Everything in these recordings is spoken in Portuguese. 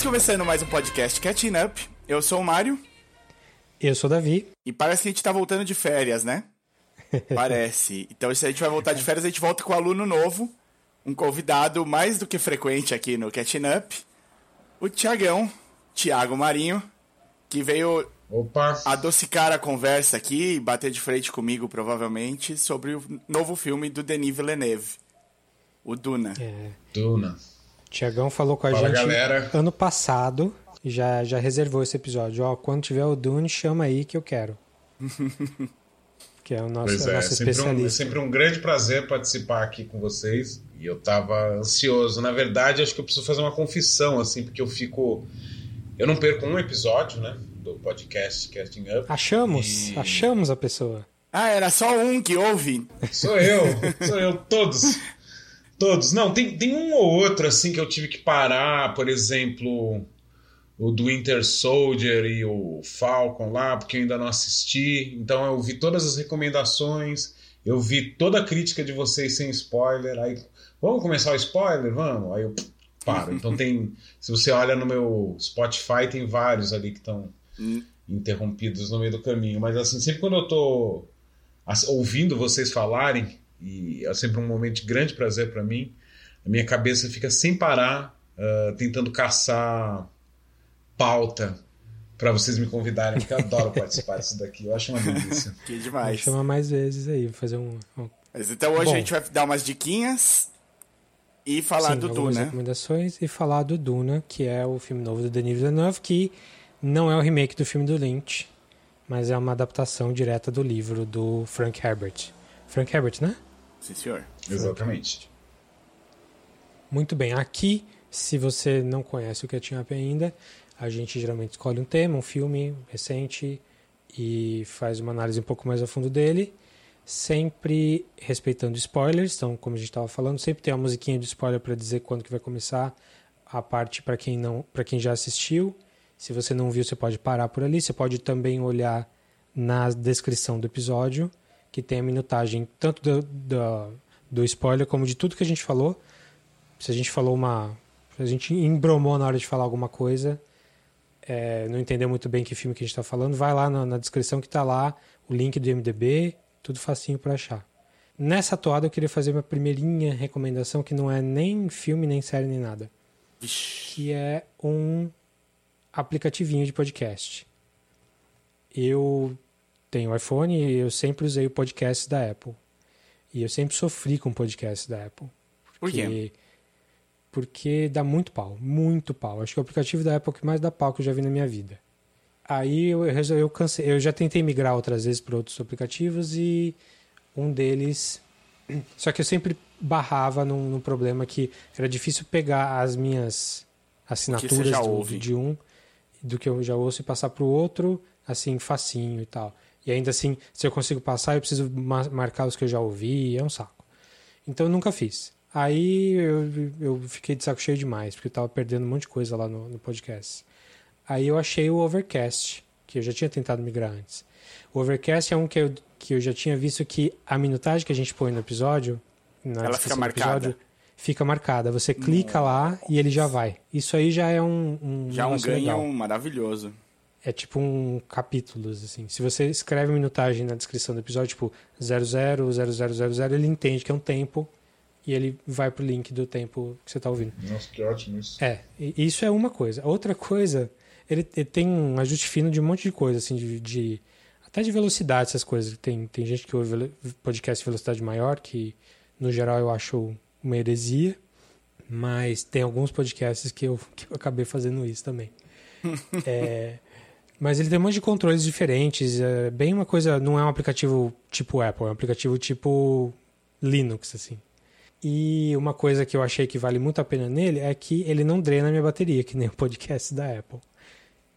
Estamos começando mais um podcast Catching Up. Eu sou o Mário. Eu sou o Davi. E parece que a gente tá voltando de férias, né? parece. Então, se a gente vai voltar de férias, a gente volta com um aluno novo. Um convidado mais do que frequente aqui no Catching Up. O Tiagão, Tiago Marinho, que veio Opa. adocicar a conversa aqui e bater de frente comigo, provavelmente, sobre o novo filme do Denis Villeneuve. O Duna. É. Duna. Tiagão falou com a Fala, gente galera. ano passado. Já, já reservou esse episódio. Ó, quando tiver o Dune, chama aí que eu quero. que é o nosso, Pois é, nosso sempre um, é especialista. sempre um grande prazer participar aqui com vocês. E eu tava ansioso. Na verdade, acho que eu preciso fazer uma confissão, assim, porque eu fico. Eu não perco um episódio, né? Do podcast Casting Up. Achamos, E- achamos a pessoa. Ah, era só um que ouve? Sou eu, sou eu, todos. Todos. Não, tem, tem um ou outro, assim, que eu tive que parar, por exemplo, o do Winter Soldier e o Falcon lá, porque eu ainda não assisti. Então eu vi todas as recomendações, eu vi toda a crítica de vocês sem spoiler. Aí, vamos começar o spoiler? Vamos. Aí eu paro. Então tem. Se você olha no meu Spotify, tem vários ali que estão interrompidos no meio do caminho. Mas assim, sempre quando eu tô ouvindo vocês falarem, e é sempre um momento de grande prazer para mim, a minha cabeça fica sem parar ah, tentando caçar pauta para vocês me convidarem, porque eu adoro participar disso daqui, eu acho uma delícia. Que Vou demais. chamar mais vezes aí, vou fazer um. Mas então hoje Bom. a gente vai dar umas diquinhas e falar sim, do Duna. recomendações e falar do Duna, que é o filme novo do Denis Villeneuve, que não é o remake do filme do Lynch, mas é uma adaptação direta do livro do Frank Herbert. Frank Herbert, né? Sim, senhor. Exatamente. Muito bem, aqui, se você não conhece o Catching Up ainda, a gente geralmente escolhe um tema, um filme recente e faz uma análise um pouco mais a fundo dele, sempre respeitando spoilers. Então, como a gente estava falando, sempre tem uma musiquinha de spoiler para dizer quando que vai começar a parte para quem não, para quem já assistiu. Se você não viu, você pode parar por ali. Você pode também olhar na descrição do episódio, que tem a minutagem tanto do, do, do spoiler como de tudo que a gente falou se a gente falou uma. Se a gente embromou na hora de falar alguma coisa, é, não entendeu muito bem que filme que a gente está falando, vai lá na, na descrição que está lá o link do MDB, tudo facinho para achar. Nessa toada eu queria fazer uma primeirinha recomendação que não é nem filme, nem série, nem nada. Vixe. Que é um aplicativinho de podcast. Eu tenho iPhone e eu sempre usei o podcast da Apple. E eu sempre sofri com podcast da Apple. Por quê? Porque, porque dá muito pau, muito pau. Acho que é o aplicativo da Apple que mais dá pau que eu já vi na minha vida. Aí eu resolvi, eu cansei, eu já tentei migrar outras vezes para outros aplicativos e um deles. Só que eu sempre barrava num, num problema que era difícil pegar as minhas assinaturas do- de um, do que eu já ouço e passar para o outro, assim, facinho e tal. E ainda assim, se eu consigo passar, eu preciso ma- marcar os que eu já ouvi, é um saco. Então eu nunca fiz. Aí eu, eu fiquei de saco cheio demais, porque eu tava perdendo um monte de coisa lá no, no podcast. Aí eu achei o Overcast, que eu já tinha tentado migrar antes. O Overcast é um que eu, que eu já tinha visto que a minutagem que a gente põe no episódio, na Ela fica do episódio, marcada. fica marcada. Você clica lá e ele já vai. Isso aí já é um, um Já um negócio ganho legal. maravilhoso. É tipo um capítulos, assim. Se você escreve minutagem na descrição do episódio, tipo 000000, ele entende que é um tempo e ele vai pro link do tempo que você tá ouvindo. Nossa, que ótimo isso. É, e isso é uma coisa. Outra coisa, ele, ele tem um ajuste fino de um monte de coisa, assim, de, de- até de velocidade, essas coisas. Tem, tem gente que ouve podcast de velocidade maior, que no geral eu acho uma heresia, mas tem alguns podcasts que eu, que eu acabei fazendo isso também. É, mas ele tem um monte de controles diferentes, é bem uma coisa, não é um aplicativo tipo Apple, é um aplicativo tipo Linux, assim. E uma coisa que eu achei que vale muito a pena nele é que ele não drena a minha bateria, que nem o podcast da Apple.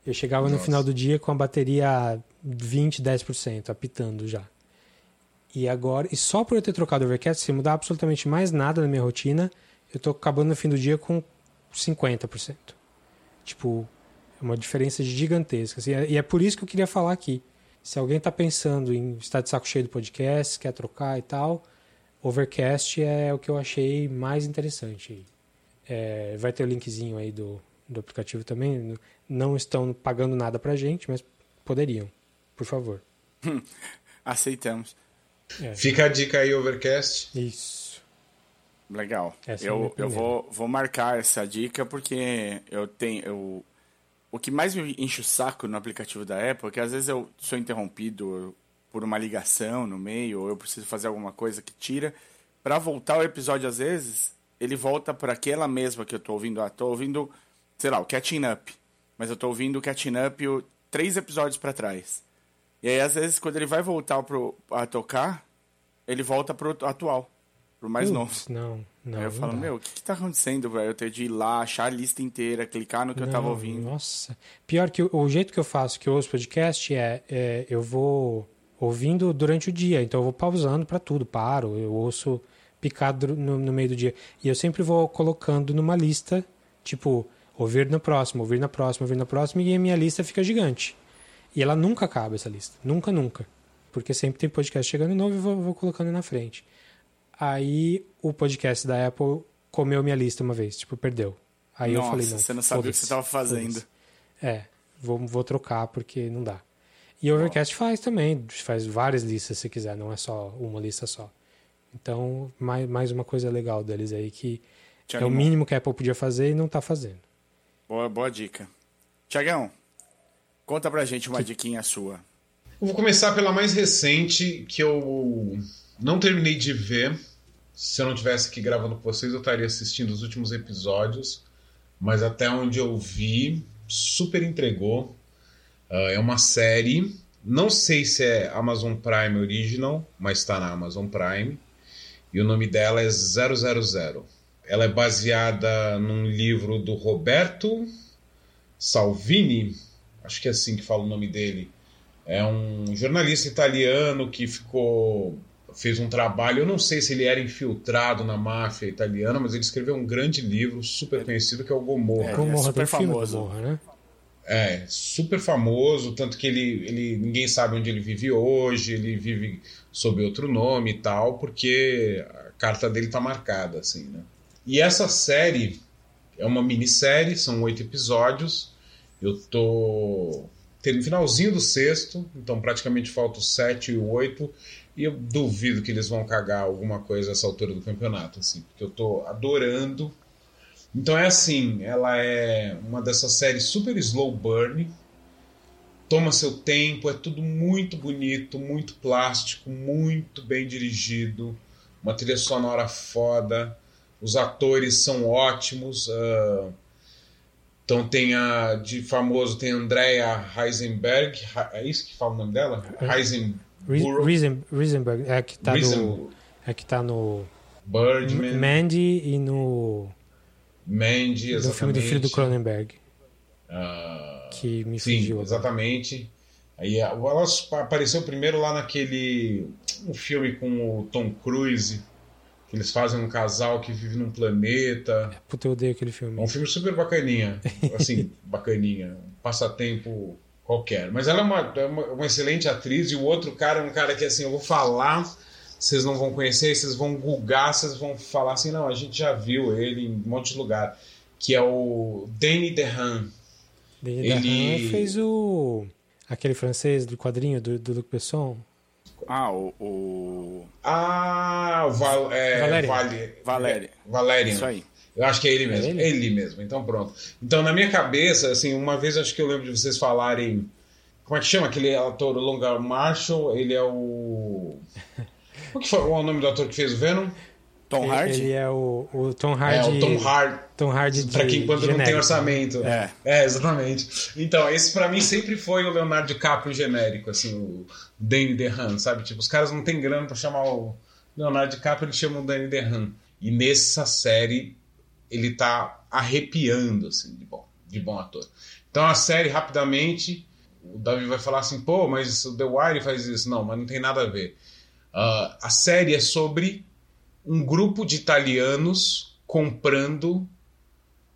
Eu chegava no Nossa. final do dia com a bateria a 20, 10%, apitando já. E agora, e só por eu ter trocado o Overcast, sem mudar absolutamente mais nada na minha rotina, eu tô acabando no fim do dia com 50%. Tipo, uma diferença gigantesca. assim, e é por isso que eu queria falar aqui. Se alguém tá pensando em estar de saco cheio do podcast, quer trocar e tal, Overcast é o que eu achei mais interessante. aí. É, vai ter o linkzinho aí do, do aplicativo também. Não estão pagando nada pra gente, mas poderiam, por favor. Aceitamos. É. Fica a dica aí, Overcast. Isso. Legal. Essa é eu, é eu vou, vou marcar essa dica porque eu tenho. Eu, o que mais me enche o saco no aplicativo da Apple é que às vezes eu sou interrompido por uma ligação no meio, ou eu preciso fazer alguma coisa que tira. Para voltar o episódio, às vezes, ele volta para aquela mesma que eu tô ouvindo. Ah, tô ouvindo, sei lá, o Catching Up. Mas eu tô ouvindo o Catching Up o, três episódios para trás. E aí, às vezes, quando ele vai voltar pro, a tocar, ele volta pro atual, pro mais Ups, novo. Não, não. Aí eu falo, dá. meu, o que, que tá acontecendo, velho? Eu ter de ir lá, achar a lista inteira, clicar no que não, eu tava ouvindo. Nossa. Pior que o, o, jeito que eu faço, que eu ouço podcast, é, é eu vou ouvindo durante o dia. Então eu vou pausando para tudo, paro, eu ouço picado no, no, meio do dia. E eu sempre vou colocando numa lista, tipo, ouvir na próxima, ouvir na próxima, ouvir na próxima, e a minha lista fica gigante. E ela nunca acaba, essa lista. Nunca, nunca. Porque sempre tem podcast chegando novo e vou, vou colocando na frente. Aí o podcast da Apple comeu minha lista uma vez, tipo, perdeu. Aí Nossa, eu falei, não. Você não sabia o que você estava fazendo. É, vou, vou trocar porque não dá. E o Overcast faz também, faz várias listas se quiser, não é só uma lista só. Então, mais, mais uma coisa legal deles aí que Te é animou. o mínimo que a Apple podia fazer e não está fazendo. Boa, boa dica. Tiagão, conta pra gente uma que... diquinha sua. Eu vou começar pela mais recente, que eu não terminei de ver. Se eu não tivesse aqui gravando com vocês, eu estaria assistindo os últimos episódios. Mas até onde eu vi, super entregou. Uh, é uma série, não sei se é Amazon Prime Original, mas está na Amazon Prime. E o nome dela é 000. Ela é baseada num livro do Roberto Salvini, acho que é assim que fala o nome dele. É um jornalista italiano que ficou fez um trabalho, eu não sei se ele era infiltrado na máfia italiana, mas ele escreveu um grande livro super conhecido que é o Gomorra. É, Gomorra é super famoso, Gomorra, né? É, super famoso, tanto que ele, ele ninguém sabe onde ele vive hoje, ele vive sob outro nome e tal, porque a carta dele tá marcada, assim, né? E essa série é uma minissérie, são oito episódios. Eu tô no finalzinho do sexto, então praticamente falta o sete e o oito. E eu duvido que eles vão cagar alguma coisa nessa altura do campeonato, assim, porque eu tô adorando então é assim, ela é uma dessas séries super slow burn, toma seu tempo, é tudo muito bonito, muito plástico, muito bem dirigido, uma trilha sonora foda, os atores são ótimos. Uh, então tem a de famoso tem a Andrea Heisenberg, é isso que fala o nome dela? É. Heisenberg. Heisenberg é que tá no é que tá no Birdman. Mandy e no Mandy, exatamente. Do filme do filho do Cronenberg. Uh, que me sim, fugiu. exatamente. Aí ela apareceu primeiro lá naquele um filme com o Tom Cruise, que eles fazem um casal que vive num planeta. Puta, eu odeio aquele filme. É um filme super bacaninha, assim, bacaninha, um passatempo qualquer. Mas ela é uma, é uma, uma excelente atriz e o outro cara é um cara que assim, eu vou falar vocês não vão conhecer, vocês vão googar, vocês vão falar assim, não, a gente já viu ele em um monte de lugar, que é o Danny DeHaan. Danny ele... DeHaan fez o... aquele francês do quadrinho do, do Luc Besson. Ah, o... o... Ah, o Val, é, Valéria. Vale, Valéria. Valéria. Isso aí. Eu acho que é ele mesmo. É ele? ele? mesmo. Então pronto. Então na minha cabeça, assim, uma vez acho que eu lembro de vocês falarem. Como é que chama aquele ator, o Longa Marshall? Ele é o. Qual que foi o nome do ator que fez o Venom? Tom Hardy? Ele é o, o Tom Hardy. É, o Tom Hardy. Tom Hardy Pra quem quando genérico. não tem orçamento. É. é, exatamente. Então, esse pra mim sempre foi o Leonardo DiCaprio genérico, assim, o Danny DeHaan, sabe? Tipo, os caras não têm grana pra chamar o Leonardo DiCaprio, eles chamam o Danny DeHaan. E nessa série, ele tá arrepiando, assim, de bom, de bom ator. Então, a série, rapidamente, o Davi vai falar assim, pô, mas o The Wire faz isso. Não, mas não tem nada a ver. Uh, a série é sobre um grupo de italianos comprando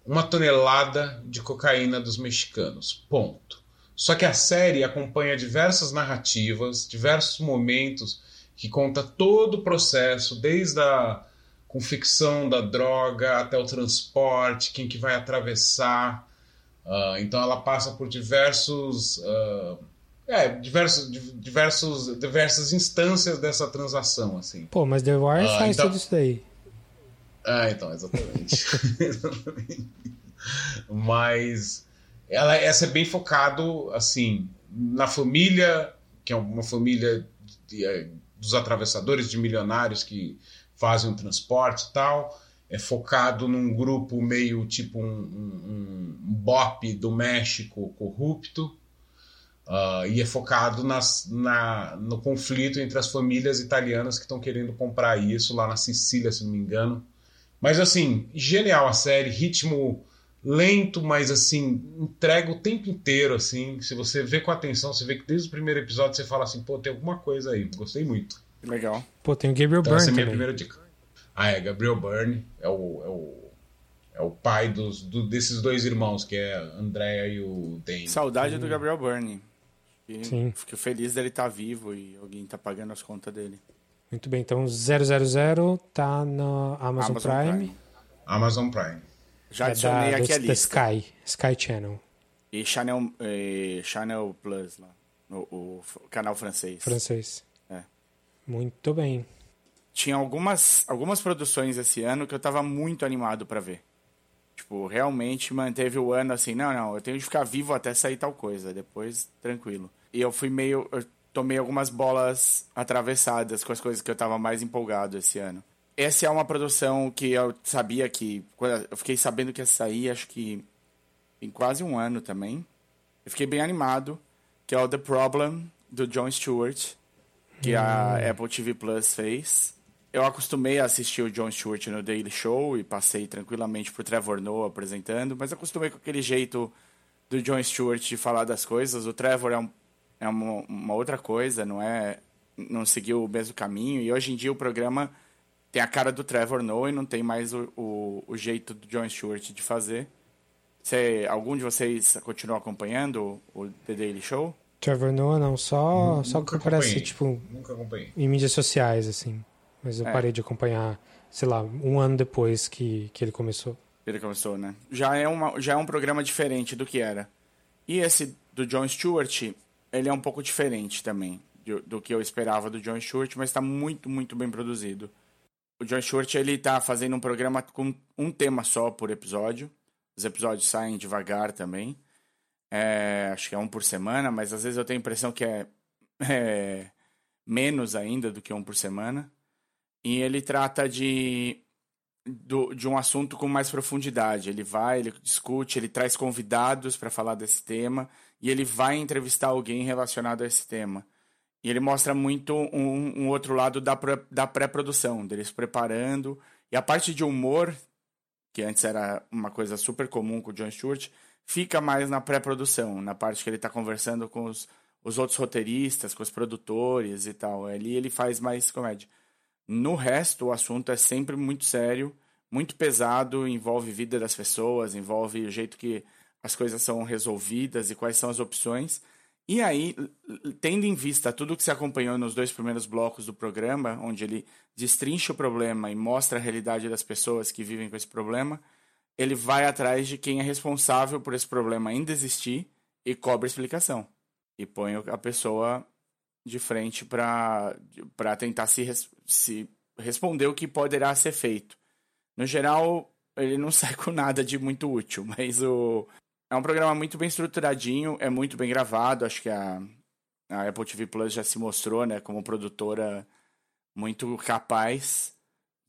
uma tonelada de cocaína dos mexicanos. Ponto. Só que a série acompanha diversas narrativas, diversos momentos que conta todo o processo, desde a confecção da droga até o transporte, quem que vai atravessar, Uh, então ela passa por diversos, uh, é, diversos, diversos, diversas instâncias dessa transação, assim. Pô, mas The Wire uh, faz então... tudo isso daí. Ah, então, exatamente. mas ela, essa é bem focado, assim, na família, que é uma família de, é, dos atravessadores de milionários que fazem o transporte e tal é focado num grupo meio tipo um, um, um BOP do México corrupto, uh, e é focado nas, na, no conflito entre as famílias italianas que estão querendo comprar isso lá na Sicília, se não me engano. Mas assim, genial a série, ritmo lento, mas assim, entrega o tempo inteiro, assim. Se você vê com atenção, você vê que desde o primeiro episódio você fala assim, pô, tem alguma coisa aí, gostei muito. Legal. Pô, tem o Gabriel então, Byrne essa é a minha primeira dica. Ah, é, Gabriel Byrne é o, é o, é o pai dos, do, desses dois irmãos, que é a Andrea e o Dane. Saudade hum. do Gabriel Byrne. E Sim. Fico feliz dele estar tá vivo e alguém tá pagando as contas dele. Muito bem, então 000 tá na Amazon, Amazon Prime. Prime. Amazon Prime. Já é adicionei da, aqui a lista. Sky, Sky Channel. E Channel, eh, Channel Plus lá, o, o, canal francês. Francês. Muito bem tinha algumas, algumas produções esse ano que eu tava muito animado para ver. Tipo, realmente manteve o ano assim, não, não, eu tenho que ficar vivo até sair tal coisa, depois tranquilo. E eu fui meio. Eu tomei algumas bolas atravessadas com as coisas que eu tava mais empolgado esse ano. Essa é uma produção que eu sabia que. Eu fiquei sabendo que ia sair, acho que em quase um ano também. Eu fiquei bem animado, que é o The Problem, do Jon Stewart, que hum. a Apple TV Plus fez eu acostumei a assistir o Jon Stewart no Daily Show e passei tranquilamente por Trevor Noah apresentando, mas acostumei com aquele jeito do Jon Stewart de falar das coisas. O Trevor é, um, é uma, uma, outra coisa, não é não seguiu o mesmo caminho e hoje em dia o programa tem a cara do Trevor Noah e não tem mais o, o, o jeito do Jon Stewart de fazer. Você, algum de vocês continua acompanhando o The Daily Show? Trevor Noah não, só, nunca só que aparece tipo nunca acompanhei. em mídias sociais assim. Mas eu é. parei de acompanhar, sei lá, um ano depois que, que ele começou. Ele começou, né? Já é, uma, já é um programa diferente do que era. E esse do Jon Stewart, ele é um pouco diferente também do, do que eu esperava do Jon Stewart, mas está muito, muito bem produzido. O Jon Stewart, ele tá fazendo um programa com um tema só por episódio. Os episódios saem devagar também. É, acho que é um por semana, mas às vezes eu tenho a impressão que é, é menos ainda do que um por semana. E ele trata de, do, de um assunto com mais profundidade. Ele vai, ele discute, ele traz convidados para falar desse tema e ele vai entrevistar alguém relacionado a esse tema. E ele mostra muito um, um outro lado da, da pré-produção, deles preparando. E a parte de humor, que antes era uma coisa super comum com o John Stewart, fica mais na pré-produção, na parte que ele está conversando com os, os outros roteiristas, com os produtores e tal. Ali ele faz mais comédia. No resto, o assunto é sempre muito sério, muito pesado, envolve vida das pessoas, envolve o jeito que as coisas são resolvidas e quais são as opções. E aí, tendo em vista tudo que se acompanhou nos dois primeiros blocos do programa, onde ele destrincha o problema e mostra a realidade das pessoas que vivem com esse problema, ele vai atrás de quem é responsável por esse problema ainda existir e cobra explicação. E põe a pessoa de frente para tentar se, se responder o que poderá ser feito. No geral, ele não sai com nada de muito útil, mas o, é um programa muito bem estruturadinho, é muito bem gravado. Acho que a, a Apple TV Plus já se mostrou né, como produtora muito capaz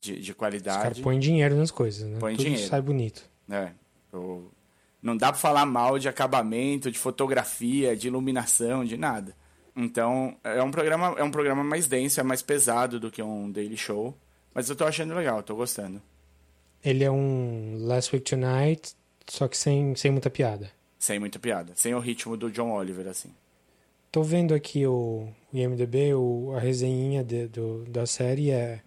de, de qualidade. Os caras põem dinheiro nas coisas, né? Põe Tudo dinheiro. sai bonito. É. O, não dá para falar mal de acabamento, de fotografia, de iluminação, de nada. Então, é um programa, é um programa mais denso, é mais pesado do que um daily show, mas eu tô achando legal, tô gostando. Ele é um Last Week Tonight, só que sem, sem muita piada. Sem muita piada, sem o ritmo do John Oliver, assim. Tô vendo aqui o, o IMDB, o, a resenha de, do, da série é...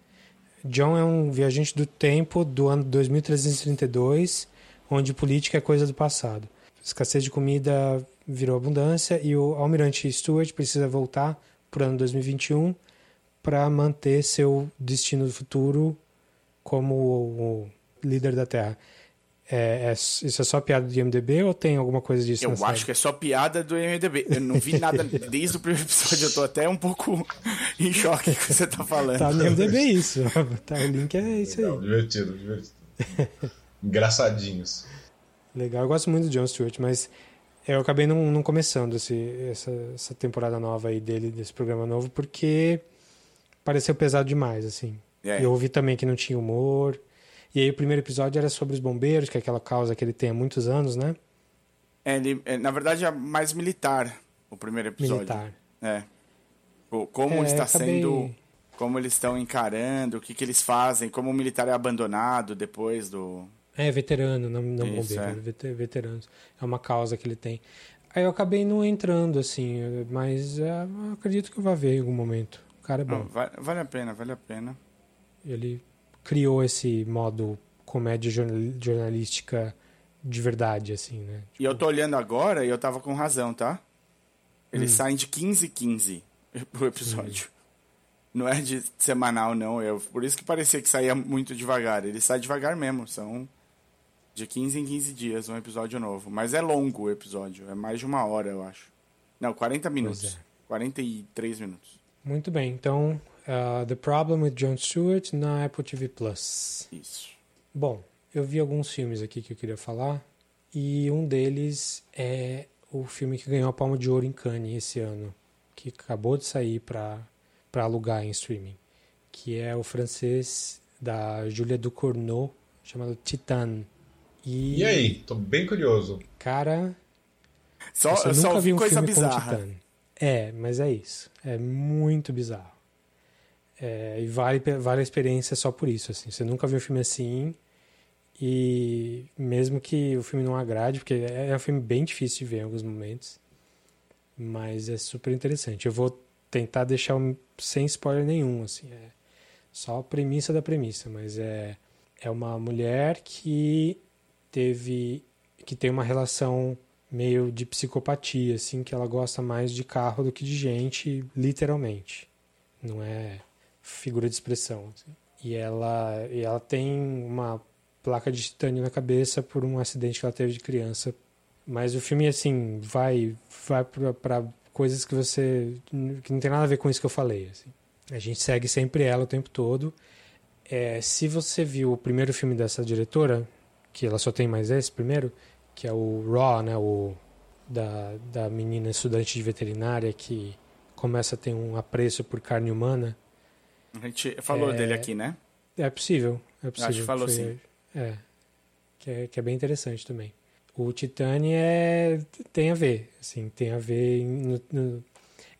John é um viajante do tempo do ano 2332, onde política é coisa do passado. Escassez de comida virou abundância e o almirante Stuart precisa voltar para o ano 2021 para manter seu destino futuro como o líder da Terra. É, é, isso é só piada do IMDB ou tem alguma coisa disso? Eu acho série? que é só piada do IMDB. Eu não vi nada desde o primeiro episódio. Eu tô até um pouco em choque com o que você tá falando. Tá no IMDB isso. tá, o link é isso Legal, aí. divertido, divertido. Engraçadinhos. Legal, eu gosto muito do Jon Stewart, mas eu acabei não, não começando esse, essa, essa temporada nova aí dele, desse programa novo, porque pareceu pesado demais, assim. É. Eu ouvi também que não tinha humor. E aí o primeiro episódio era sobre os bombeiros, que é aquela causa que ele tem há muitos anos, né? É, ele, é, na verdade, é mais militar o primeiro episódio. Militar. É. Como É, está acabei- sendo. Como eles estão encarando, o que, que eles fazem, como o militar é abandonado depois do. É, veterano, não, não Isso, bombeiro, é. veteranos. É uma causa que ele tem. Aí eu acabei não entrando, assim, mas é, acredito que eu vá ver em algum momento. O cara é bom. Não, va- vale a pena, vale a pena. Ele criou esse modo comédia jornal- jornalística de verdade, assim, né? E eu tô olhando agora e eu tava com razão, tá? Eles Hum. saem de 15 em 15 pro episódio. Não é de semanal, não. Eu, por isso que parecia que saía muito devagar. Ele sai devagar mesmo. São de 15 em 15 dias um episódio novo. Mas é longo o episódio. É mais de uma hora, eu acho. Não, 40 minutos. é. 43 minutos. Muito bem, então, uh, The Problem with Jon Stewart na Apple TV Plus. Isso. Bom, eu vi alguns filmes aqui que eu queria falar, e um deles é o filme que ganhou a Palma de Ouro em Cannes esse ano, que acabou de sair para alugar em streaming, que é o francês da Julia Ducournau, chamado Titan. E, E aí? Tô bem curioso. cara, Só, eu só nunca ouvi viu um coisa filme como bizarra. Titã. É, mas é isso. É muito bizarro. É, e vale, vale a experiência só por isso. Assim. Você nunca viu um filme assim. E mesmo que o filme não agrade, porque é é um filme bem difícil de ver em alguns momentos. Mas é super interessante. Eu vou tentar deixar um- sem spoiler nenhum. Assim, é só a premissa da premissa. Mas é, é uma mulher que teve. que tem uma relação meio de psicopatia, assim, que ela gosta mais de carro do que de gente, literalmente. Não é figura de expressão. assim. E ela, e ela tem uma placa de titânio na cabeça por um acidente que ela teve de criança. Mas o filme, assim, vai, vai para coisas que você. que não tem nada a ver com isso que eu falei. Assim. A gente segue sempre ela o tempo todo. É, se você viu o primeiro filme dessa diretora, que ela só tem mais esse primeiro, que é o Raw, né, o da, da menina estudante de veterinária que começa a ter um apreço por carne humana. A gente falou É, dele aqui, né? É possível, é possível. Acho que falou Foi- sim. É, que é, que é bem interessante também. O Titane é, tem a ver, assim, tem a ver... no- no-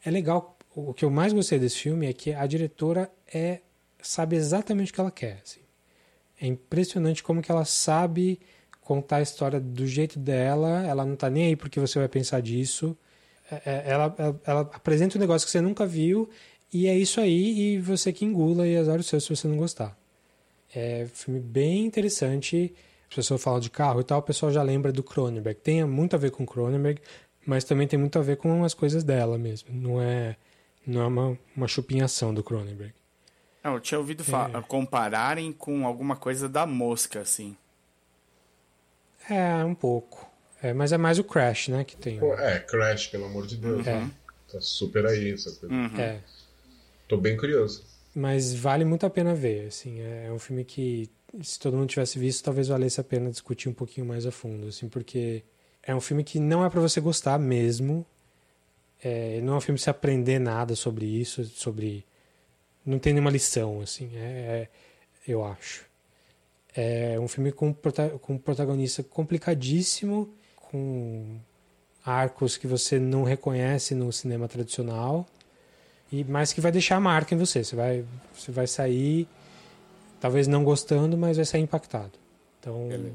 é legal, o que eu mais gostei desse filme é que a diretora é, sabe exatamente o que ela quer, assim. É impressionante como que ela sabe contar a história do jeito dela, ela não tá nem aí porque você vai pensar disso. É- é- Ela, ela, ela apresenta um negócio que você nunca viu e é isso aí e você que engula e azar o seu se você não gostar. É um filme bem interessante. As pessoas falam de carro e tal, o pessoal já lembra do Cronenberg. Tem muito a ver com Cronenberg, mas também tem muito a ver com as coisas dela mesmo. Não é, não é uma, uma chupinhação do Cronenberg. Não, eu tinha ouvido É. compararem com alguma coisa da mosca, assim. É, um pouco. É, mas é mais o Crash, né, que tem. Pô, é, Crash, pelo amor de Deus. É. né? Tá super aí essa coisa. Uhum. É. Tô bem curioso. Mas vale muito a pena ver, assim, é um filme que se todo mundo tivesse visto, talvez valesse a pena discutir um pouquinho mais a fundo, assim, porque é um filme que não é para você gostar mesmo, é, não é um filme pra você aprender nada sobre isso, sobre não tem nenhuma lição, assim, é, é- eu acho. É um filme com, com um protagonista complicadíssimo, com arcos que você não reconhece no cinema tradicional, e mas que vai deixar a marca em você. Você vai, você vai sair, talvez não gostando, mas vai sair impactado. Então, Beleza.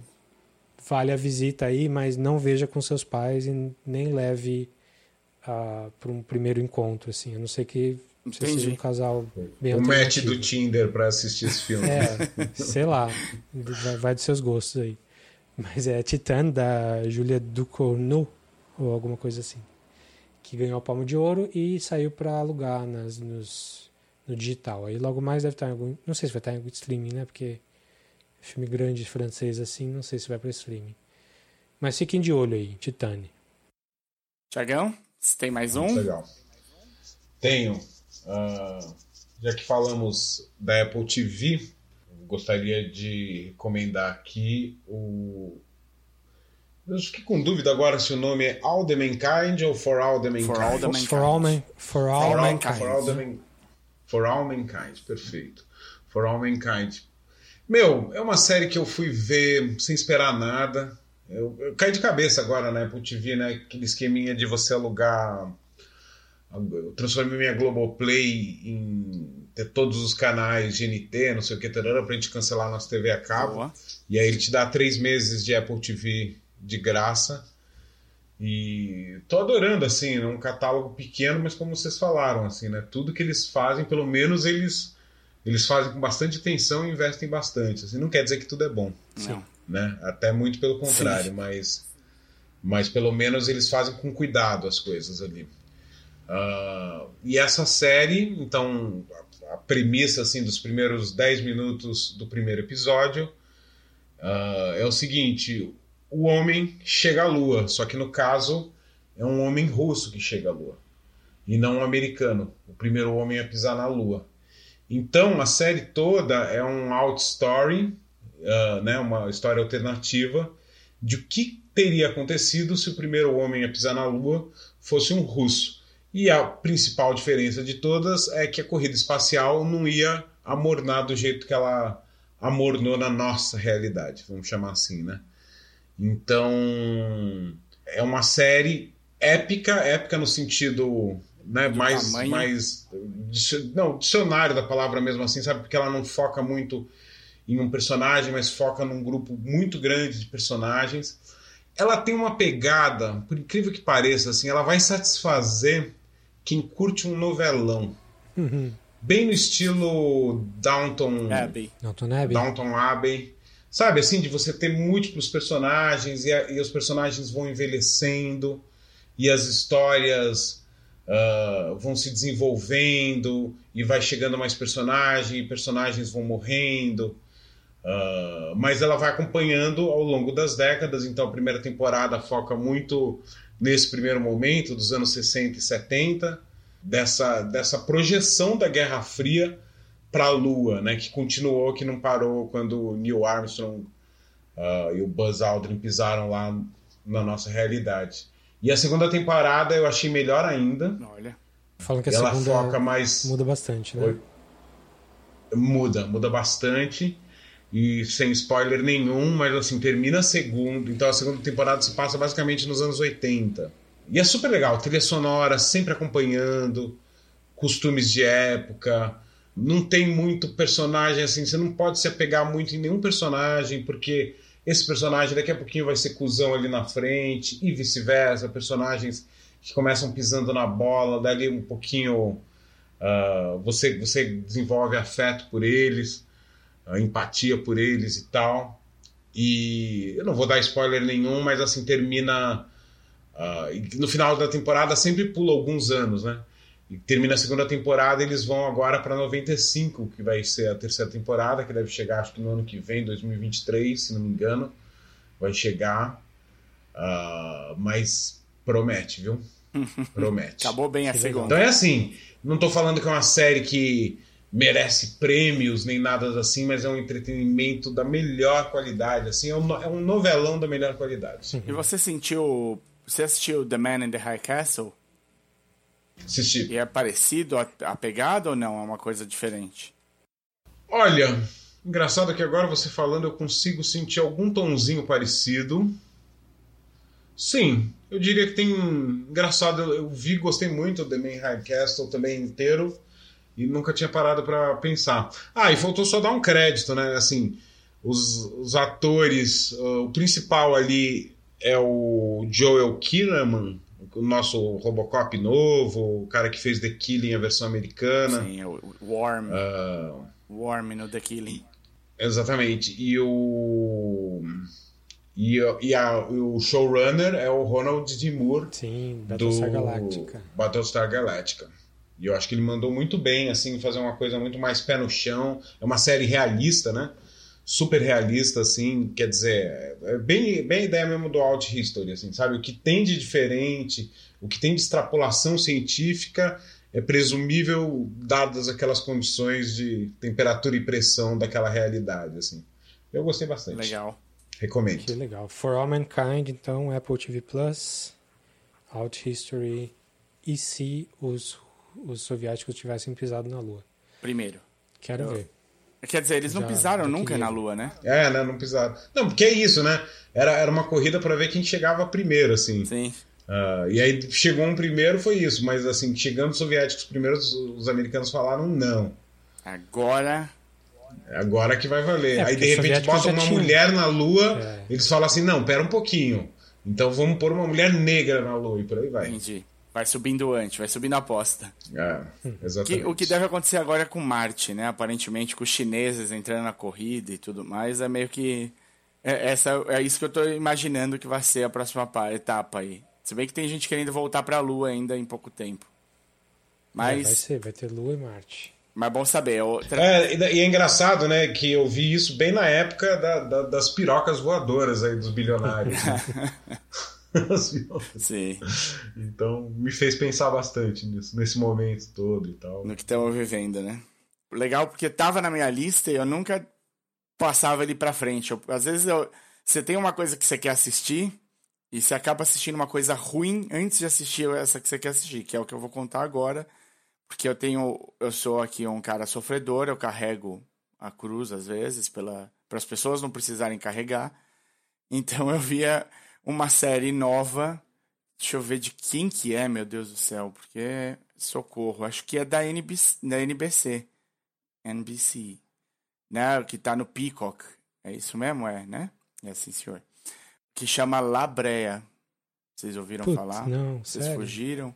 vale a visita aí, mas não veja com seus pais e nem leve para um primeiro encontro, assim. A não ser que você Entendi. seja um casal bem o match do Tinder pra assistir esse filme. É, sei lá, vai, vai dos seus gostos aí. Mas é Titan, da Julia Ducournau, ou alguma coisa assim. Que ganhou a Palma de Ouro e saiu para alugar nas, nos, no digital. Aí logo mais deve estar em algum. Não sei se vai estar em algum streaming, né? Porque Filme grande francês assim, não sei se vai para streaming. Mas fiquem de olho aí, Titane. Tiagão, você tem mais um? Legal. Tenho. Uh, já que falamos da Apple TV, gostaria de recomendar aqui o. Eu fiquei com dúvida agora se o nome é All the Mankind ou For All the Mankind. For All the Mankind. For all, man, for all, For all mankind. For All, the man... For all Mankind, perfeito. For All Mankind. Meu, é uma série que eu fui ver sem esperar nada. Eu, eu caí de cabeça agora na Apple TV, né? Aquele esqueminha de você alugar. Eu transformei minha Globoplay em ter todos os canais GNT, não sei o que, tarara, pra gente cancelar nossa TV a cabo. Boa. E aí ele te dá três meses de Apple TV de graça. E tô adorando, assim, é um catálogo pequeno, mas como vocês falaram, assim, né? Tudo que eles fazem, pelo menos eles eles fazem com bastante atenção e investem bastante. Assim, não quer dizer que tudo é bom, Não. né? Até muito pelo contrário, Sim. mas mas pelo menos eles fazem com cuidado as coisas ali. Ah, e essa série, então, a, a premissa assim dos primeiros 10 minutos do primeiro episódio ah, é o seguinte: o homem chega à Lua, só que no caso é um homem russo que chega à Lua e não um americano, o primeiro homem a pisar na Lua. Então a série toda é um out story, ah, né, uma história alternativa de o que teria acontecido se o primeiro homem a pisar na Lua fosse um russo. E a principal diferença de todas é que a corrida espacial não ia amornar do jeito que ela amornou na nossa realidade, vamos chamar assim, né? Então, é uma série épica, épica no sentido né, Do mais, tamanho. mais não, dicionário da palavra mesmo assim, sabe? Porque ela não foca muito em um personagem, mas foca num grupo muito grande de personagens. Ela tem uma pegada, por incrível que pareça, assim, ela vai satisfazer quem curte um novelão. Uhum. Bem no estilo Downton Abby. Downton Abbey? Downton Abbey. Sabe, assim, de você ter múltiplos personagens e, a- e os personagens vão envelhecendo e as histórias ah, vão se desenvolvendo e vai chegando mais personagem e personagens vão morrendo. Ah, mas ela vai acompanhando ao longo das décadas, então a primeira temporada foca muito nesse primeiro momento, dos anos 60 e 70, dessa, dessa projeção da Guerra Fria para a Lua, né, que continuou, que não parou quando o Neil Armstrong ah, e o Buzz Aldrin pisaram lá na nossa realidade. E a segunda temporada eu achei melhor ainda. Olha. Falam que a ela segunda foca mais muda bastante, né? Muda, muda bastante e sem spoiler nenhum, mas assim termina a segunda, então a segunda temporada se passa basicamente nos anos 80. E é super legal, trilha sonora sempre acompanhando, costumes de época, não tem muito personagem assim, você não pode se apegar muito em nenhum personagem, porque esse personagem daqui a pouquinho vai ser cuzão ali na frente, e vice-versa, personagens que começam pisando na bola, dali um pouquinho ah, você, você desenvolve afeto por eles, ah, empatia por eles e tal. E eu não vou dar spoiler nenhum, mas assim termina. e no final da temporada sempre pula alguns anos, né? E termina a segunda temporada, eles vão agora para 95, que vai ser a terceira temporada, que deve chegar acho que no ano que vem, 2023, se não me engano. Vai chegar. Ah, mas promete, viu? Promete. Acabou bem a segunda. Então é assim, não tô falando que é uma série que merece prêmios nem nada assim, mas é um entretenimento da melhor qualidade, assim, é um, é um novelão da melhor qualidade. E você sentiu. Você assistiu The Man in the High Castle? Assisti. E é parecido a, a pegada ou não? É uma coisa diferente? Olha, engraçado que agora você falando eu consigo sentir algum tonzinho parecido. Sim, eu diria que tem. Engraçado, eu, vi, gostei muito do The Man High Castle também inteiro e nunca tinha parado pra pensar. Ah, e faltou só dar um crédito, né? Assim, os, os atores, uh, o principal ali é o Joel Kinnaman, o nosso Robocop novo, o cara que fez The Killing, a versão americana. Sim, é o o Worm. Ah, Worm no The Killing. Exatamente. E o. E, e a- o showrunner é o Ronald D. Moore Sim, do Battlestar Galactica. Battlestar Galactica. E eu acho que ele mandou muito bem, assim, fazer uma coisa muito mais pé no chão. É uma série realista, né? Super realista, assim, quer dizer, é bem, bem a ideia mesmo do Alt History, assim, sabe? O que tem de diferente, o que tem de extrapolação científica é presumível dadas aquelas condições de temperatura e pressão daquela realidade, assim. Eu gostei bastante. Legal. Recomendo. Que legal. For All Mankind, então, Apple TV Plus, Alt History e se os, os soviéticos tivessem pisado na Lua. Primeiro. Quero Eu- ver. Quer dizer, eles não Já- pisaram nunca queria. na Lua, né? É, né? Não pisaram. Não, porque é isso, né? Era, era uma corrida para ver quem chegava primeiro, assim. Sim. Ah, e aí chegou um primeiro, foi isso. Mas, assim, chegando os soviéticos primeiro, os, os americanos falaram não. Agora. Agora que vai valer. É, aí, de repente, bota uma mulher na Lua, É. eles falam assim, não, pera um pouquinho. Então vamos pôr uma mulher negra na Lua e por aí vai. Entendi. Vai subindo antes, vai subindo a aposta. É, Que- exatamente. o que deve acontecer agora é com Marte, né? Aparentemente, com os chineses entrando na corrida e tudo mais, é meio que. É, essa, é isso que eu tô imaginando que vai ser a próxima pa- etapa aí. Se bem que tem gente querendo voltar pra Lua ainda em pouco tempo. É, vai Mas, ser, vai ter Lua e Marte. mas bom saber. Outra... É, e e é engraçado, né, que eu vi isso bem na época da- da- das pirocas voadoras aí dos bilionários. né? As. Sim, então me fez pensar bastante nisso, nesse momento todo e tal. no que estamos vivendo, né? Legal porque tava na minha lista e eu nunca passava ele pra frente. Eu- às vezes eu- você tem uma coisa que você quer assistir e você acaba assistindo uma coisa ruim antes de assistir essa que você quer assistir, que é o que eu vou contar agora. Porque eu tenho. Eu sou aqui um cara sofredor, eu carrego a cruz às vezes, para as pessoas não precisarem carregar. Então eu via uma série nova. Deixa eu ver de quem que é, meu Deus do céu, porque socorro, acho que é da NBC, da NBC. NBC. Né? Que tá no Peacock. É isso mesmo, é, né? É sim, senhor. Que chama Labrea. Vocês ouviram Putz, falar? não, Vocês sério? fugiram?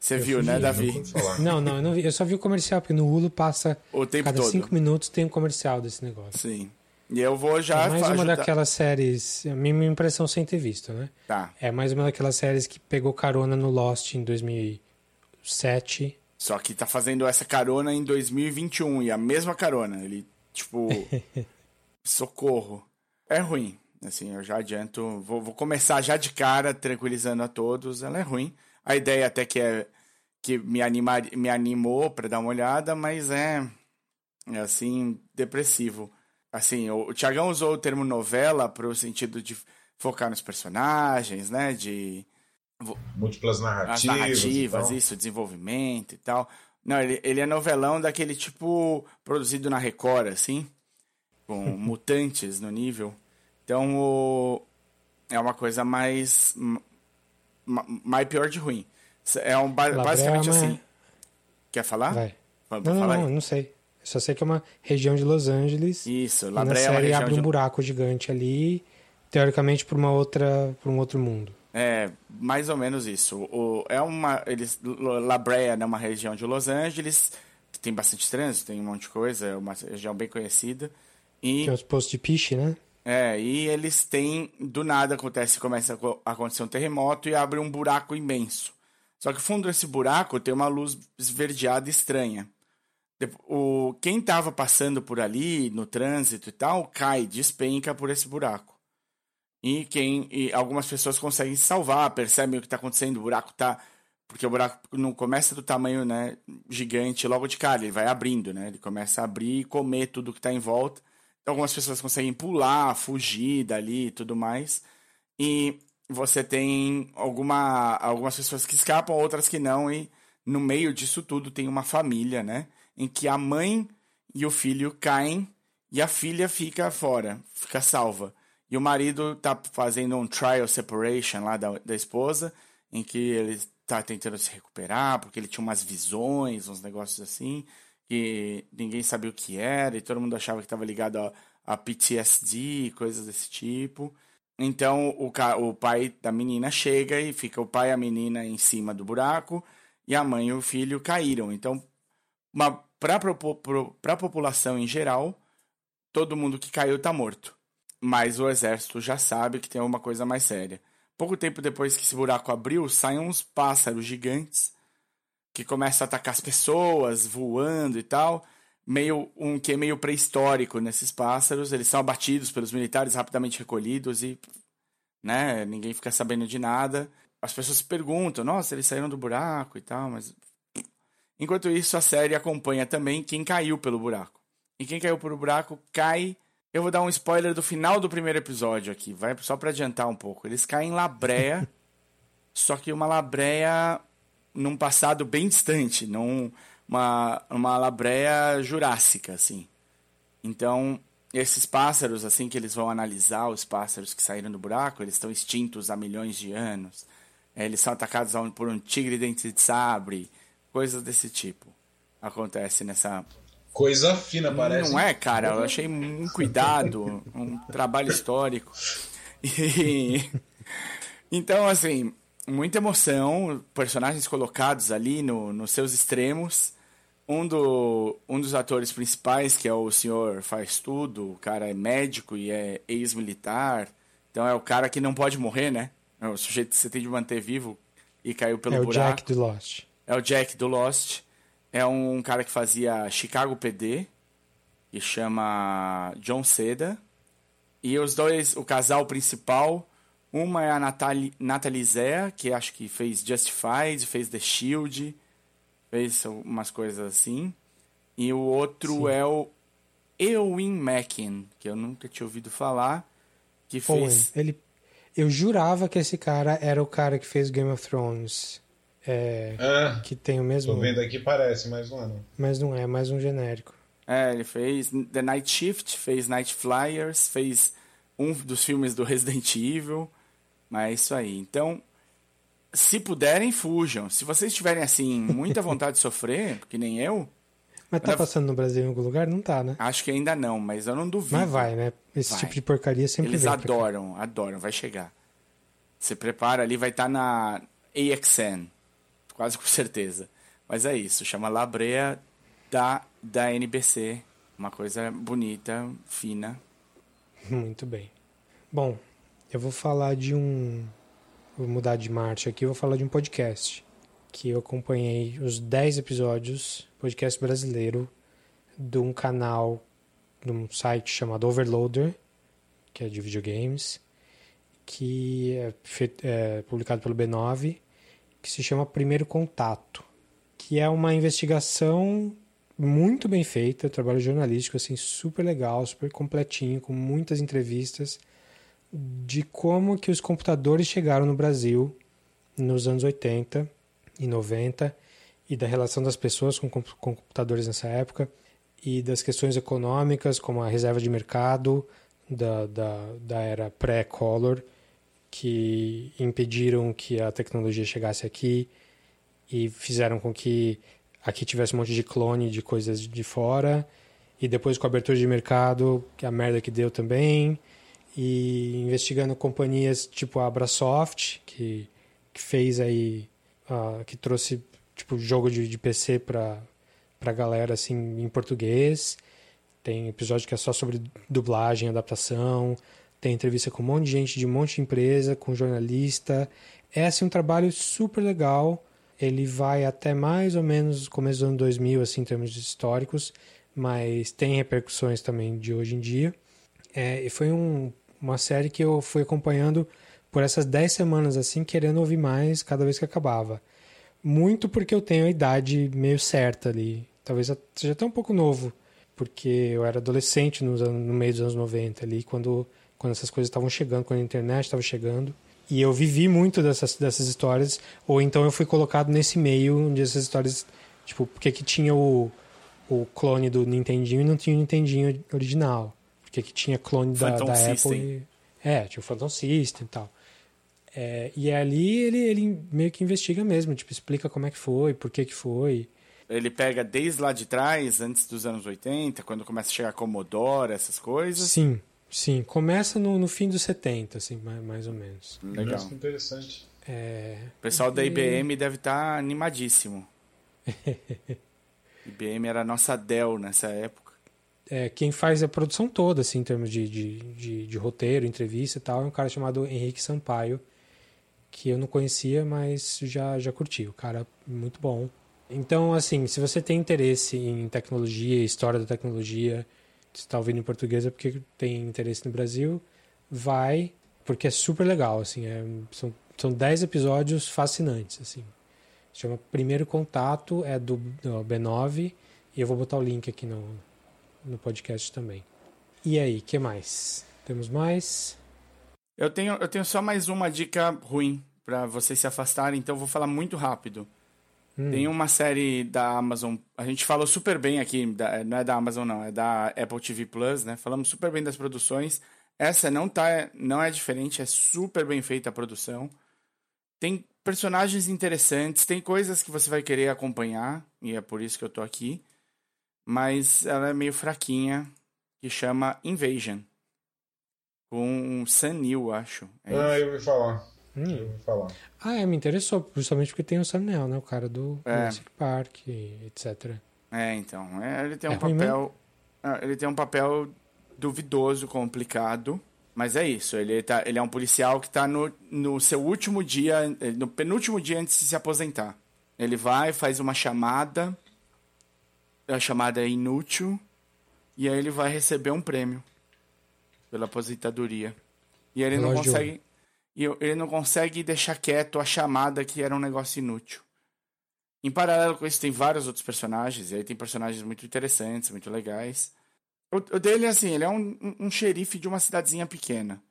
Você Eu viu, né, fugi, Davi? Ouvi falar. Não, não, eu, não vi, eu só vi o comercial, porque no Hulu passa O tempo cada todo. cinco minutos tem um comercial desse negócio. Sim. E eu vou já é mais uma ajudar- daquelas séries, a minha impressão sem ter visto, né? Tá. É mais uma daquelas séries que pegou carona no Lost em 2007. Só que tá fazendo essa carona em 2021 e a mesma carona. Ele, tipo. socorro. É ruim. Assim, eu já adianto. Vou, vou começar já de cara, tranquilizando a todos. Ela é ruim. A ideia até que é. que me, animar, me animou pra dar uma olhada, mas é. É assim, depressivo. Assim, o, o Tiagão usou o termo novela pro sentido de focar nos personagens, né? De Múltiplas as narrativas. narrativas, isso, desenvolvimento e tal. Não, ele, ele é novelão daquele tipo produzido na Record, assim, com mutantes no nível. Então, o, é uma coisa mais. ma- mais pior de ruim. É um, ba- Labrama- basicamente assim. Quer falar? Vai. Vamos Não, não, falar não, aí? não sei. Só sei que é uma região de Los Angeles. Isso, e na é uma série abre um de... buraco gigante ali, teoricamente para uma outra, para um outro mundo. É, mais ou menos isso. O, é uma. Eles, La Brea é uma região de Los Angeles, que tem bastante trânsito, tem um monte de coisa, é uma região bem conhecida. E, Tem os postos de piche, né? é, e eles têm. Do nada acontece, começa a co- a acontecer um terremoto e abre um buraco imenso. Só que fundo desse buraco tem uma luz esverdeada estranha. O, quem estava passando por ali, no trânsito e tal, cai, despenca por esse buraco. E quem e algumas pessoas conseguem se salvar, percebem o que está acontecendo, o buraco tá porque o buraco não começa do tamanho, né, gigante logo de cara, ele vai abrindo, né? Ele começa a abrir e comer tudo que está em volta. Então, algumas pessoas conseguem pular, fugir dali e tudo mais. E você tem alguma algumas pessoas que escapam, outras que não e no meio disso tudo tem uma família, né, em que a mãe e o filho caem e a filha fica fora, fica salva. E o marido tá fazendo um trial separation lá da, da esposa, em que ele tá tentando se recuperar, porque ele tinha umas visões, uns negócios assim, que ninguém sabia o que era, e todo mundo achava que estava ligado a, a PTSD, coisas desse tipo. Então o, o pai da menina chega e fica o pai e a menina em cima do buraco, e a mãe e o filho caíram. Então, para a população em geral, todo mundo que caiu está morto. Mas o exército já sabe que tem uma coisa mais séria. Pouco tempo depois que esse buraco abriu, saem uns pássaros gigantes que começam a atacar as pessoas, voando e tal. meio um que meio pré-histórico nesses pássaros. Eles são abatidos pelos militares, rapidamente recolhidos e né, ninguém fica sabendo de nada. As pessoas se perguntam, nossa, eles saíram do buraco e tal, mas enquanto isso a série acompanha também quem caiu pelo buraco. E quem caiu pelo buraco cai eu vou dar um spoiler do final do primeiro episódio aqui, vai só para adiantar um pouco. Eles caem em labreia, só que uma labreia num passado bem distante, num, uma, uma labreia jurássica, assim. Então, esses pássaros, assim que eles vão analisar, os pássaros que saíram do buraco, eles estão extintos há milhões de anos. É, eles são atacados por um tigre dente de sabre, coisas desse tipo. Acontece nessa, Coisa fina, parece. Não é, cara? Eu achei um cuidado, um trabalho histórico. E... Então, assim, muita emoção, personagens colocados ali no, nos seus extremos. Um, do, um dos atores principais, que é o senhor faz tudo, o cara é médico e é ex-militar. Então é o cara que não pode morrer, né? É o sujeito que você tem de manter vivo e caiu pelo buraco. É o. Jack do Lost. É o Jack do Lost é um cara que fazia Chicago PD, que chama John Seda. E os dois, o casal principal, uma é a Natalie, Natalie Zea, que acho que fez Justified, fez The Shield, fez umas coisas assim. E o outro Sim. é o Eowyn Mackin, que eu nunca tinha ouvido falar, que fez... Ele... Eu jurava que esse cara era o cara que fez Game of Thrones. É, é, que tem o mesmo. Tô vendo aqui, parece, mas não é. Não. Mas não é, é mais um genérico. É, ele fez The Night Shift, fez Night Flyers, fez um dos filmes do Resident Evil. Mas é isso aí. Então, se puderem, fujam. Se vocês tiverem, assim, muita vontade de sofrer, que nem eu. Mas tá passando no Brasil em algum lugar? Não tá, né? Acho que ainda não, mas eu não duvido. Mas vai, né? Esse vai. tipo de porcaria sempre Eles adoram, adoram, vai chegar. Você prepara ali, vai estar tá na AXN quase com certeza. Mas é isso, chama Labrea da, da NBC. Uma coisa bonita, fina. Muito bem. Bom, eu vou falar de um. Vou mudar de marcha aqui, vou falar de um podcast. Que eu acompanhei os 10 episódios, podcast brasileiro, de um canal, de um site chamado Overloader, que é de videogames, que é, é publicado pelo B9 que se chama Primeiro Contato, que é uma investigação muito bem feita, trabalho jornalístico assim super legal, super completinho, com muitas entrevistas de como que os computadores chegaram no Brasil nos anos 80 e 90 e da relação das pessoas com, com computadores nessa época e das questões econômicas como a reserva de mercado da, da, da era pré-color que impediram que a tecnologia chegasse aqui e fizeram com que aqui tivesse um monte de clone de coisas de fora e depois com a abertura de mercado, que a merda que deu também, e investigando companhias tipo a Abrasoft, que, que fez aí, uh, que trouxe tipo jogo de, de PC para pra galera assim em português. Tem episódio que é só sobre dublagem, adaptação, tem entrevista com um monte de gente de um monte de empresa, com jornalista. É assim, um trabalho super legal. Ele vai até mais ou menos começo do ano 2000, assim, em termos históricos, mas tem repercussões também de hoje em dia. É, e foi um, uma série que eu fui acompanhando por essas 10 semanas, assim, querendo ouvir mais cada vez que acabava. Muito porque eu tenho a idade meio certa ali. Talvez seja até um pouco novo, porque eu era adolescente nos no meio dos anos 90 ali, quando quando essas coisas estavam chegando, quando a internet estava chegando. E eu vivi muito dessas, dessas histórias, ou então eu fui colocado nesse meio onde essas histórias, tipo, porque que tinha o, o clone do Nintendinho e não tinha o Nintendinho original. Porque que tinha clone da, da Apple. E, é, tinha o Phantom System e tal. É, e ali ele, ele meio que investiga mesmo, tipo, explica como é que foi, por que que foi. Ele pega desde lá de trás, antes dos anos 80, quando começa a chegar Commodore, essas coisas. Sim. Sim, começa no, no fim dos 70, assim, mais, mais ou menos. Legal. Nossa, interessante. É... O pessoal da IBM deve estar tá animadíssimo. IBM era a nossa Dell nessa época. É, quem faz a produção toda, assim, em termos de, de, de, de, roteiro, entrevista e tal, é um cara chamado Henrique Sampaio, que eu não conhecia, mas já, já curti. O cara muito bom. Então, assim, se você tem interesse em tecnologia, história da tecnologia, está ouvindo em português é porque tem interesse no Brasil, vai, porque é super legal, assim, é, são, são 10 episódios fascinantes, assim. Chama Primeiro Contato, é do, do B9, e eu vou botar o link aqui no, no podcast também. E aí, que mais? Temos mais? Eu tenho, eu tenho só mais uma dica ruim para vocês se afastarem, então eu vou falar muito rápido. Hum. Tem uma série da Amazon, a gente falou super bem aqui, da, não é da Amazon não, é da Apple TV Plus, né? Falamos super bem das produções. Essa não tá, não é diferente, é super bem feita a produção. Tem personagens interessantes, tem coisas que você vai querer acompanhar, e é por isso que eu tô aqui. Mas ela é meio fraquinha, que chama Invasion. Com Sam Neill, acho. É ah, eu ouvi falar. Hum. Falar. Ah, é, me interessou, justamente porque tem o Sam Neill, né? O cara do é. Jurassic Park, etc. É, então. É, ele tem é um papel. Ah, ele tem um papel duvidoso, complicado. Mas é isso, ele, tá, ele é um policial que está no, no seu último dia, no penúltimo dia antes de se aposentar. Ele vai, faz uma chamada, a chamada é inútil, e aí ele vai receber um prêmio pela aposentadoria. E ele não consegue. E ele não consegue deixar quieto a chamada que era um negócio inútil. Em paralelo com isso, tem vários outros personagens, e aí tem personagens muito interessantes, muito legais. O, o dele, assim, ele é um, um, xerife de uma cidadezinha pequena.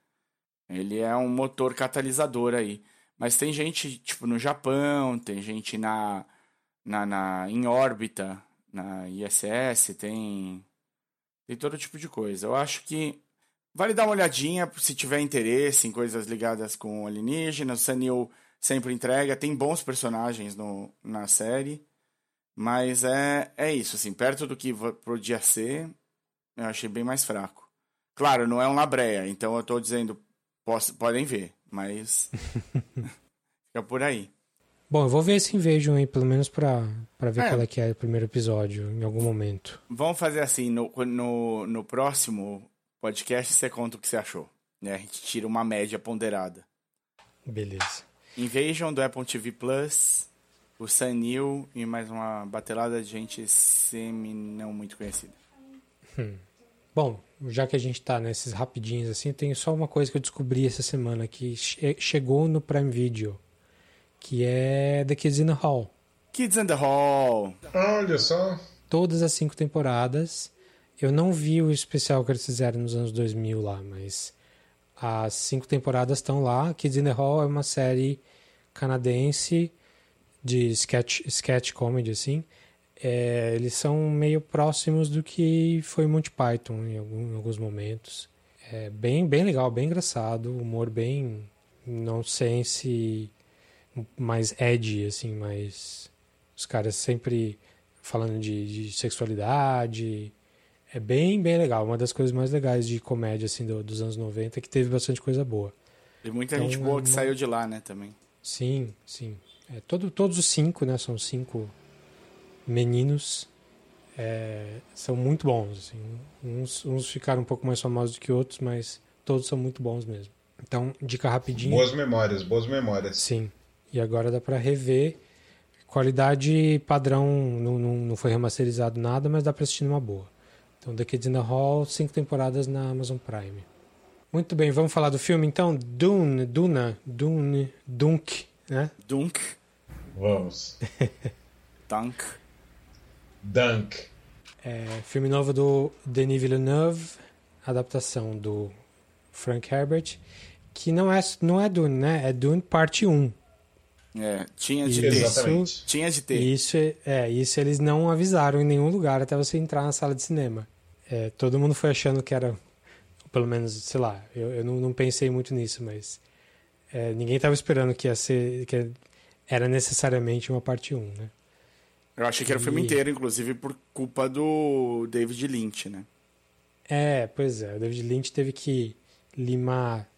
Ele é um motor catalisador aí. Mas tem gente, tipo, no Japão, tem gente na, na, na em órbita, na ISS, tem, tem todo tipo de coisa. Eu acho que Vale dar uma olhadinha se tiver interesse em coisas ligadas com alienígenas. O Sanil sempre entrega, tem bons personagens no, na série. Mas é, é isso, assim, perto do que podia ser, eu achei bem mais fraco. Claro, não é um labreia, então eu tô dizendo, posso, podem ver, mas fica por aí. Bom, eu vou ver esse Invasion aí, pelo menos pra, pra ver é. qual é que é o primeiro episódio, em algum momento. Vamos fazer assim, no, no, no próximo podcast você conta o que você achou. Né? A gente tira uma média ponderada. Beleza. Invasion do Apple TV Plus, o Sanil e mais uma batelada de gente semi não muito conhecida. Hum. Bom, já que a gente tá nesses rapidinhos assim, tem só uma coisa que eu descobri essa semana que che chegou no Prime Video, que é The Kids in the Hall. Kids in the Hall. Olha só. Todas as cinco temporadas eu não vi o especial que eles fizeram nos anos 2000 lá, mas as cinco temporadas estão lá. Kids in the Hall é uma série canadense de sketch, sketch comedy, assim. É, eles são meio próximos do que foi Monty Python em, algum, em alguns momentos. É bem, bem legal, bem engraçado, humor bem nonsense, mais edgy, assim, mais... Os caras sempre falando de, de sexualidade, é bem, bem legal. Uma das coisas mais legais de comédia assim do, dos anos 90 é que teve bastante coisa boa. E muita então, gente boa que uma... saiu de lá, né, também. Sim, sim. É, todo, todos os cinco, né, são cinco meninos, é, são muito bons. Assim. Uns, uns ficaram um pouco mais famosos do que outros, mas todos são muito bons mesmo. Então, dica rapidinho. Boas memórias, boas memórias. Sim. E agora dá para rever. Qualidade padrão, não, não, não foi remasterizado nada, mas dá para assistir numa boa. Então, The Kids in the Hall, cinco temporadas na Amazon Prime. Muito bem, vamos falar do filme então? Dune, Duna, Dune, Dunk, né? Dunk. Vamos. Dunk. Dunk. É, filme novo do Denis Villeneuve, adaptação do Frank Herbert, que não é, não é Dune, né? É Dune parte 1. É, tinha de isso, ter. Tinha de ter. Isso, é, isso eles não avisaram em nenhum lugar até você entrar na sala de cinema. É, todo mundo foi achando que era, pelo menos, sei lá, eu, eu não, não pensei muito nisso, mas é, ninguém estava esperando que ia ser, que era necessariamente uma parte 1, né? Eu achei que era o filme inteiro, inclusive por culpa do David Lynch, né? É, pois é, o David Lynch teve que limar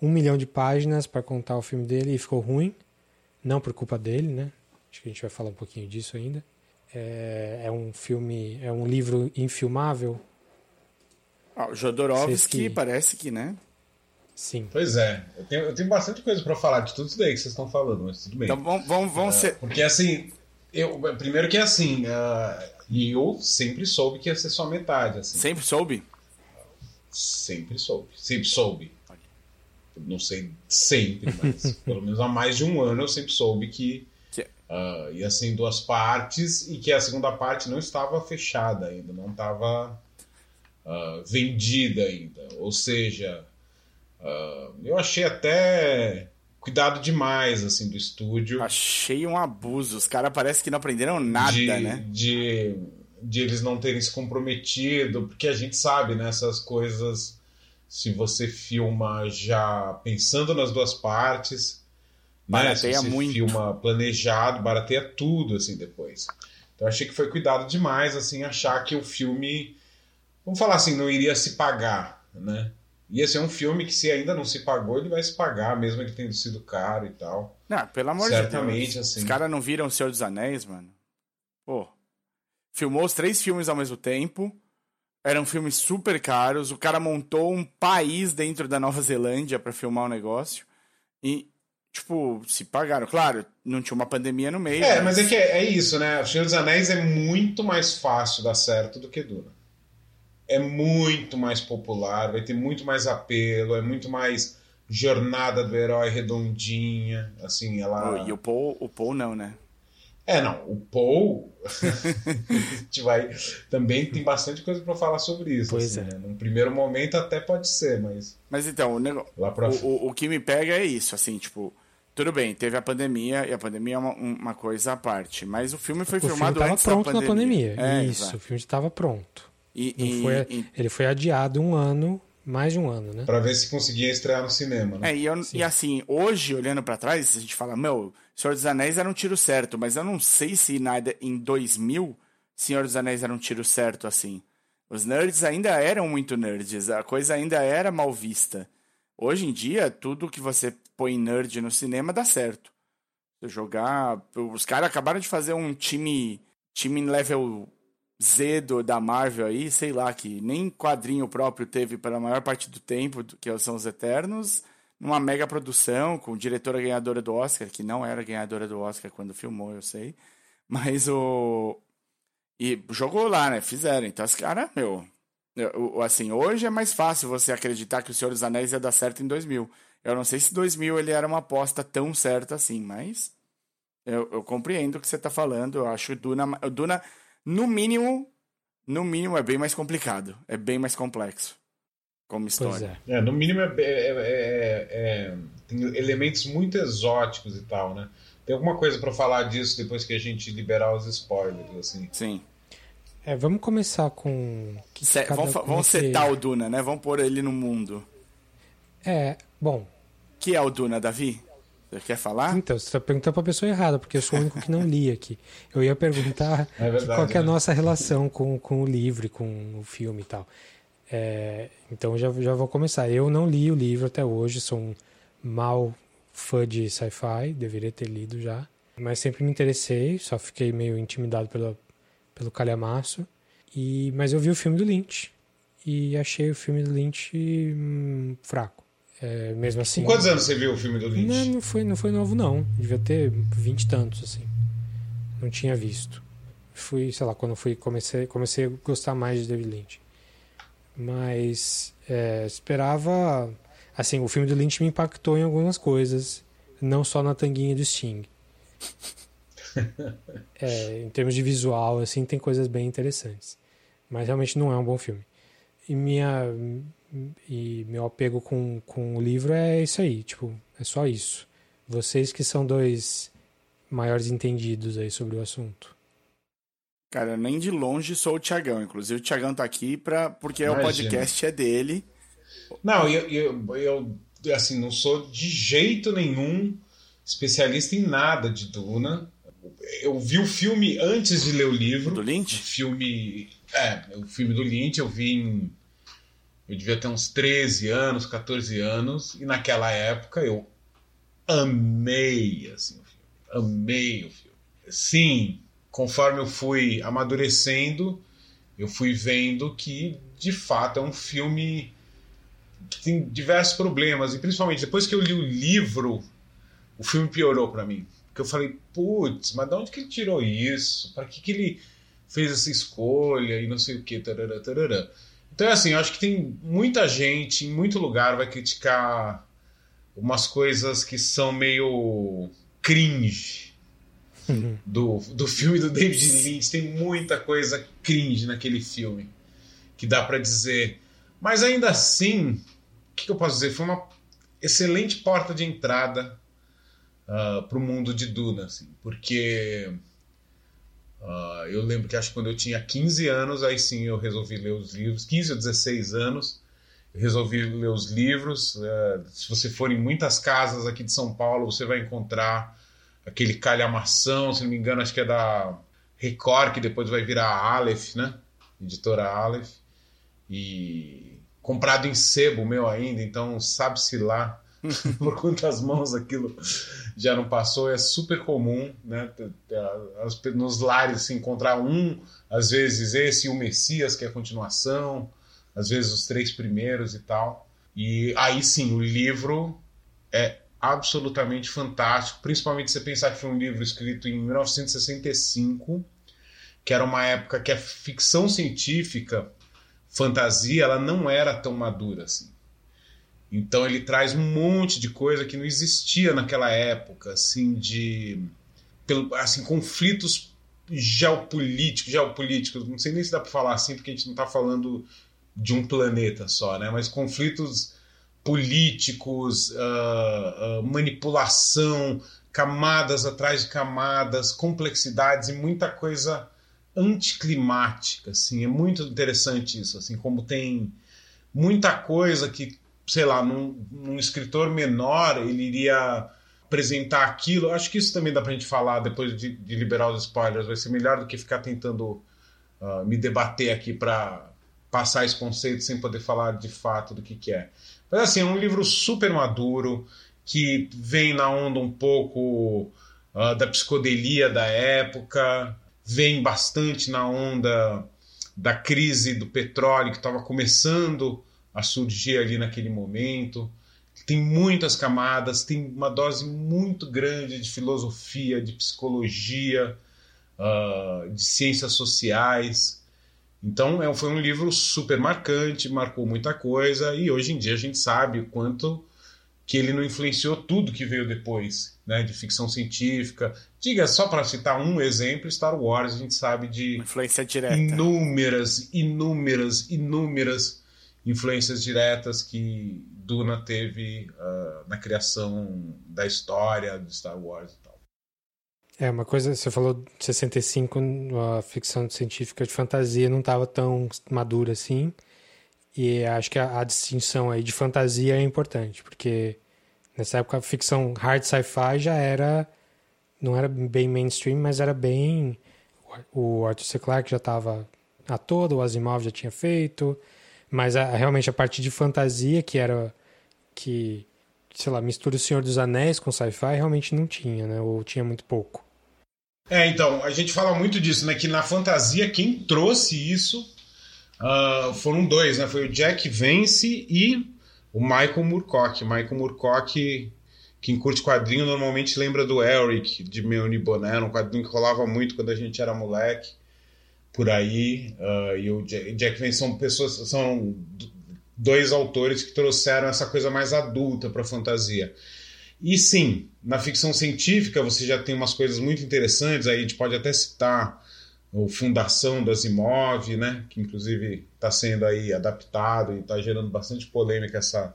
um milhão de páginas para contar o filme dele e ficou ruim, não por culpa dele, né? Acho que a gente vai falar um pouquinho disso ainda é, é um filme, é um livro infilmável. Ah, o Jodorowsky que... parece que, né? Sim. Pois é, eu tenho, eu tenho bastante coisa para falar de tudo isso daí que vocês estão falando, mas tudo bem. Então vamos, vamos, vamos é, ser... Porque assim, Eu, primeiro que assim, uh, eu sempre soube que ia ser só metade. Assim. Sempre soube? Sempre soube. Sempre soube. Não sei sempre, mas pelo menos há mais de um ano eu sempre soube que uh, ia ser em duas partes e que a segunda parte não estava fechada ainda, não estava uh, vendida ainda. Ou seja, uh, eu achei até cuidado demais assim do estúdio. Achei um abuso. Os caras parece que não aprenderam nada, de, né? De, de eles não terem se comprometido, porque a gente sabe, né, essas coisas se você filma já pensando nas duas partes, né? se você muito. filma planejado, barateia tudo assim depois. Então achei que foi cuidado demais assim achar que o filme, vamos falar assim, não iria se pagar, né? Ia ser um filme que se ainda não se pagou, ele vai se pagar, mesmo ele tendo sido caro e tal. Não, pelo amor Certamente, de Deus. Assim. Os caras não viram O Senhor dos Anéis, mano? Pô. Filmou os três filmes ao mesmo tempo eram filmes super caros. O cara montou um país dentro da Nova Zelândia para filmar o um negócio. E, tipo, se pagaram. Claro, não tinha uma pandemia no meio. É, mas, mas é que é, é, isso, né? O Senhor dos Anéis é muito mais fácil dar certo do que Duna. É muito mais popular, vai ter muito mais apelo, é muito mais jornada do herói redondinha, assim, ela... E o Paul, o Paul não, né? É, não, o Paul, a gente vai, também tem bastante coisa para falar sobre isso. Pois assim, é. Né? Num primeiro momento até pode ser, mas... Mas então, o, nego... pra... o, o, o, que me pega é isso, assim, tipo, tudo bem, teve a pandemia, e a pandemia é uma, uma coisa à parte, mas o filme foi o filmado filme antes pronto da pandemia. na pandemia, é, isso, exato. o filme estava pronto. E, e, foi, e... Ele foi adiado um ano, mais de um ano, né? Pra ver se conseguia estrear no cinema, né? É, e, eu, e assim, hoje, olhando para trás, a gente fala, meu, Senhor dos Anéis era um tiro certo, mas eu não sei se nada em 2000 Senhor dos Anéis era um tiro certo assim. Os nerds ainda eram muito nerds, a coisa ainda era mal vista. Hoje em dia, tudo que você põe nerd no cinema dá certo. Você jogar. Os caras acabaram de fazer um time. Time level Z do, da Marvel aí, sei lá, que nem quadrinho próprio teve pela maior parte do tempo, que são os Eternos numa mega produção com diretora ganhadora do Oscar, que não era ganhadora do Oscar quando filmou, eu sei. Mas o. E jogou lá, né? Fizeram. Então, os caras, meu. Assim, hoje é mais fácil você acreditar que o Senhor dos Anéis ia dar certo em 2000. Eu não sei se 2000 ele era uma aposta tão certa assim, mas. Eu, eu compreendo o que você está falando. Eu acho o Duna, o Duna, no mínimo. No mínimo, é bem mais complicado. É bem mais complexo como história. É. é. no mínimo é, é, é, tem elementos muito exóticos e tal, né? Tem alguma coisa para falar disso depois que a gente liberar os spoilers, assim? Sim. É, vamos começar com. Que Se, vamos vamos setar o Duna, né? Vamos pôr ele no mundo. É, bom. Que é o Duna, Davi? Você quer falar? Então, você está perguntando para a pessoa errada, porque eu sou o único que não li aqui. Eu ia perguntar é verdade, qual é a né? nossa relação com, com o livro, com o filme e tal. É, então já, já vou começar. Eu não li o livro até hoje, sou um mau fã de sci-fi, deveria ter lido já. Mas sempre me interessei, só fiquei meio intimidado pela, pelo calhamaço. E, mas eu vi o filme do Lynch e achei o filme do Lynch hum, fraco. É, mesmo assim. Com quantos anos você viu o filme do Lynch? Não, não foi, não foi novo, não. Devia ter vinte e tantos, assim. Não tinha visto. Fui, sei lá, quando fui, comecei, comecei a gostar mais de David Lynch mas é, esperava assim o filme do Lynch me impactou em algumas coisas não só na tanguinha do Sting é, em termos de visual assim tem coisas bem interessantes mas realmente não é um bom filme e minha e meu apego com, com o livro é isso aí tipo é só isso vocês que são dois maiores entendidos aí sobre o assunto Cara, nem de longe sou o Tiagão. Inclusive, o Tiagão tá aqui pra, porque Imagina. o podcast é dele. Não, eu, eu, eu, assim, não sou de jeito nenhum especialista em nada de Duna. Eu vi o filme antes de ler o livro. Do Lynch? O filme. É, o filme do Lynch eu vi em. Eu devia ter uns 13 anos, 14 anos, e naquela época eu amei assim, o filme. Amei o filme. Sim, conforme eu fui amadurecendo, eu fui vendo que de fato é um filme que tem diversos problemas e principalmente depois que eu li o livro, o filme piorou para mim. Porque eu falei, putz, mas de onde que ele tirou isso? Para que, que ele fez essa escolha e não sei o que, tarará, tarará. Então, assim, eu acho que tem muita gente em muito lugar vai criticar umas coisas que são meio cringe uhum. do, do filme do David Lynch. Tem muita coisa cringe naquele filme que dá para dizer. Mas ainda assim, o que, que, eu posso dizer? Foi uma excelente porta de entrada uh, ah, para o mundo de Duna, assim, porque uh, eu lembro que acho que quando eu tinha 15 anos, aí sim eu resolvi ler os livros, 15 ou 16 anos, resolvi ler os livros. Uh, se você for em muitas casas aqui de São Paulo, você vai encontrar aquele calhamação, se não me engano, acho que é da Record, que depois vai virar Aleph, né? Editora Aleph. E comprado em sebo meu ainda, então sabe-se lá por quantas mãos aquilo já não passou, é super comum, né? Nos lares se encontrar um, às vezes esse o Messias, que é a continuação, às vezes os três primeiros e tal. E aí sim, o livro é absolutamente fantástico, principalmente se você pensar que foi um livro escrito em 1965, que era uma época que a ficção científica, fantasia, ela não era tão madura assim. Então ele traz um monte de coisa que não existia naquela época, assim, de assim, conflitos geopolíticos, geopolíticos, não sei nem se dá para falar assim, porque a gente não está falando de um planeta só, né? Mas conflitos políticos, uh, uh, manipulação, camadas atrás de camadas, complexidades e muita coisa anticlimática, assim, é muito interessante isso, assim, como tem muita coisa que sei lá, num, num escritor menor, ele iria apresentar aquilo. Acho que isso também dá pra gente falar depois de, de liberar os spoilers. Vai ser melhor do que ficar tentando uh, me debater aqui para passar esse conceito sem poder falar de fato do que, que é. Mas assim, é um livro super maduro que vem na onda um pouco uh, da psicodelia da época, vem bastante na onda da crise do petróleo que estava começando a surgir ali naquele momento. Tem muitas camadas, tem uma dose muito grande de filosofia, de psicologia, uh, de ciências sociais. Então é, foi um livro super marcante, marcou muita coisa e hoje em dia a gente sabe o quanto que ele não influenciou tudo que veio depois, né, de ficção científica. Diga só para citar um exemplo, Star Wars a gente sabe de influência direta, inúmeras, inúmeras, inúmeras influências diretas que Duna teve uh, na criação da história de Star Wars e tal. É, uma coisa, você falou de 65, a ficção científica de fantasia não estava tão madura assim, e acho que a, a, distinção aí de fantasia é importante, porque nessa época a ficção hard sci-fi já era, não era bem mainstream, mas era bem, o Arthur C. Clarke já estava a todo, o Asimov já tinha feito, mas a, realmente a parte de fantasia, que era. que, sei lá, mistura o Senhor dos Anéis com sci-fi, realmente não tinha, né? Ou tinha muito pouco. É, então, a gente fala muito disso, né? Que na fantasia, quem trouxe isso uh, foram dois, né? Foi o Jack Vance e o Michael Moorcock. Michael Moorcock, quem curte quadrinho, normalmente lembra do Eric, de Meuni Boné, um quadrinho que rolava muito quando a gente era moleque por aí. Uh, e o Jack Vance são pessoas, são dois autores que trouxeram essa coisa mais adulta para a fantasia. E sim, na ficção científica você já tem umas coisas muito interessantes. Aí a gente pode até citar o Fundação das Imóveis, né? Que inclusive está sendo aí adaptado e está gerando bastante polêmica essa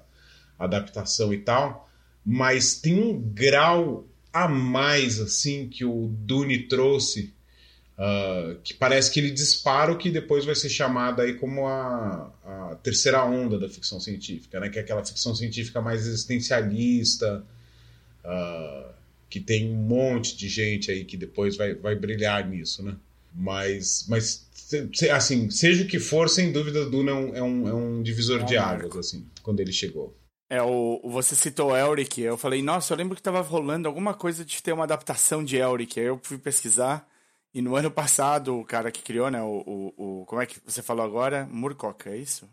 adaptação e tal. Mas tem um grau a mais assim que o Dune trouxe Uh, que parece que ele dispara o que depois vai ser chamado aí como a, a, terceira onda da ficção científica, né? que é aquela ficção científica mais existencialista, uh, que tem um monte de gente aí que depois vai, vai brilhar nisso, né? Mas, mas assim, seja o que for, sem dúvida, Duna é um, é um, é um divisor é de águas, assim, quando ele chegou. É, o, você citou Elric, eu falei, nossa, eu lembro que estava rolando alguma coisa de ter uma adaptação de Elric, aí eu fui pesquisar, e no ano passado, o cara que criou, né, o, o, o como é que você falou agora? Murcock, é isso?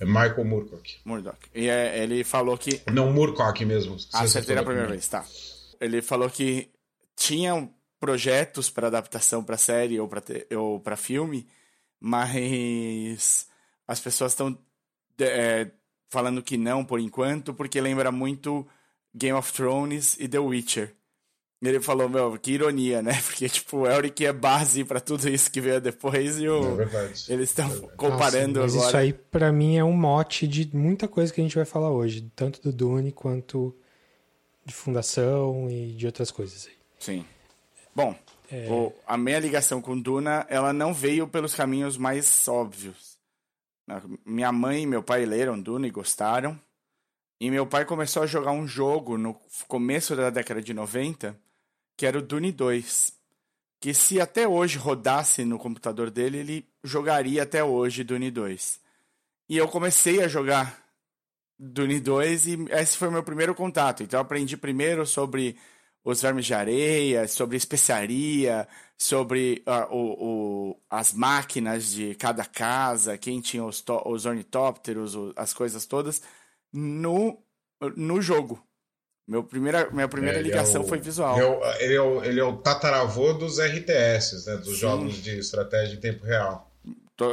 É Michael Moorcock. Murdoch. E é, ele falou que... Não, Moorcock mesmo. Ah, acertei na primeira vez, tá. Ele falou que tinham projetos para adaptação para série ou para ou para filme, mas as pessoas estão é, falando que não por enquanto, porque lembra muito Game of Thrones e The Witcher. Ele falou, meu, que ironia, né? Porque, tipo, o Elric é base para tudo isso que veio depois e o... É eles estão é comparando Nossa, mas agora. Isso aí, para mim, é um mote de muita coisa que a gente vai falar hoje, tanto do Dune quanto de fundação e de outras coisas aí. Sim. Bom, é... o, a minha ligação com Duna, ela não veio pelos caminhos mais óbvios. Minha mãe e meu pai leram Duna e gostaram. E meu pai começou a jogar um jogo no começo da década de 90, que era o Dune 2. Que se até hoje rodasse no computador dele, ele jogaria até hoje Dune 2. E eu comecei a jogar Dune 2 e esse foi o meu primeiro contato. Então eu aprendi primeiro sobre os vermes de areia, sobre especiaria, sobre uh, o, o, as máquinas de cada casa, quem tinha os, os ornitópteros, as coisas todas, no, no jogo. Meu primeira, minha primeira é, ligação é o, foi visual. Ele é, o, ele, é o, ele é o tataravô dos RTS, né, dos Sim. jogos de estratégia em tempo real.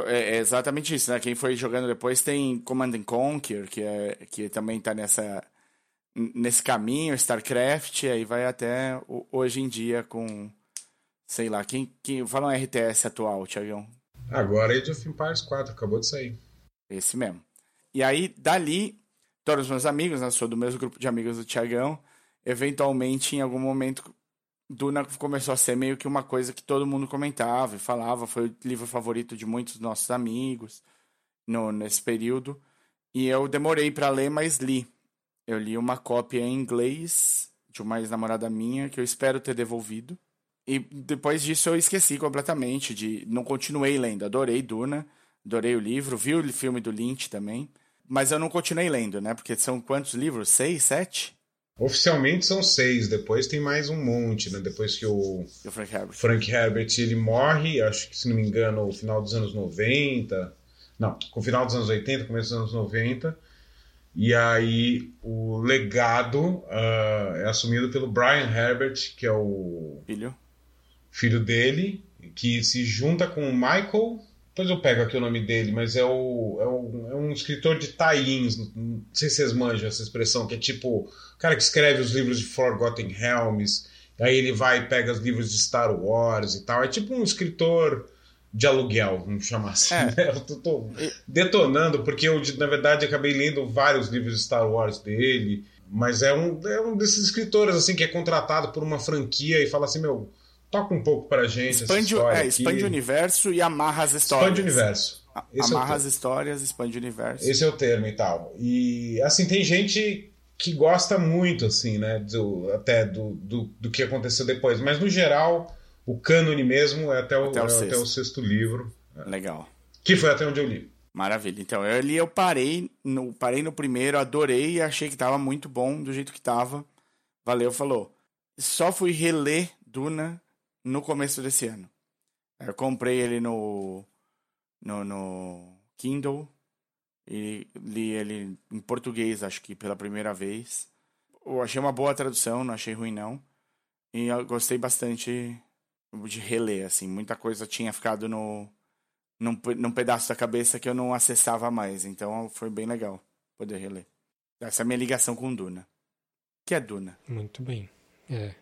É, é, exatamente isso, né? Quem foi jogando depois tem Command and Conquer, que, é, que também está nessa nesse caminho, StarCraft, aí vai até hoje em dia com, sei lá, quem, quem fala um RTS atual, Thiagão? Agora Age of Empires 4, acabou de sair. Esse mesmo. E aí, dali, todos os meus amigos, né, sou do mesmo grupo de amigos do Thiagão, eventualmente, em algum momento, Duna começou a ser meio que uma coisa que todo mundo comentava e falava, foi o livro favorito de muitos dos nossos amigos no, nesse período. E eu demorei para ler, mas li. Eu li uma cópia em inglês de uma ex-namorada minha que eu espero ter devolvido. E depois disso eu esqueci completamente de não continuei lendo. Adorei Duna, adorei o livro, vi o filme do Lynch também, mas eu não continuei lendo, né? Porque são quantos livros? Seis, sete? Oficialmente são seis, depois tem mais um monte, né? Depois que o, Frank Herbert. Frank Herbert ele morre, acho que se não me engano, no final dos anos 90. Não, com o final dos anos 80, começo dos anos 90. E aí o legado uh, é assumido pelo Brian Herbert, que é o filho, filho dele, que se junta com o Michael. Depois eu pego aqui o nome dele, mas é, o, é, o, é um escritor de tie-ins. Não sei se vocês manjam essa expressão, que é tipo o cara que escreve os livros de Forgotten Realms. Aí ele vai e pega os livros de Star Wars e tal. É tipo um escritor de aluguel, vamos chamar assim. É. Né? Eu tô, tô detonando, porque eu, na verdade, acabei lendo vários livros de Star Wars dele, mas é um, é um desses escritores assim que é contratado por uma franquia e fala assim, meu, toca um pouco pra gente expande, é, expande o universo e amarra as histórias. Expande o universo. Esse amarra é o as histórias, expande o universo. Esse é o termo e tal. E, assim, tem gente que gosta muito, assim, né, do, até do, do, do que aconteceu depois, mas no geral o cânone mesmo é até o, até o, é sexto. Até o sexto livro. Legal. Que foi até onde eu li. Maravilha. Então, eu li, eu parei no, parei no primeiro, adorei e achei que estava muito bom do jeito que estava. Valeu, falou. Só fui reler Duna no começo desse ano. Eu comprei ele no, no, no Kindle e li ele em português, acho que pela primeira vez. Eu achei uma boa tradução, não achei ruim não. E eu gostei bastante de reler, assim. Muita coisa tinha ficado no, num, num pedaço da cabeça que eu não acessava mais. Então foi bem legal poder reler. Essa é a minha ligação com Duna. que é Duna? Muito bem. É.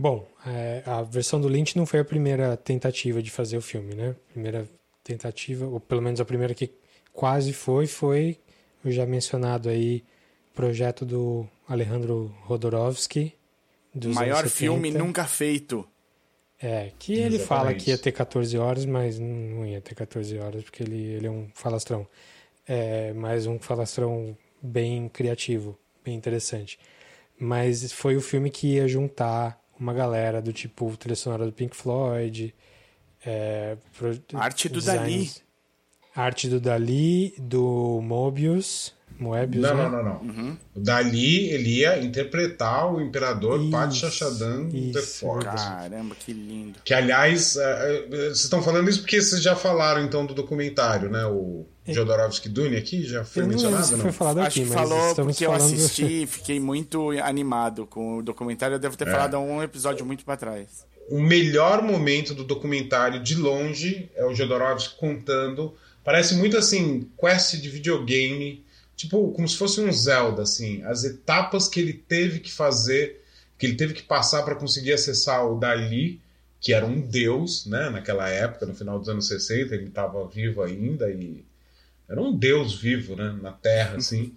Bom, é, a versão do Lynch não foi a primeira tentativa de fazer o filme, né? Primeira tentativa, ou pelo menos a primeira que quase foi, foi o já mencionado aí projeto do Alejandro Rodorovsky. O maior filme nunca feito. É, que ele Exatamente. fala que ia ter 14 horas, mas não ia ter 14 horas, porque ele, ele é um falastrão. É, mas um falastrão bem criativo, bem interessante. Mas foi o filme que ia juntar uma galera do tipo trilha sonora do Pink Floyd, é, arte do Dali. Arte do Dali, do Mobius. Moebius, não, né? não, não, não. Uhum. O Dali, ele ia interpretar o imperador isso, Ford. Caramba, que lindo. Que, aliás, uh, vocês estão falando isso porque vocês já falaram, então, do documentário, né? O é. Jodorowsky Dune aqui, já foi eu mencionado, não? Foi falado aqui, Acho que mas falou porque falando... eu assisti fiquei muito animado com o documentário. Eu devo ter é. falado um episódio muito para trás. O melhor momento do documentário, de longe, é o Jodorowsky contando. Parece muito assim, quest de videogame tipo, como se fosse um Zelda, assim, as etapas que ele teve que fazer, que ele teve que passar para conseguir acessar o Dali, que era um deus, né, naquela época, no final dos anos 60, ele estava vivo ainda e era um deus vivo, né, na Terra, assim,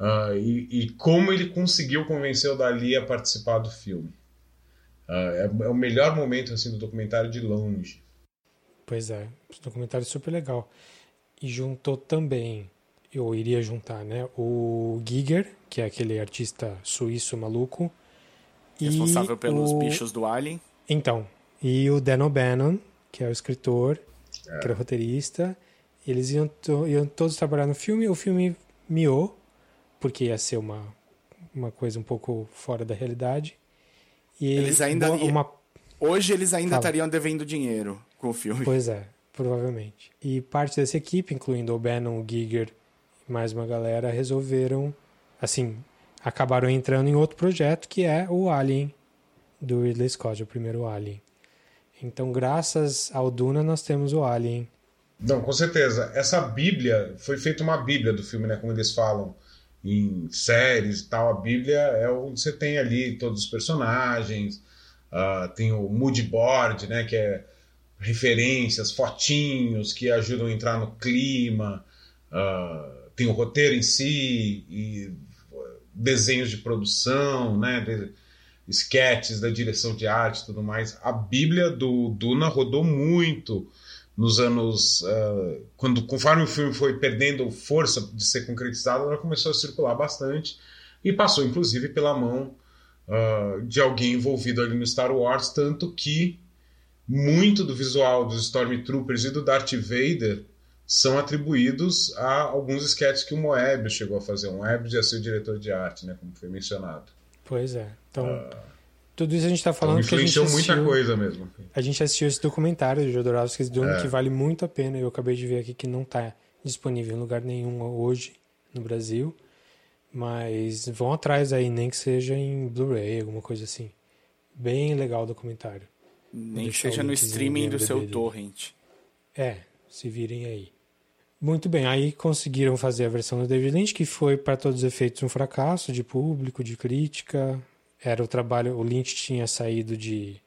uh, e, e, como ele conseguiu convencer o Dali a participar do filme. Uh, é, é, o melhor momento, assim, do documentário de longe. Pois é, documentário é super legal. E juntou também eu iria juntar, né? O Giger, que é aquele artista suíço maluco. Responsável pelos o... bichos do Alien. Então, e o Dan O'Bannon, que é o escritor, é. que era roteirista. Eles iam, to... iam todos trabalhar no filme. O filme miou, porque ia ser uma, uma coisa um pouco fora da realidade. E eles ainda. Uma... Hoje eles ainda Fala. estariam devendo dinheiro com o filme. Pois é, provavelmente. E parte dessa equipe, incluindo o Bannon, o Giger mais uma galera resolveram, assim, acabaram entrando em outro projeto que é o Alien do Ridley Scott, o primeiro Alien. Então, graças ao Duna, nós temos o Alien. Não, com certeza. Essa Bíblia foi feita uma Bíblia do filme, né? Como eles falam em séries e tal. A Bíblia é onde você tem ali todos os personagens. Uh, tem o mood board, né? Que é referências, fotinhos que ajudam a entrar no clima. Uh, tem o roteiro em si e desenhos de produção, né, de, sketches da direção de arte e tudo mais. A Bíblia do Duna rodou muito nos anos uh, quando conforme o filme foi perdendo força de ser concretizado, ela começou a circular bastante e passou inclusive pela mão uh, de alguém envolvido ali no Star Wars, tanto que muito do visual dos Stormtroopers e do Darth Vader são atribuídos a alguns sketches que o Moebius chegou a fazer. O Moebius ia ser o diretor de arte, né, como foi mencionado. Pois é. Então, uh, tudo isso a gente está falando então influenciou muita coisa mesmo. A gente assistiu esse documentário do Jodorowsky Dune é. que vale muito a pena. Eu acabei de ver aqui que não está disponível em lugar nenhum hoje no Brasil. Mas vão atrás aí, nem que seja em Blu-ray, alguma coisa assim. Bem legal o documentário. Nem que seja no streaming do seu torrent. É, se virem aí. Muito bem, aí conseguiram fazer a versão do David Lynch, que foi para todos os efeitos um fracasso de público, de crítica. Era o trabalho, o Lynch tinha saído de,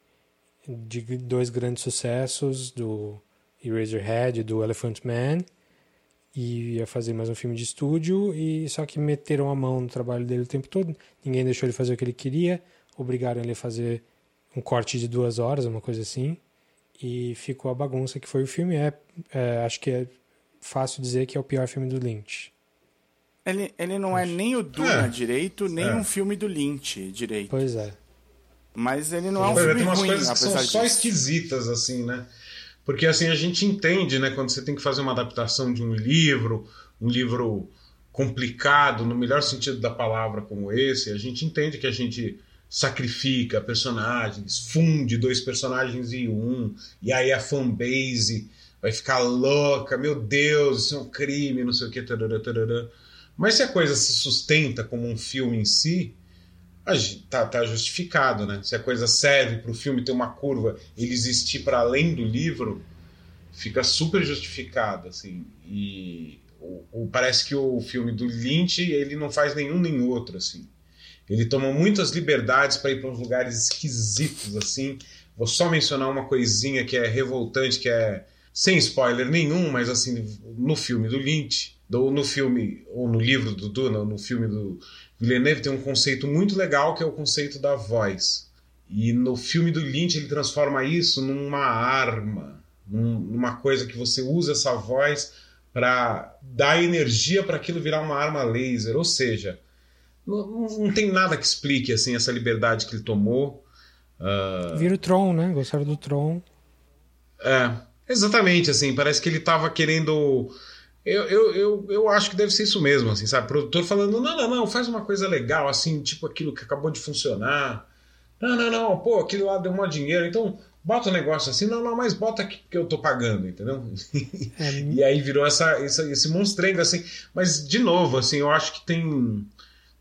de dois grandes sucessos, do Eraserhead e do Elephant Man, e ia fazer mais um filme de estúdio, e só que meteram a mão no trabalho dele o tempo todo, ninguém deixou ele fazer o que ele queria, obrigaram ele a fazer um corte de duas horas, uma coisa assim, e ficou a bagunça que foi o filme. É, é, acho que é fácil dizer que é o pior filme do Lynch. Ele, ele não é nem o Duna é. direito, nem é. um filme do Lynch direito. Pois é. Mas ele não é um filme tem umas ruim, coisas que são só esquisitas, assim, né? Porque assim, a gente entende, né, quando você tem que fazer uma adaptação de um livro, um livro complicado, no melhor sentido da palavra como esse, a gente entende que a gente sacrifica personagens, funde dois personagens em um, e aí a fanbase vai ficar louca, meu Deus, isso é um crime, não sei o que, tarará, tarará. mas se a coisa se sustenta como um filme em si, tá, tá justificado, né? Se a coisa serve para o filme ter uma curva, ele existir para além do livro, fica super justificado, assim. E parece que o filme do Lynch ele não faz nenhum nem outro, assim. Ele toma muitas liberdades para ir para uns lugares esquisitos assim. Vou só mencionar uma coisinha que é revoltante, que é sem spoiler nenhum, mas assim no filme do Lynch, ou no filme ou no livro do Duna, no filme do Villeneuve tem um conceito muito legal que é o conceito da voz. E no filme do Lynch ele transforma isso numa arma, numa coisa que você usa essa voz para dar energia para aquilo virar uma arma laser, ou seja, não, não, tem nada que explique assim essa liberdade que ele tomou. Uh... Vira o Tron, né? Gostaram do Tron. É, exatamente, assim, parece que ele estava querendo Eu, eu, eu, eu acho que deve ser isso mesmo, assim, sabe? produtor falando, não, não, não, faz uma coisa legal, assim, tipo aquilo que acabou de funcionar. Não, não, não, pô, aquilo lá deu maior dinheiro, então bota um negócio assim, não, não, mas bota aqui que eu tô pagando, entendeu? É. e aí virou essa, essa, esse monstrengo, assim. Mas, de novo, assim, eu acho que tem.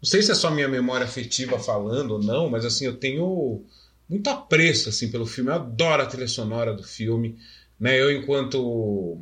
Não sei se é só minha memória afetiva falando ou não, mas assim, eu tenho muito apreço assim pelo filme. Eu adoro a trilha sonora do filme. Né? Eu, enquanto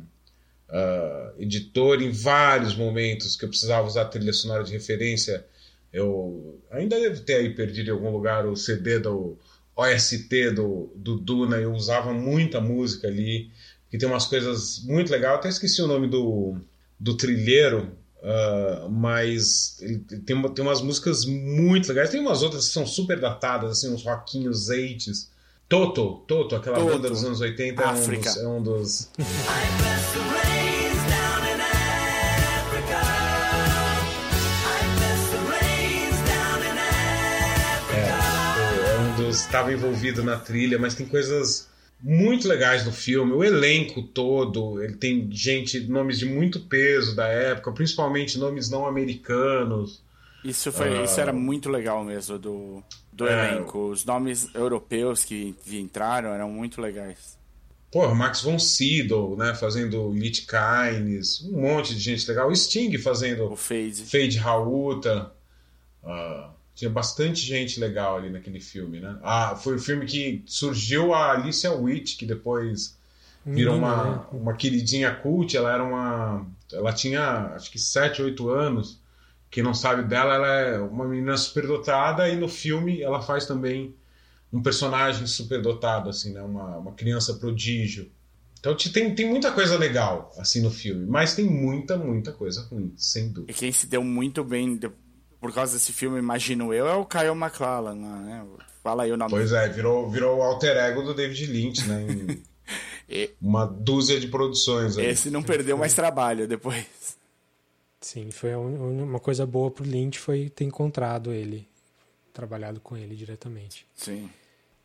uh, editor, em vários momentos que eu precisava usar a trilha sonora de referência, eu ainda devo ter aí perdido em algum lugar o CD do OST do, do Duna, eu usava muita música ali, que tem umas coisas muito legais. Até esqueci o nome do, do trilheiro, uh, mas ele tem, uma, tem umas músicas muito legais. Tem umas outras que são super datadas, assim, uns rockinhos 80s. Toto, Toto, aquela Toto. banda dos anos 80 África. é um dos. É um dos... estava envolvido na trilha, mas tem coisas muito legais no filme. O elenco todo, ele tem gente, nomes de muito peso da época, principalmente nomes não americanos. Isso foi, uh, isso era muito legal mesmo do, do é, elenco. Os nomes europeus que entraram eram muito legais. Pô, Max von Sydow, né, fazendo Lit Kynes, um monte de gente legal. O Sting fazendo o Fade, Fade Rauta. Uh, tinha bastante gente legal ali naquele filme, né? Ah, foi o filme que surgiu a Alicia Witt, que depois virou uma, né? uma queridinha cult. Ela era uma. Ela tinha acho que 7, 8 anos. Quem não sabe dela, ela é uma menina superdotada e no filme ela faz também um personagem superdotado, assim, né? Uma, uma criança prodígio. Então tem, tem muita coisa legal assim no filme, mas tem muita, muita coisa ruim, sem dúvida. E quem se deu muito bem por causa desse filme, imagino eu, é o Kyle MacLachlan, né? Fala aí o nome. Pois é, virou, virou o alter ego do David Lynch, né? Em e... Uma dúzia de produções. Aí. Esse não perdeu mais trabalho depois. Sim, foi uma coisa boa pro Lynch foi ter encontrado ele, trabalhado com ele diretamente. Sim.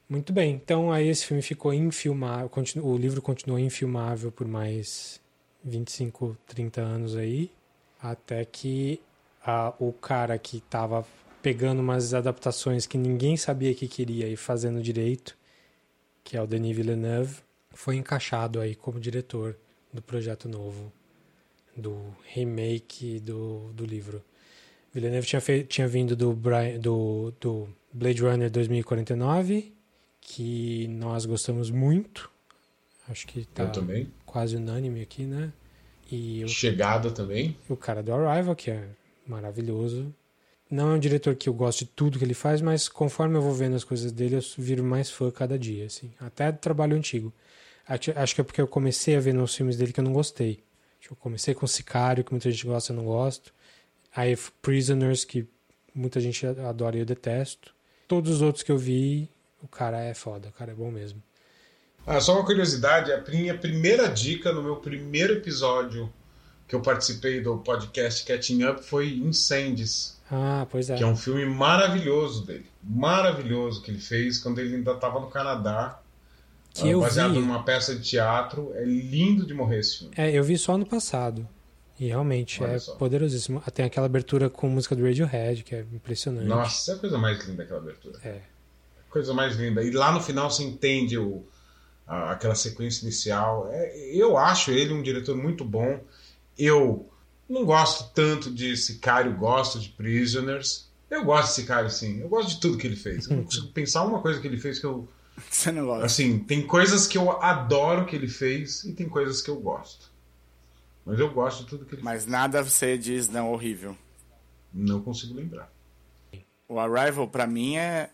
Muito bem, então aí esse filme ficou infilmável, o livro continuou infilmável por mais 25, 30 anos aí, até que a, o cara que estava pegando umas adaptações que ninguém sabia que queria e fazendo direito, que é o Denis Villeneuve, foi encaixado aí como diretor do projeto novo, do remake do, do livro. Villeneuve tinha, fe, tinha vindo do, do, do Blade Runner 2049, que nós gostamos muito. Acho que tá quase unânime aqui, né? E Chegada também. O cara do Arrival, que é maravilhoso. Não é um diretor que eu gosto de tudo que ele faz, mas conforme eu vou vendo as coisas dele, eu viro mais fã cada dia, assim. Até do trabalho antigo. Acho que é porque eu comecei a ver nos filmes dele que eu não gostei. Eu comecei com Sicário, que muita gente gosta e eu não gosto. Aí Prisoners, que muita gente adora e eu detesto. Todos os outros que eu vi, o cara é foda, o cara é bom mesmo. Ah, só uma curiosidade, a minha primeira dica no meu primeiro episódio que eu participei do podcast Catching Up foi Incendies. Ah, pois é. Que é um filme maravilhoso dele. Maravilhoso que ele fez quando ele ainda estava no Canadá. Que uh, baseado vi. numa peça de teatro. É lindo de morrer esse filme. É, eu vi só no passado. E realmente Olha é só. poderosíssimo. Tem aquela abertura com música do Radiohead, que é impressionante. Nossa, é a coisa mais linda aquela abertura. É. Coisa mais linda. E lá no final você entende o, a, aquela sequência inicial. É, eu acho ele um diretor muito bom. Eu não gosto tanto de Sicário, gosto de Prisoners. Eu gosto de Sicário, sim. Eu gosto de tudo que ele fez. Eu não consigo pensar uma coisa que ele fez que eu. Você não gosta? Assim, tem coisas que eu adoro que ele fez e tem coisas que eu gosto. Mas eu gosto de tudo que ele Mas fez. Mas nada você diz não horrível. Não consigo lembrar. O Arrival, para mim, é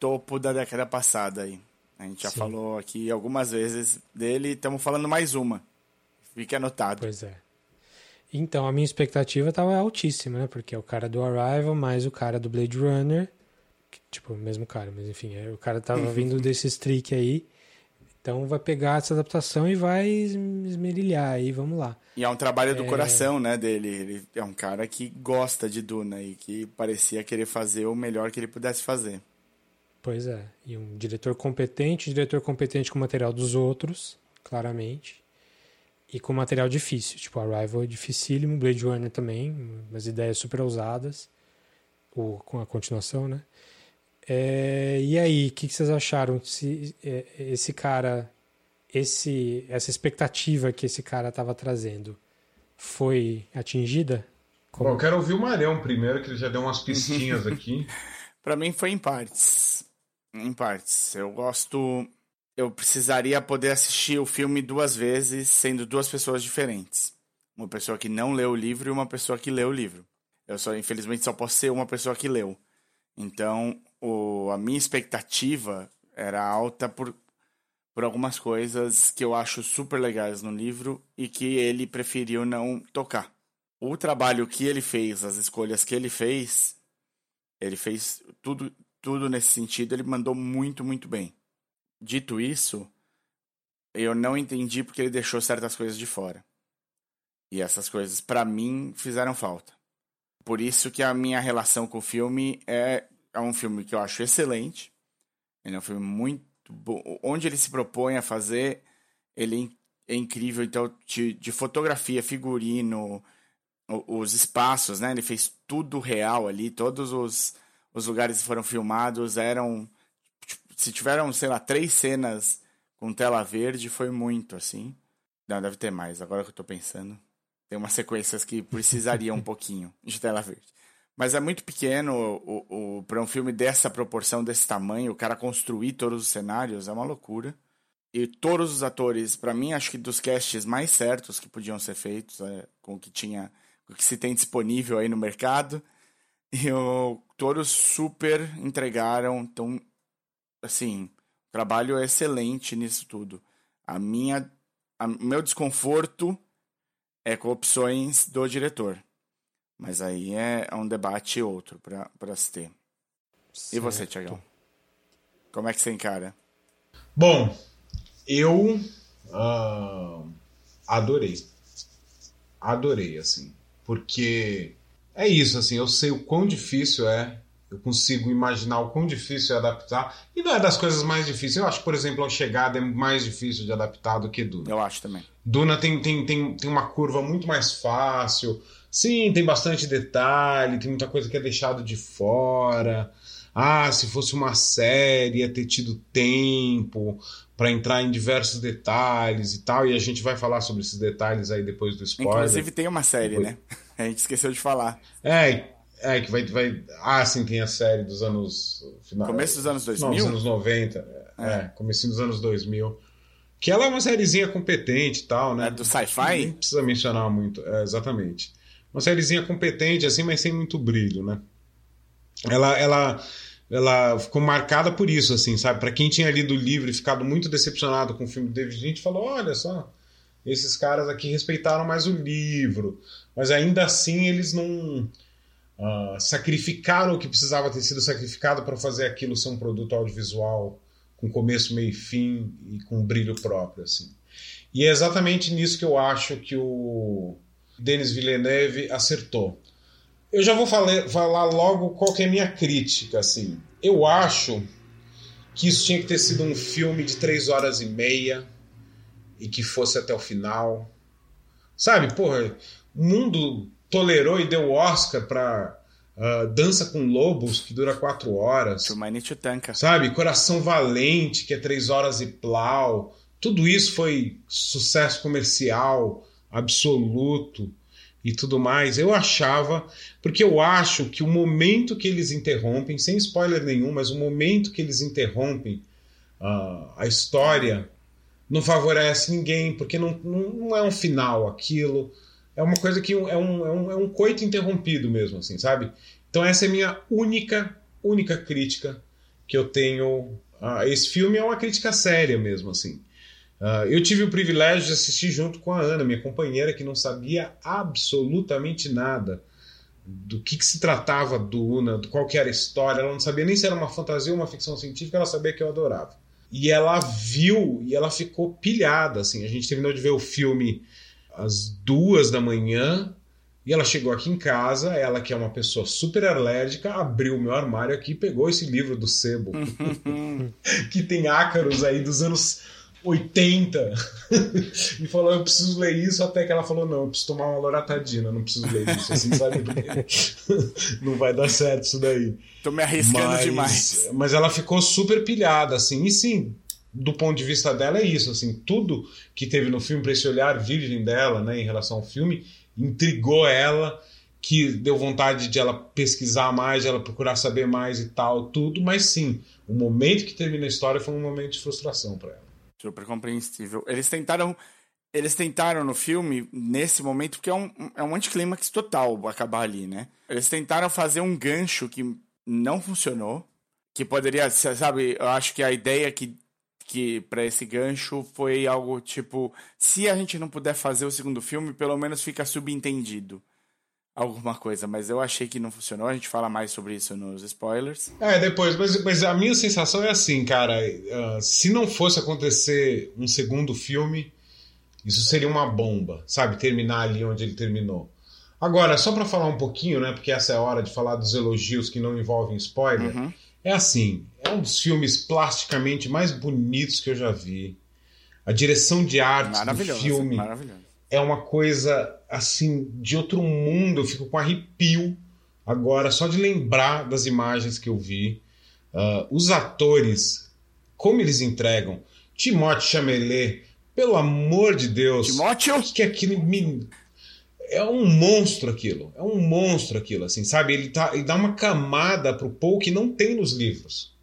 topo da década passada aí. A gente já Sim. falou aqui algumas vezes dele, estamos falando mais uma. Fique anotado. Pois é. Então, a minha expectativa estava altíssima, né? Porque é o cara do Arrival mais o cara do Blade Runner. Que, tipo, o mesmo cara, mas enfim, é, o cara tava vindo desse streak aí. Então vai pegar essa adaptação e vai esmerilhar aí, vamos lá. E é um trabalho do é... coração, né, dele. Ele é um cara que gosta de Duna e que parecia querer fazer o melhor que ele pudesse fazer. Pois é. E um diretor competente, diretor competente com o material dos outros, claramente. E com material difícil. Tipo, Arrival é dificílimo, Blade Runner também, umas ideias super ousadas, ou com a continuação, né? É, e aí, o que, que, vocês acharam? Se é, esse cara, esse, essa expectativa que esse cara estava trazendo foi atingida? Como... Bom, eu quero ouvir o Marião primeiro, que ele já deu umas pistinhas aqui. Para mim foi em partes. Em partes. Eu gosto. Eu precisaria poder assistir o filme duas vezes, sendo duas pessoas diferentes. Uma pessoa que não leu o livro e uma pessoa que leu o livro. Eu só, infelizmente, só posso ser uma pessoa que leu. Então, o, a minha expectativa era alta por, por algumas coisas que eu acho super legais no livro e que ele preferiu não tocar. O trabalho que ele fez, as escolhas que ele fez, ele fez tudo, tudo nesse sentido, ele mandou muito, muito bem. Dito isso, eu não entendi porque ele deixou certas coisas de fora. E essas coisas, para mim, fizeram falta. Por isso que a minha relação com o filme é, é um filme que eu acho excelente. Ele é um filme muito bom. Onde ele se propõe a fazer, ele é incrível. Então, de, de fotografia, figurino, os espaços, né? Ele fez tudo real ali. Todos os, os lugares que foram filmados eram... Se tiveram, sei lá, três cenas com tela verde, foi muito, assim. Não, deve ter mais, agora que eu tô pensando. Tem umas sequências que precisariam um pouquinho de tela verde. Mas é muito pequeno o, o, para um filme dessa proporção, desse tamanho, o cara construir todos os cenários é uma loucura. E todos os atores, para mim, acho que dos casts mais certos que podiam ser feitos, é, com o que tinha, o que se tem disponível aí no mercado. E o, todos super entregaram. Então, assim, o trabalho é excelente nisso tudo. A minha, o meu desconforto é com opções do diretor. Mas aí é, um debate outro para se ter. Certo. E você, Tiagão? Como é que você encara? Bom, eu uh, adorei. Adorei, assim. Porque é isso, assim, eu sei o quão difícil é eu consigo imaginar o quão difícil é adaptar. E não é das coisas mais difíceis. Eu acho, por exemplo, a chegada é mais difícil de adaptar do que Duna. Eu acho também. Duna tem, tem, tem, tem uma curva muito mais fácil. Sim, tem bastante detalhe, tem muita coisa que é deixado de fora. Ah, se fosse uma série, ia ter tido tempo para entrar em diversos detalhes e tal. E a gente vai falar sobre esses detalhes aí depois do spoiler. Inclusive tem uma série, depois... né? A gente esqueceu de falar. É, é, que vai, vai. Ah, sim, tem a série dos anos. Final, Começo dos anos 2000? Não, dos anos 90. É, é. comecinho dos anos 2000. Que ela é uma sériezinha competente e tal, né? É do sci-fi? Nem precisa mencionar muito. É, exatamente. Uma sériezinha competente, assim, mas sem muito brilho, né? Ela, ela, ela ficou marcada por isso, assim, sabe? Para quem tinha lido o livro e ficado muito decepcionado com o filme do David Lynch, falou: olha só, esses caras aqui respeitaram mais o livro, mas ainda assim eles não uh, sacrificaram o que precisava ter sido sacrificado para fazer aquilo ser um produto audiovisual com começo, meio e fim e com brilho próprio, assim. E é exatamente nisso que eu acho que o Denis Villeneuve acertou. Eu já vou falar, falar logo qual é a minha crítica, assim. Eu acho que isso tinha que ter sido um filme de três horas e meia e que fosse até o final. Sabe, porra, mundo tolerou e deu Oscar para uh, ah, Dança com Lobos, que dura quatro horas. Tanka. Sabe? Coração Valente, que é três horas e plau. Tudo isso foi sucesso comercial absoluto e tudo mais. Eu achava, porque eu acho que o momento que eles interrompem, sem spoiler nenhum, mas o momento que eles interrompem uh, a história não favorece ninguém, porque não, não, não é um final aquilo é uma coisa que é um, é um, é um coito interrompido mesmo, assim, sabe? Então essa é a minha única, única crítica que eu tenho a esse filme. É uma crítica séria mesmo, assim. Uh, eu tive o privilégio de assistir junto com a Ana, minha companheira, que não sabia absolutamente nada do que, que se tratava Duna, do qual era a história. Ela não sabia nem se era uma fantasia ou uma ficção científica, ela sabia que eu adorava. E ela viu e ela ficou pilhada, assim. A gente terminou de ver o filme às duas da manhã e ela chegou aqui em casa, ela que é uma pessoa super alérgica, abriu o meu armário aqui e pegou esse livro do sebo, que tem ácaros aí dos anos 80 e falou: Eu preciso ler isso. Até que ela falou: Não, eu preciso tomar uma loratadina, não preciso ler isso. Assim, sabe? não vai dar certo isso daí. Tô me arriscando mas, demais. Mas ela ficou super pilhada, assim. E sim, do ponto de vista dela, é isso. assim Tudo que teve no filme, para esse olhar virgem dela né, em relação ao filme, intrigou ela que deu vontade de ela pesquisar mais, de ela procurar saber mais e tal, tudo, mas sim, o momento que termina a história foi um momento de frustração para ela. Super compreensível. Eles tentaram eles tentaram no filme, nesse momento, porque é um, é um anticlímax total acabar ali, né? Eles tentaram fazer um gancho que não funcionou, que poderia, sabe, eu acho que a ideia que, que para esse gancho foi algo tipo, se a gente não puder fazer o segundo filme, pelo menos fica subentendido alguma coisa, mas eu achei que não funcionou. A gente fala mais sobre isso nos spoilers. É, depois, mas, mas a minha sensação é assim, cara. Uh, se não fosse acontecer um segundo filme, isso seria uma bomba, sabe? Terminar ali onde ele terminou. Agora, só para falar um pouquinho, né? Porque essa é a hora de falar dos elogios que não envolvem spoiler. Uhum. É assim, é um dos filmes plasticamente mais bonitos que eu já vi. A direção de arte do filme é uma coisa assim de outro mundo. Eu fico com arrepio agora só de lembrar das imagens que eu vi. Uh, os atores, como eles entregam. Timothée Chalamet, pelo amor de Deus. Timóteo? Que aquele menino é um monstro aquilo. É um monstro aquilo, assim, sabe? Ele, tá, ele dá uma camada pro Paul que não tem nos livros.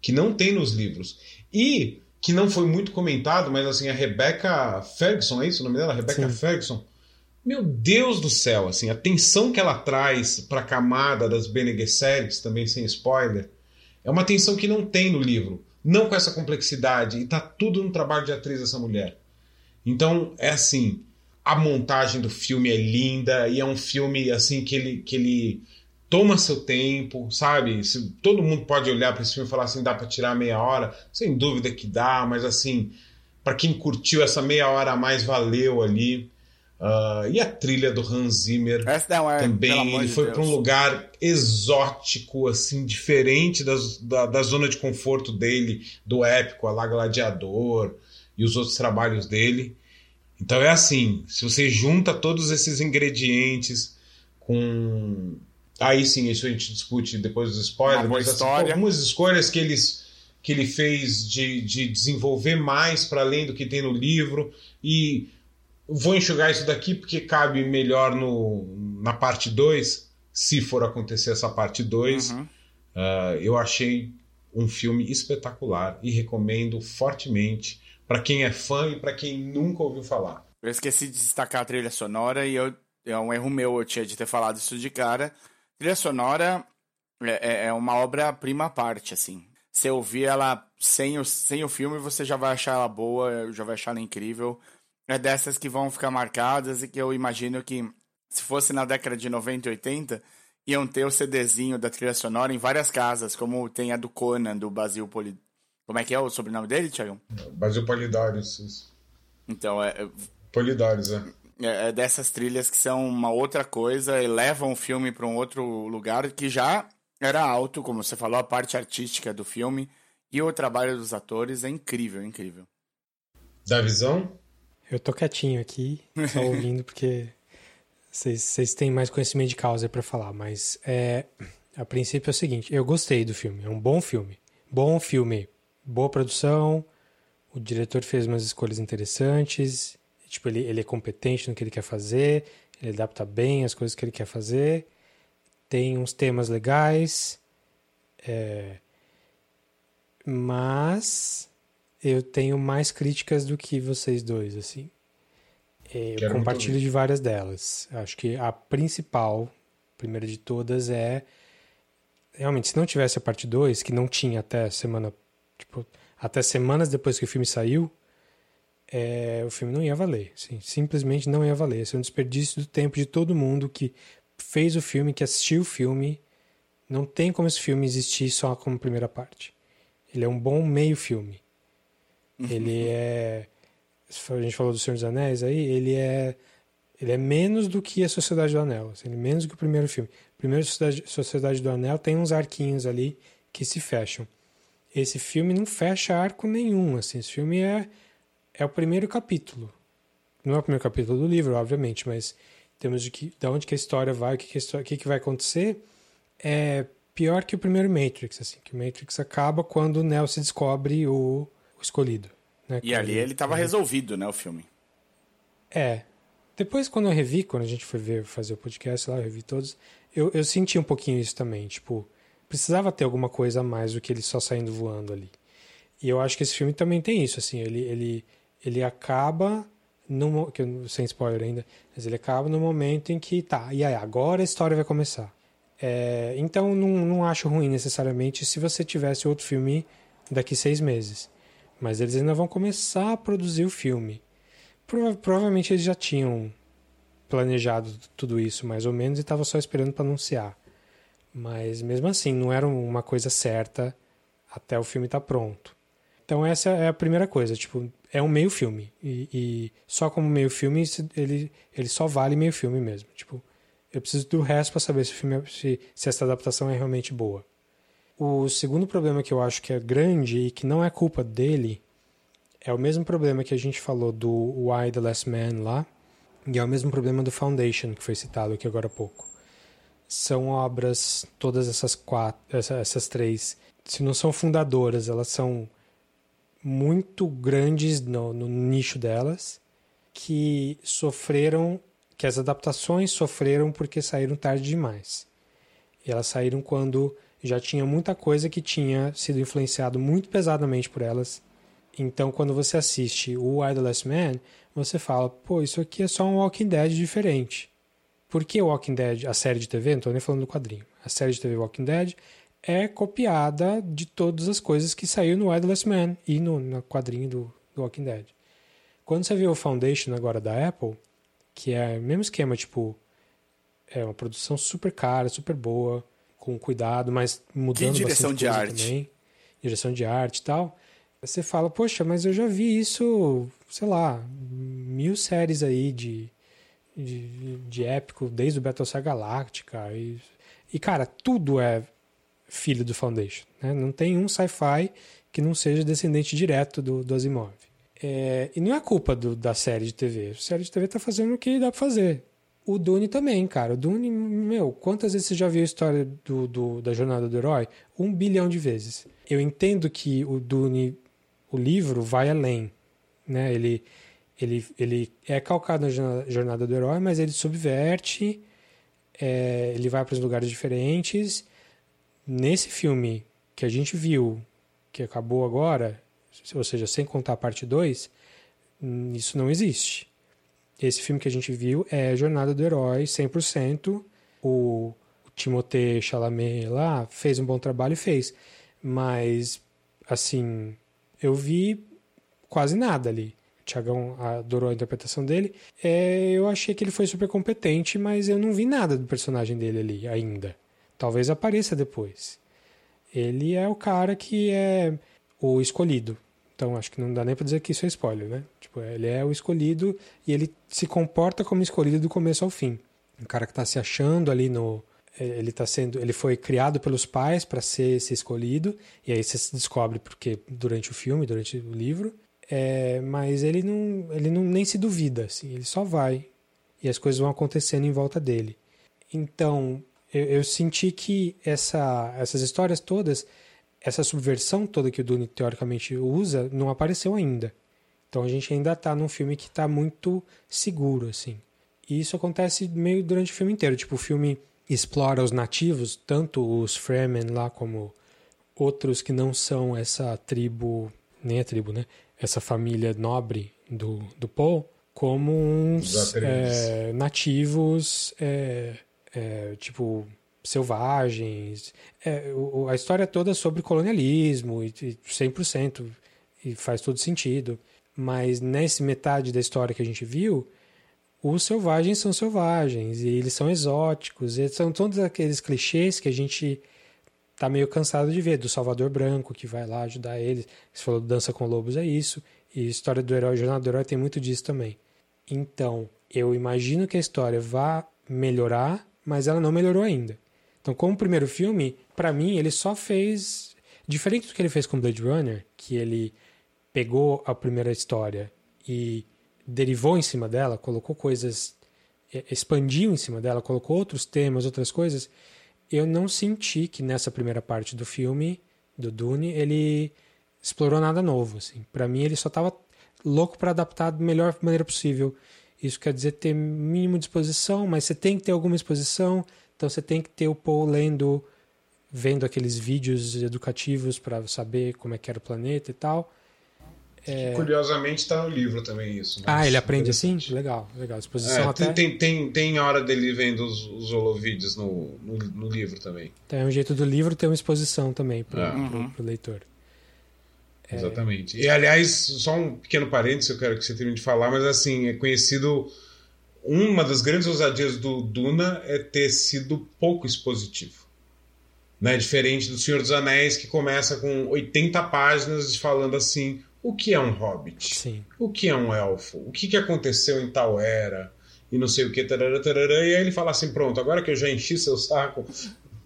Que não tem nos livros. E que não foi muito comentado, mas assim, a Rebecca Ferguson, é isso o nome dela? Rebecca Sim. Ferguson. Meu Deus do céu, assim, a tensão que ela traz para a camada das Bene Gesserits, também sem spoiler, é uma tensão que não tem no livro. Não com essa complexidade. E tá tudo no trabalho de atriz dessa mulher. Então, é assim, a montagem do filme é linda e é um filme assim que ele, que ele toma seu tempo, sabe? Se, todo mundo pode olhar para esse filme e falar assim, dá para tirar meia hora, sem dúvida que dá, mas assim, para quem curtiu essa meia hora a mais valeu ali. Uh, e a trilha do Hans Zimmer é, também ele foi para um lugar exótico, assim, diferente das, da, da zona de conforto dele, do épico, a La Gladiador e os outros trabalhos dele. Então é assim, se você junta todos esses ingredientes com Aí sim, isso a gente discute depois dos spoilers. Uma mas, assim, algumas escolhas que, eles, que ele fez de, de desenvolver mais para além do que tem no livro. E vou enxugar isso daqui porque cabe melhor no, na parte 2, se for acontecer essa parte 2. Uhum. Uh, eu achei um filme espetacular e recomendo fortemente para quem é fã e para quem nunca ouviu falar. Eu esqueci de destacar a trilha sonora e eu, é um erro meu, eu tinha de ter falado isso de cara trilha sonora é, é, é uma obra-prima parte, assim. Você ouvir ela sem o, sem o filme, você já vai achar ela boa, já vai achar ela incrível. É dessas que vão ficar marcadas e que eu imagino que, se fosse na década de 90 e 80, iam ter o CDzinho da trilha sonora em várias casas, como tem a do Conan, do Basil Poli... Como é que é o sobrenome dele, Thiago? Basil Polidares. Então, é... é Polidares, é. É, é, dessas trilhas que são uma outra coisa e levam o filme para um outro lugar que já era alto, como você falou, a parte artística do filme e o trabalho dos atores é incrível, incrível. Da visão? Eu tô quietinho aqui, só ouvindo, porque vocês têm mais conhecimento de causa para falar, mas é, a princípio é o seguinte, eu gostei do filme, é um bom filme. Bom filme, boa produção, o diretor fez umas escolhas interessantes, Tipo, ele, ele é competente no que ele quer fazer, ele adapta bem as coisas que ele quer fazer, tem uns temas legais, é... mas eu tenho mais críticas do que vocês dois, assim. É, eu Quero compartilho de várias delas. Acho que a principal, primeira de todas, é realmente, se não tivesse a parte 2, que não tinha até semana, tipo, até semanas depois que o filme saiu, é, o filme não ia valer. Sim, simplesmente não ia valer. Esse é um desperdício do tempo de todo mundo que fez o filme, que assistiu o filme. Não tem como esse filme existir só como primeira parte. Ele é um bom meio filme. Uhum. Ele é. A gente falou do Senhor dos Anéis aí, ele é. Ele é menos do que a Sociedade do Anel. Assim, ele é menos do que o primeiro filme. O primeiro Sociedade, Sociedade do Anel tem uns arquinhos ali que se fecham. Esse filme não fecha arco nenhum. Assim, esse filme é é o primeiro capítulo. Não é o primeiro capítulo do livro, obviamente, mas temos de que, da onde que a história vai, o que, que, história, o que, que vai acontecer, é pior que o primeiro Matrix, assim, que o Matrix acaba quando o Neo se descobre o, o escolhido. Né, e ali ele estava resolvido, né, o filme. É. Depois, quando eu revi, quando a gente foi ver, fazer o podcast lá, eu revi todos, eu, eu senti um pouquinho isso também, tipo, precisava ter alguma coisa a mais do que ele só saindo voando ali. E eu acho que esse filme também tem isso, assim, ele, ele, ele acaba, no, sem spoiler ainda, mas ele acaba no momento em que, tá, e aí, agora a história vai começar. É, então, não, não acho ruim necessariamente se você tivesse outro filme daqui seis meses. Mas eles ainda vão começar a produzir o filme. Prova provavelmente eles já tinham planejado tudo isso, mais ou menos, e estavam só esperando para anunciar. Mas mesmo assim, não era uma coisa certa até o filme estar tá pronto. Então essa é a primeira coisa, tipo, é um meio filme. E, e, só como meio filme, ele, ele só vale meio filme mesmo. Tipo, eu preciso do resto para saber se, o filme, é, se, se essa adaptação é realmente boa. O segundo problema que eu acho que é grande e que não é culpa dele é o mesmo problema que a gente falou do Why the Last Man lá, e é o mesmo problema do Foundation que foi citado aqui agora há pouco. São obras, todas essas quatro, essas três, se não são fundadoras, elas são muito grandes no, no nicho delas, que sofreram, que as adaptações sofreram porque saíram tarde demais. E elas saíram quando já tinha muita coisa que tinha sido influenciado muito pesadamente por elas. Então, quando você assiste o Last Man, você fala, pô, isso aqui é só um Walking Dead diferente. Por que Walking Dead, a série de TV, não estou nem falando do quadrinho, a série de TV Walking Dead é copiada de todas as coisas que saiu no Idless Man e no, no quadrinho do, do, Walking Dead. Quando você vê o Foundation agora da Apple, que é o mesmo esquema, tipo, é uma produção super cara, super boa, com cuidado, mas mudando que direção de arte. também. Direção de arte e tal. Você fala, poxa, mas eu já vi isso, sei lá, mil séries aí de, de, épico, desde o Battlestar Galactica. E, e, cara, tudo é filho do Foundation. Né? Não tem um sci-fi que não seja descendente direto do, do Asimov. É, e não é culpa do, da série de TV. A série de TV tá fazendo o que dá pra fazer. O Dune também, cara. O Dune, meu, quantas vezes você já viu a história do, do, da jornada do herói? Um bilhão de vezes. Eu entendo que o Dune, o livro, vai além. Né? Ele, ele, ele é calcado na jornada do herói, mas ele subverte, é, ele vai para os lugares diferentes Nesse filme que a gente viu, que acabou agora, ou seja, sem contar a parte 2, isso não existe. Esse filme que a gente viu é Jornada do Herói 100%. O, o Timothée Chalamet lá fez um bom trabalho e fez. Mas, assim, eu vi quase nada ali. Tiagão adorou a interpretação dele. É, eu achei que ele foi super competente, mas eu não vi nada do personagem dele ali ainda. Talvez apareça depois. Ele é o cara que é o escolhido. Então acho que não dá nem para dizer que isso é spoiler, né? Tipo, ele é o escolhido e ele se comporta como escolhido do começo ao fim. Um cara que está se achando ali no ele tá sendo, ele foi criado pelos pais para ser esse escolhido e aí você se descobre porque durante o filme, durante o livro, é, mas ele não, ele não nem se duvida, assim, ele só vai e as coisas vão acontecendo em volta dele. Então, eu, eu senti que essa, essas histórias todas, essa subversão toda que o Dune teoricamente usa, não apareceu ainda. Então a gente ainda está num filme que está muito seguro, assim. E isso acontece meio durante o filme inteiro. Tipo, o filme explora os nativos, tanto os Fremen lá como outros que não são essa tribo, nem a tribo, né? Essa família nobre do, do Paul, como uns é, nativos é, é, tipo selvagens. É, o, a história toda é sobre colonialismo, e, e 100%, e faz todo sentido. Mas nessa metade da história que a gente viu, os selvagens são selvagens, e eles são exóticos, e são todos aqueles clichês que a gente tá meio cansado de ver, do Salvador Branco, que vai lá ajudar eles. Você falou do Dança com Lobos, é isso. E história do herói, Jornada do Herói tem muito disso também. Então, eu imagino que a história vá melhorar mas ela não melhorou ainda. Então, como primeiro filme, para mim, ele só fez. Diferente do que ele fez com Blade Runner, que ele pegou a primeira história e derivou em cima dela, colocou coisas, expandiu em cima dela, colocou outros temas, outras coisas, eu não senti que nessa primeira parte do filme, do Dune, ele explorou nada novo. Assim. Para mim, ele só estava louco para adaptar da melhor maneira possível. Isso quer dizer ter mínimo de exposição, mas você tem que ter alguma exposição, então você tem que ter o Paul lendo, vendo aqueles vídeos educativos para saber como é que era o planeta e tal. É... Curiosamente está no livro também isso. Ah, ele aprende assim? Legal, legal. Exposição é, até... tem, tem, tem hora dele vendo os, os holovídeos no, no, no, livro também. Então, é um jeito do livro ter uma exposição também para o uhum. leitor. É... Exatamente. E aliás, só um pequeno parênteses, eu quero que você termine de falar, mas assim, é conhecido. Uma das grandes ousadias do Duna é ter sido pouco expositivo. Né? Diferente do Senhor dos Anéis, que começa com 80 páginas falando assim: o que é um hobbit? Sim. O que é um elfo? O que, que aconteceu em tal era? E não sei o que, tarará, tarará, e aí ele fala assim: pronto, agora que eu já enchi seu saco,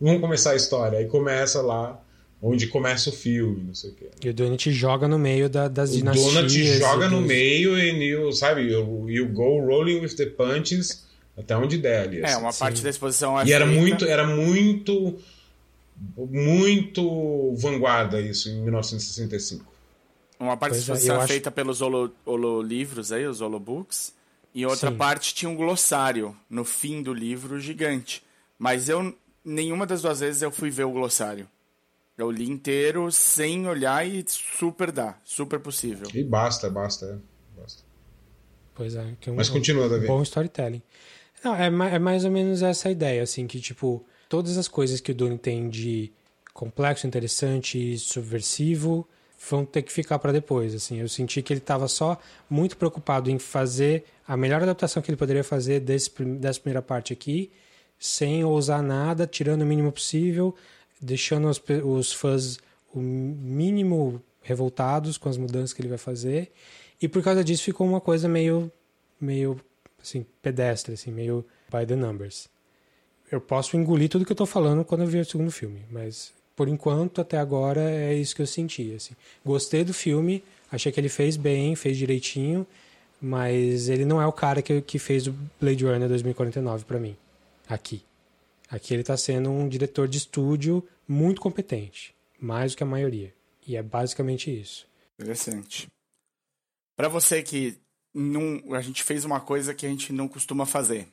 vamos começar a história. Aí começa lá onde começa o filme, não sei o quê. E o Duna te joga no meio da, das o dinastias. O Duna te joga no meio e, you, sabe, you, you go rolling with the punches até onde der ali. Assim. É, uma parte Sim. da exposição é E era muito, era muito, muito vanguarda isso em 1965. Uma parte exposição é, é feita pelos holo, holo livros aí, os holobooks, e outra Sim. parte tinha um glossário no fim do livro gigante. Mas eu, nenhuma das duas vezes eu fui ver o glossário. Eu li inteiro sem olhar e super dá, super possível. E basta, basta, é. basta. Pois é. Que é um, Mas continua, Davi. Um bom storytelling. Não, é, é mais ou menos essa ideia, assim, que, tipo, todas as coisas que o Dune tem de complexo, interessante e subversivo vão ter que ficar para depois, assim. Eu senti que ele estava só muito preocupado em fazer a melhor adaptação que ele poderia fazer desse, dessa primeira parte aqui, sem ousar nada, tirando o mínimo possível, deixando os, os fãs o mínimo revoltados com as mudanças que ele vai fazer. E por causa disso ficou uma coisa meio, meio assim, pedestre, assim, meio by the numbers. Eu posso engolir tudo que eu estou falando quando eu ver o segundo filme, mas por enquanto, até agora, é isso que eu senti. Assim. Gostei do filme, achei que ele fez bem, fez direitinho, mas ele não é o cara que, que fez o Blade Runner 2049 para mim, aqui. Aqui ele está sendo um diretor de estúdio muito competente, mais do que a maioria. E é basicamente isso. Interessante. Para você que não, a gente fez uma coisa que a gente não costuma fazer.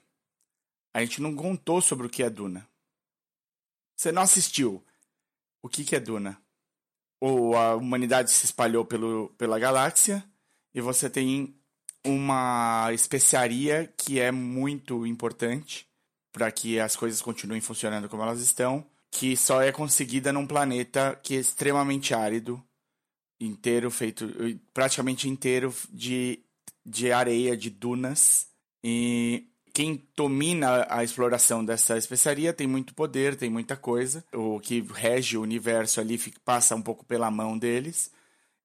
A gente não contou sobre o que é Duna. Você não assistiu. O que, que é Duna? Ou a humanidade se espalhou pelo, pela galáxia e você tem uma especiaria que é muito importante para que as coisas continuem funcionando como elas estão, que só é conseguida num planeta que é extremamente árido, inteiro feito praticamente inteiro de, de areia, de dunas. E quem domina a exploração dessa especiaria tem muito poder, tem muita coisa. O que rege o universo ali passa um pouco pela mão deles.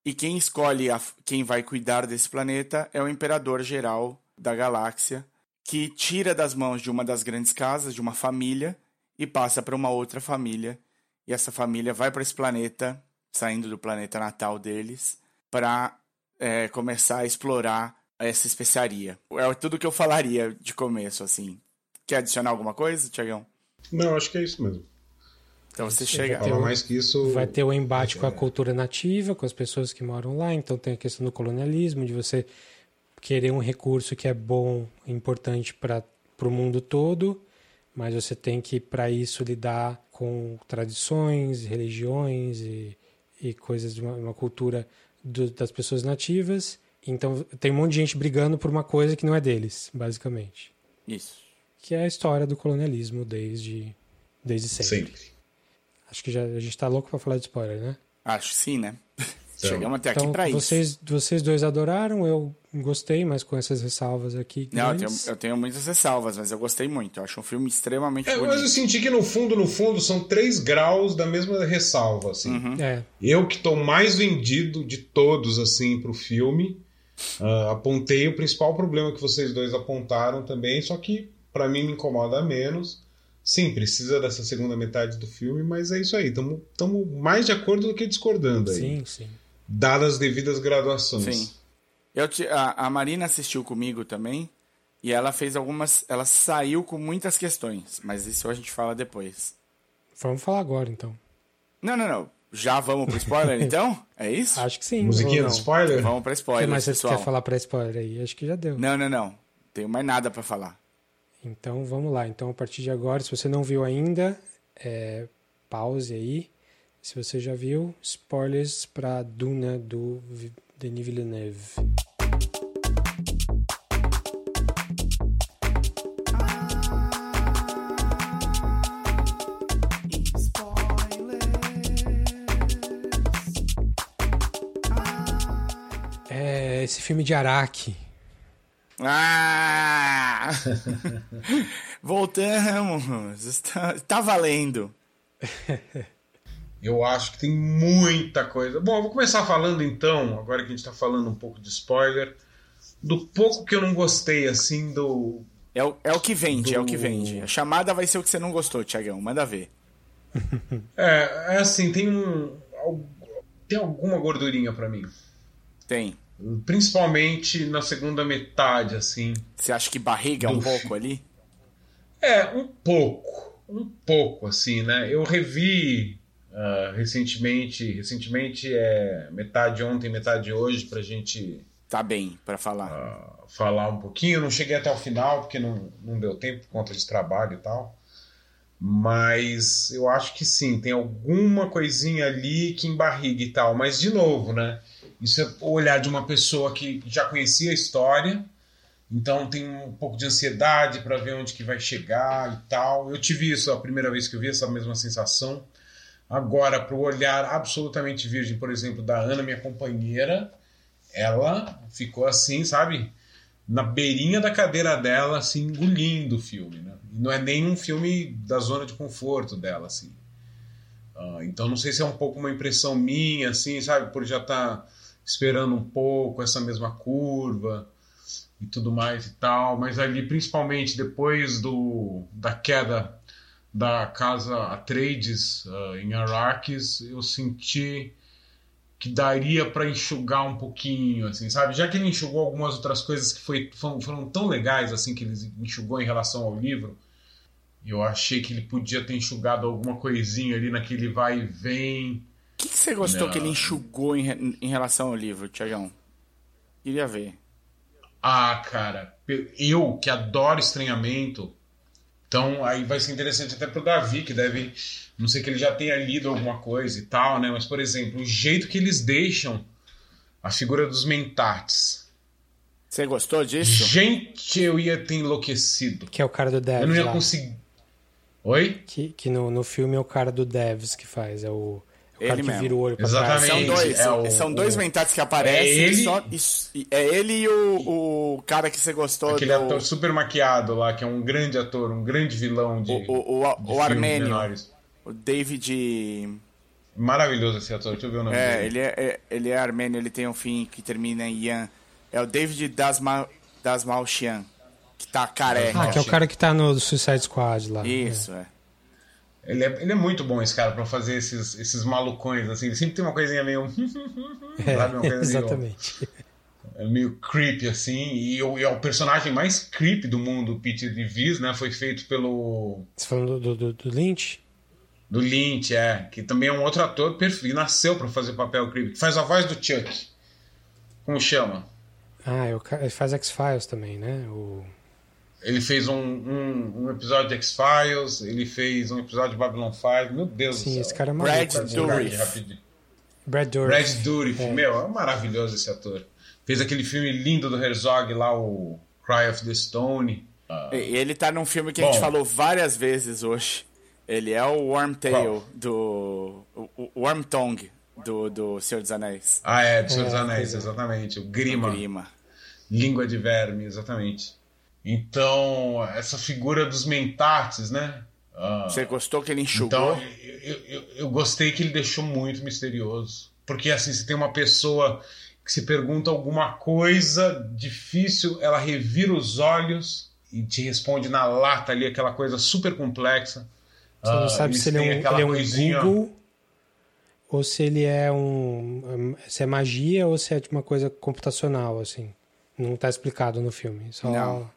E quem escolhe a, quem vai cuidar desse planeta é o imperador geral da galáxia, que tira das mãos de uma das grandes casas, de uma família, e passa para uma outra família. E essa família vai para esse planeta, saindo do planeta natal deles, para é, começar a explorar essa especiaria. É tudo que eu falaria de começo, assim. Quer adicionar alguma coisa, Tiagão? Não, acho que é isso mesmo. Então você chega. Vai ter, mais que isso... vai ter o embate é. com a cultura nativa, com as pessoas que moram lá. Então tem a questão do colonialismo, de você querer um recurso que é bom, importante para o mundo todo, mas você tem que, para isso, lidar com tradições, religiões e, e coisas de uma, uma cultura do, das pessoas nativas. Então tem um monte de gente brigando por uma coisa que não é deles, basicamente. Isso. Que é a história do colonialismo desde, desde sempre. sempre. Acho que já, a gente está louco para falar de spoiler, né? Acho sim, né? Então, Chegamos até aqui então, para isso. Vocês, vocês dois adoraram, eu gostei, mas com essas ressalvas aqui. Não, eu tenho, eu tenho, muitas ressalvas, mas eu gostei muito. Eu acho um filme extremamente é, bonito. Mas eu senti que no fundo, no fundo, são três graus da mesma ressalva, assim. Uhum. É. Eu que estou mais vendido de todos, assim, pro filme, uh, apontei o principal problema que vocês dois apontaram também, só que para mim me incomoda menos. Sim, precisa dessa segunda metade do filme, mas é isso aí. Estamos mais de acordo do que discordando aí. Sim, sim dadas as devidas graduações. Sim. Eu te- a, a Marina assistiu comigo também. E ela fez algumas. Ela saiu com muitas questões. Mas isso a gente fala depois. Vamos falar agora, então. Não, não, não. Já vamos pro spoiler então? É isso? Acho que sim. Musiquinha do spoiler? Vamos pra spoiler, mais você pessoal. quer falar pra spoiler aí? Acho que já deu. Não, não, não. Tenho mais nada pra falar. Então vamos lá. Então a partir de agora, se você não viu ainda, é, pause aí. Se você já viu, spoilers pra Duna do Denis Villeneuve. É esse filme de Araque. Ah! Voltamos. Está, tá valendo. Eu acho que tem muita coisa. Bom, eu vou começar falando então, agora que a gente tá falando um pouco de spoiler, do pouco que eu não gostei, assim, do. É o, é o que vende, é o que Do- vende. A chamada vai ser o que você não gostou, Tiagão. Manda ver. É, é assim, tem um. Tem alguma gordurinha pra mim. Tem. Principalmente na segunda metade, assim. Você acha que barriga um Do pouco ali? É, um pouco. Um pouco, assim, né? Eu revi ah, recentemente. Recentemente é metade ontem, metade hoje, pra gente Tá bem pra falar. ah, falar um pouquinho. Eu não cheguei até o final, porque não, não deu tempo por conta de trabalho e tal. Mas eu acho que sim, tem alguma coisinha ali que embarriga e tal. Mas, de novo, né? Isso é o olhar de uma pessoa que já conhecia a história, então tem um pouco de ansiedade para ver onde que vai chegar e tal. Eu tive isso a primeira vez que eu vi essa mesma sensação. Agora, para o olhar absolutamente virgem, por exemplo, da Ana, minha companheira, ela ficou assim, sabe? Na beirinha da cadeira dela, assim, engolindo o filme, né? Não é nem um filme da zona de conforto dela, assim. Ah, então não sei se é um pouco uma impressão minha, assim, sabe? Por já estar esperando um pouco essa mesma curva e tudo mais e tal. Mas ali, principalmente depois do, da queda da casa Atreides ah, em Arrakis, eu senti que daria para enxugar um pouquinho, assim, sabe? Já que ele enxugou algumas outras coisas que foi, foram, foram tão legais, assim, que ele enxugou em relação ao livro, eu achei que ele podia ter enxugado alguma coisinha ali naquele vai e vem. O que, que você gostou Não. que ele enxugou em, em relação ao livro, Tiagão? Queria ver. Ah, cara, eu que adoro estranhamento, então aí vai ser interessante até pro Davi, que deve, não sei que ele já tenha lido alguma coisa e tal, né? Mas, por exemplo, o jeito que eles deixam a figura dos mentats. Você gostou disso? Gente, eu ia ter enlouquecido. Que é o cara do Eu Devs não ia lá. conseguir. Oi? Que, que no, no filme é o cara do Devs que faz. É o, Ele que mesmo. vira o olho pra Exatamente. São dois, é o- são dois o- mentats que aparecem. É ele- só- e- é ele e o, o cara que você gostou Aquele do. ator super maquiado lá, que é um grande ator, um grande vilão de, o, o, o, o filmes Armênio. menores. O David. Maravilhoso esse ator, deixa eu ver o nome É, dele. ele é, é- ele é armênio, ele tem um fim que termina em Yan. É o David Dasma, Dasmalchian, que tá careca. Ah, que é o cara que tá no Suicide Squad lá. Isso, é. Ele é, ele é muito bom, esse cara, pra fazer esses, esses malucões, assim. Ele sempre tem uma coisinha meio. É, sabe? Uma coisa meio, exatamente. é meio creepy, assim. E, o- e é o personagem mais creepy do mundo, o Peter DeVries, né? Foi feito pelo. Você falando do, do, do Lynch? Do Lynch, é. Que também é um outro ator perfeito. Nasceu pra fazer papel creepy. Faz a voz do Chuck. Como chama? Ah, é ele faz X-Files também, né? O... Ele fez um, um, um episódio de X-Files, ele fez um episódio de Babylon 5. Meu Deus do Sim, céu. esse cara é Brad maluco. Dourif. Brad Dourif. Brad Dourif, meu, é maravilhoso esse ator. Fez aquele filme lindo do Herzog lá, o Cry of the Stone. E ele tá num filme que a gente Bom. falou várias vezes hoje. Ele é o Wormtail Qual? do. O, o Wormtongue do, do Senhor dos Anéis. Ah, é, do Senhor dos É, Anéis, pois é. exatamente. O Grima, Grima. língua de verme, exatamente. Então, essa figura dos mentats, né? Ah, Você gostou que ele enxugou? Então, eu, eu, eu gostei que ele deixou muito misterioso. Porque, assim, se tem uma pessoa que se pergunta alguma coisa difícil, ela revira os olhos e te responde na lata ali, aquela coisa super complexa. Você não Ah, sabe se ele é um, ele é um coisinha- Google ou se ele é um. se é magia ou se é uma coisa computacional, assim. Não está explicado no filme. Só... Não.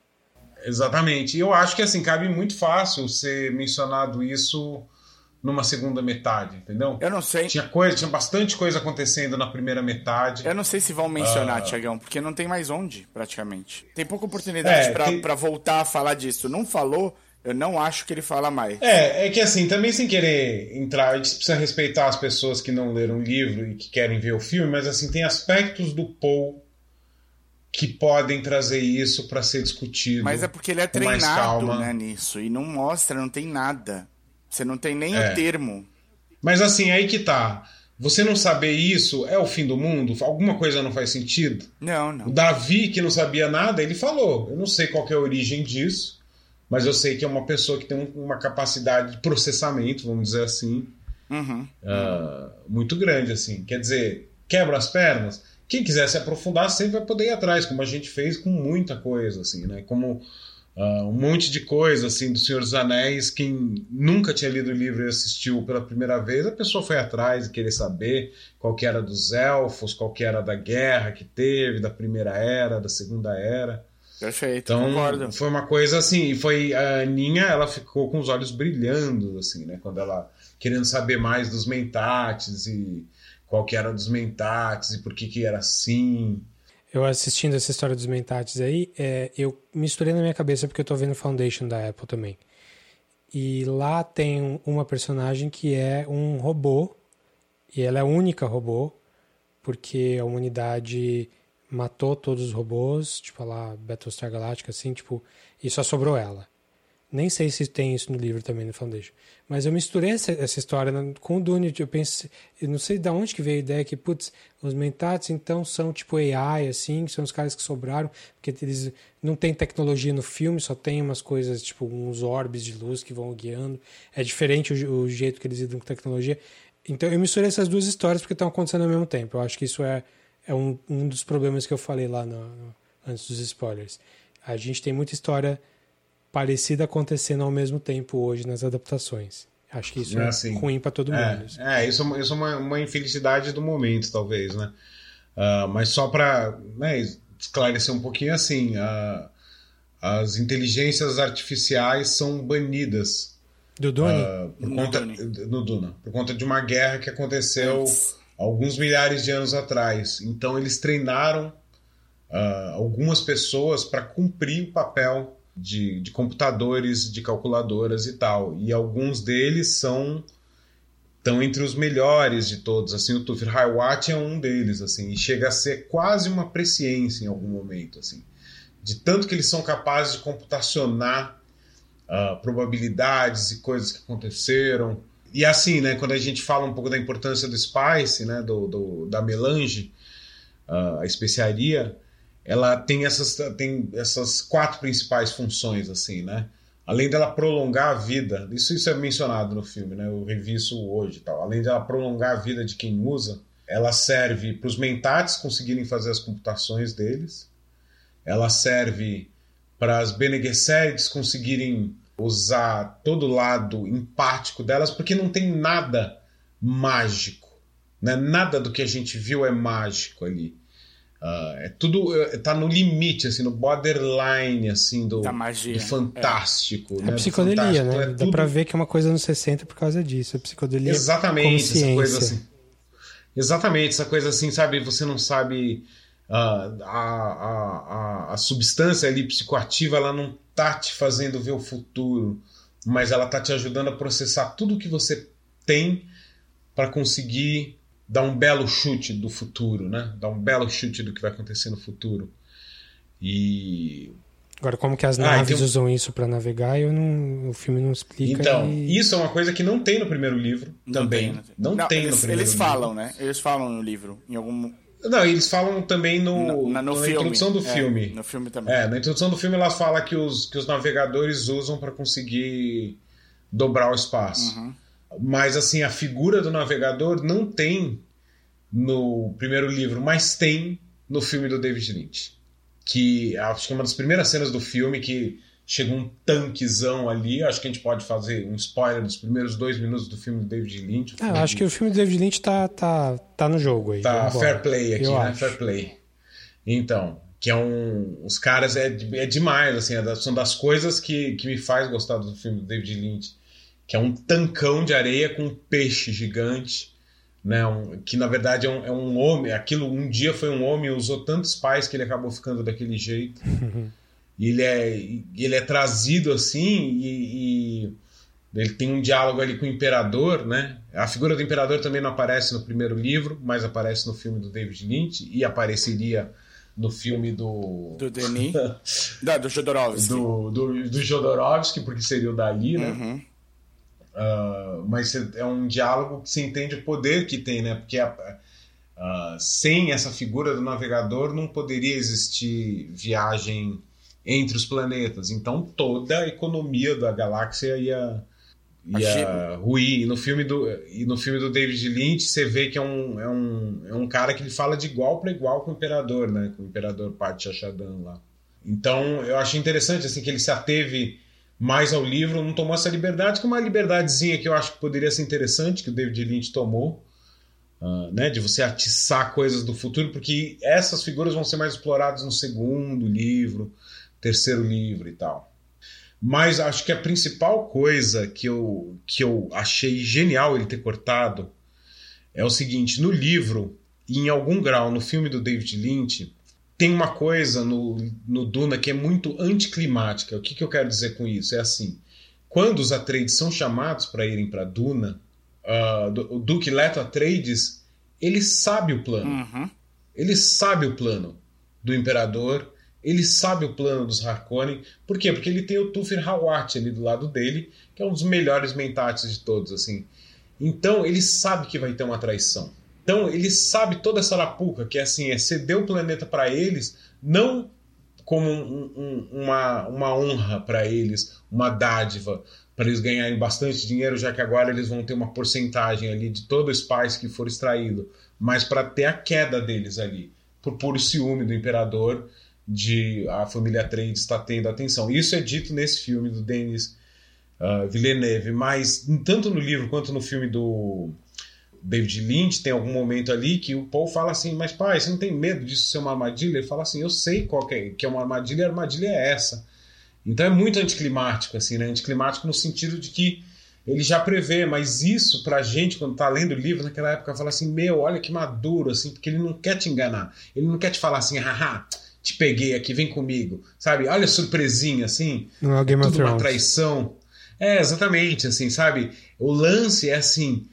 Exatamente. E eu acho que assim, cabe muito fácil ser mencionado isso numa segunda metade, entendeu? Eu não sei. Tinha coisa, tinha bastante coisa acontecendo na primeira metade. Eu não sei se vão mencionar, uh... Tiagão, porque não tem mais onde, praticamente. Tem pouca oportunidade é, pra, que... pra voltar a falar disso. Não falou, eu não acho que ele fala mais. É, é que assim, também sem querer entrar, a gente precisa respeitar as pessoas que não leram o livro e que querem ver o filme, mas assim, tem aspectos do Paul que podem trazer isso para ser discutido. Mas é porque ele é treinado né, nisso e não mostra, não tem nada. Você não tem nem é. o termo. Mas assim, aí que tá. Você não saber isso é o fim do mundo? Alguma coisa não faz sentido? Não, não. O Davi, que não sabia nada, ele falou: Eu não sei qual é a origem disso, mas eu sei que é uma pessoa que tem uma capacidade de processamento, vamos dizer assim, uhum. uh, muito grande. assim. Quer dizer, quebra as pernas quem quiser se aprofundar sempre vai poder ir atrás, como a gente fez com muita coisa, assim, né? Como uh, um monte de coisa, assim, do Senhor dos Anéis, quem nunca tinha lido o livro e assistiu pela primeira vez, a pessoa foi atrás e querer saber qual que era dos elfos, qual que era da guerra que teve, da primeira era, da segunda era. Perfeito, então, concordo. Foi uma coisa assim, e foi a Aninha, ela ficou com os olhos brilhando, assim, né? Quando ela querendo saber mais dos mentates e qual que era dos mentates e por que que era assim. Eu assistindo essa história dos mentates aí, é, eu misturei na minha cabeça porque eu tô vendo Foundation da Apple também. E lá tem uma personagem que é um robô, e ela é a única robô, porque a humanidade matou todos os robôs, tipo lá Battlestar Galactica, assim, tipo, e só sobrou ela. Nem sei se tem isso no livro também, no Foundation. Mas eu misturei essa, essa história com o Dune. Eu pensei, eu não sei de onde que veio a ideia que, putz, os Mentats então são tipo AI, assim, são os caras que sobraram, porque eles não tem tecnologia no filme, só tem umas coisas, tipo, uns orbes de luz que vão guiando. É diferente o, o jeito que eles lidam com tecnologia. Então eu misturei essas duas histórias porque estão acontecendo ao mesmo tempo. Eu acho que isso é, é um, um dos problemas que eu falei lá no, no, antes dos spoilers. A gente tem muita história parecida acontecendo ao mesmo tempo hoje nas adaptações. Acho que isso é, é ruim para todo é, mundo. É, isso, é isso é uma, uma infelicidade do momento, talvez, né? Uh, mas só para né, esclarecer um pouquinho assim, uh, as inteligências artificiais são banidas. Do Dune? Uh, por no conta, Dune. No Duna. Por conta de uma guerra que aconteceu alguns milhares de anos atrás. Então eles treinaram algumas pessoas para cumprir o papel de, de computadores, de calculadoras e tal. E alguns deles são estão entre os melhores de todos. Assim, o Tufir Hiwatt é um deles, assim, e chega a ser quase uma presciência em algum momento, assim, de tanto que eles são capazes de computacionar uh, probabilidades e coisas que aconteceram. E assim, né, quando a gente fala um pouco da importância do spice, né, do, do da melange, uh, a especiaria, ela tem essas, tem essas quatro principais funções, assim, né? Além dela prolongar a vida, isso, isso é mencionado no filme, né? Eu revi isso hoje tal. Além dela prolongar a vida de quem usa, ela serve para os mentates conseguirem fazer as computações deles, ela serve para as Bene conseguirem usar todo o lado empático delas, porque não tem nada mágico, né? Nada do que a gente viu é mágico ali. Uh, é tudo é, tá no limite, assim, no borderline, assim, do, da magia. do fantástico. É. Né? A psicodelia, fantástico. né? É Dá tudo... pra ver que é uma coisa nos 60 por causa disso. A psicodelia Exatamente, essa coisa assim. Exatamente, essa coisa assim, sabe? Você não sabe. Uh, a, a, a, a substância ali psicoativa, ela não tá te fazendo ver o futuro, mas ela tá te ajudando a processar tudo que você tem para conseguir dá um belo chute do futuro, né? Dá um belo chute do que vai acontecer no futuro. E Agora, como que as ah, naves então... usam isso para navegar, eu não, o filme não explica. Então, e... isso é uma coisa que não tem no primeiro livro. Não também. Tem, não, não, tem eles, no primeiro eles livro. Eles falam, né? Eles falam no livro. Em algum. Não, eles falam também no, na, no na filme. introdução do é, filme. No filme também. É, na introdução do filme ela fala que os, que os navegadores usam para conseguir dobrar o espaço. Uhum. Mas, assim, a figura do navegador não tem no primeiro livro, mas tem no filme do David Lynch. Que acho que é uma das primeiras cenas do filme que chega um tanquezão ali. Acho que a gente pode fazer um spoiler dos primeiros dois minutos do filme do David Lynch. É, acho que o filme do David Lynch tá, tá, tá no jogo aí. Tá fair play aqui, eu né? Acho. Fair play. Então, que é um. Os caras é, é demais, assim, é são das coisas que, que me faz gostar do filme do David Lynch. Que é um tancão de areia com um peixe gigante. Né, um, que na verdade é um, é um homem. Aquilo um dia foi um homem, usou tantos pais que ele acabou ficando daquele jeito. E ele é, ele é trazido assim e, e, ele tem um diálogo ali com o imperador, né? A figura do imperador também não aparece no primeiro livro, mas aparece no filme do David Lynch e apareceria no filme do... Do Denis? Não, do Jodorowsky. Do, do, do Jodorowsky, porque seria o Dali, né? Uhum. Uh, mas é um diálogo que se entende o poder que tem, né? Porque a, uh, sem essa figura do navegador não poderia existir viagem entre os planetas. Então toda a economia da galáxia ia, ia ruir. E no, filme do, e no filme do David Lynch você vê que é um, é um, é um cara que ele fala de igual para igual com o Imperador, né? Com o Imperador Pati Chachadan lá. Então eu achei interessante assim que ele se ateve mais ao livro, não tomou essa liberdade, que é uma liberdadezinha que eu acho que poderia ser interessante, que o David Lynch tomou. Uh, né, de você atiçar coisas do futuro, porque essas figuras vão ser mais exploradas no segundo livro, terceiro livro e tal. Mas acho que a principal coisa que eu, que eu achei genial ele ter cortado é o seguinte: no livro, e em algum grau no filme do David Lynch, tem uma coisa no, no Duna que é muito anticlimática. O que, que eu quero dizer com isso? É assim: quando os Atreides são chamados para irem para Duna, uh, o Duque Leto Atreides ele sabe o plano. Uhum. Ele sabe o plano do imperador ele sabe o plano dos Harkonnen. Por quê? Porque ele tem o Tufir Hawat ali do lado dele, que é um dos melhores mentats de todos, assim. Então, ele sabe que vai ter uma traição. Então, ele sabe toda essa arapuca, que é assim, é ceder o planeta para eles, não como um, um, uma, uma honra para eles, uma dádiva, para eles ganharem bastante dinheiro, já que agora eles vão ter uma porcentagem ali de todo o spice que for extraído, mas para ter a queda deles ali, por puro ciúme do imperador de a família Trade está tendo atenção. Isso é dito nesse filme do Denis uh, Villeneuve, mas tanto no livro quanto no filme do David Lynch tem algum momento ali que o Paul fala assim, mas pai, você não tem medo disso ser uma armadilha? Ele fala assim, eu sei qual que é, que é uma armadilha, e a armadilha é essa. Então é muito anticlimático, assim, né? Anticlimático no sentido de que ele já prevê, mas isso pra gente, quando tá lendo o livro, naquela época, fala assim, meu, olha que maduro, assim, porque ele não quer te enganar. Ele não quer te falar assim, haha, te peguei aqui, vem comigo. Sabe? Olha a surpresinha, assim. Não é Game tudo of Thrones. uma traição. É, exatamente, assim, sabe? O lance é assim.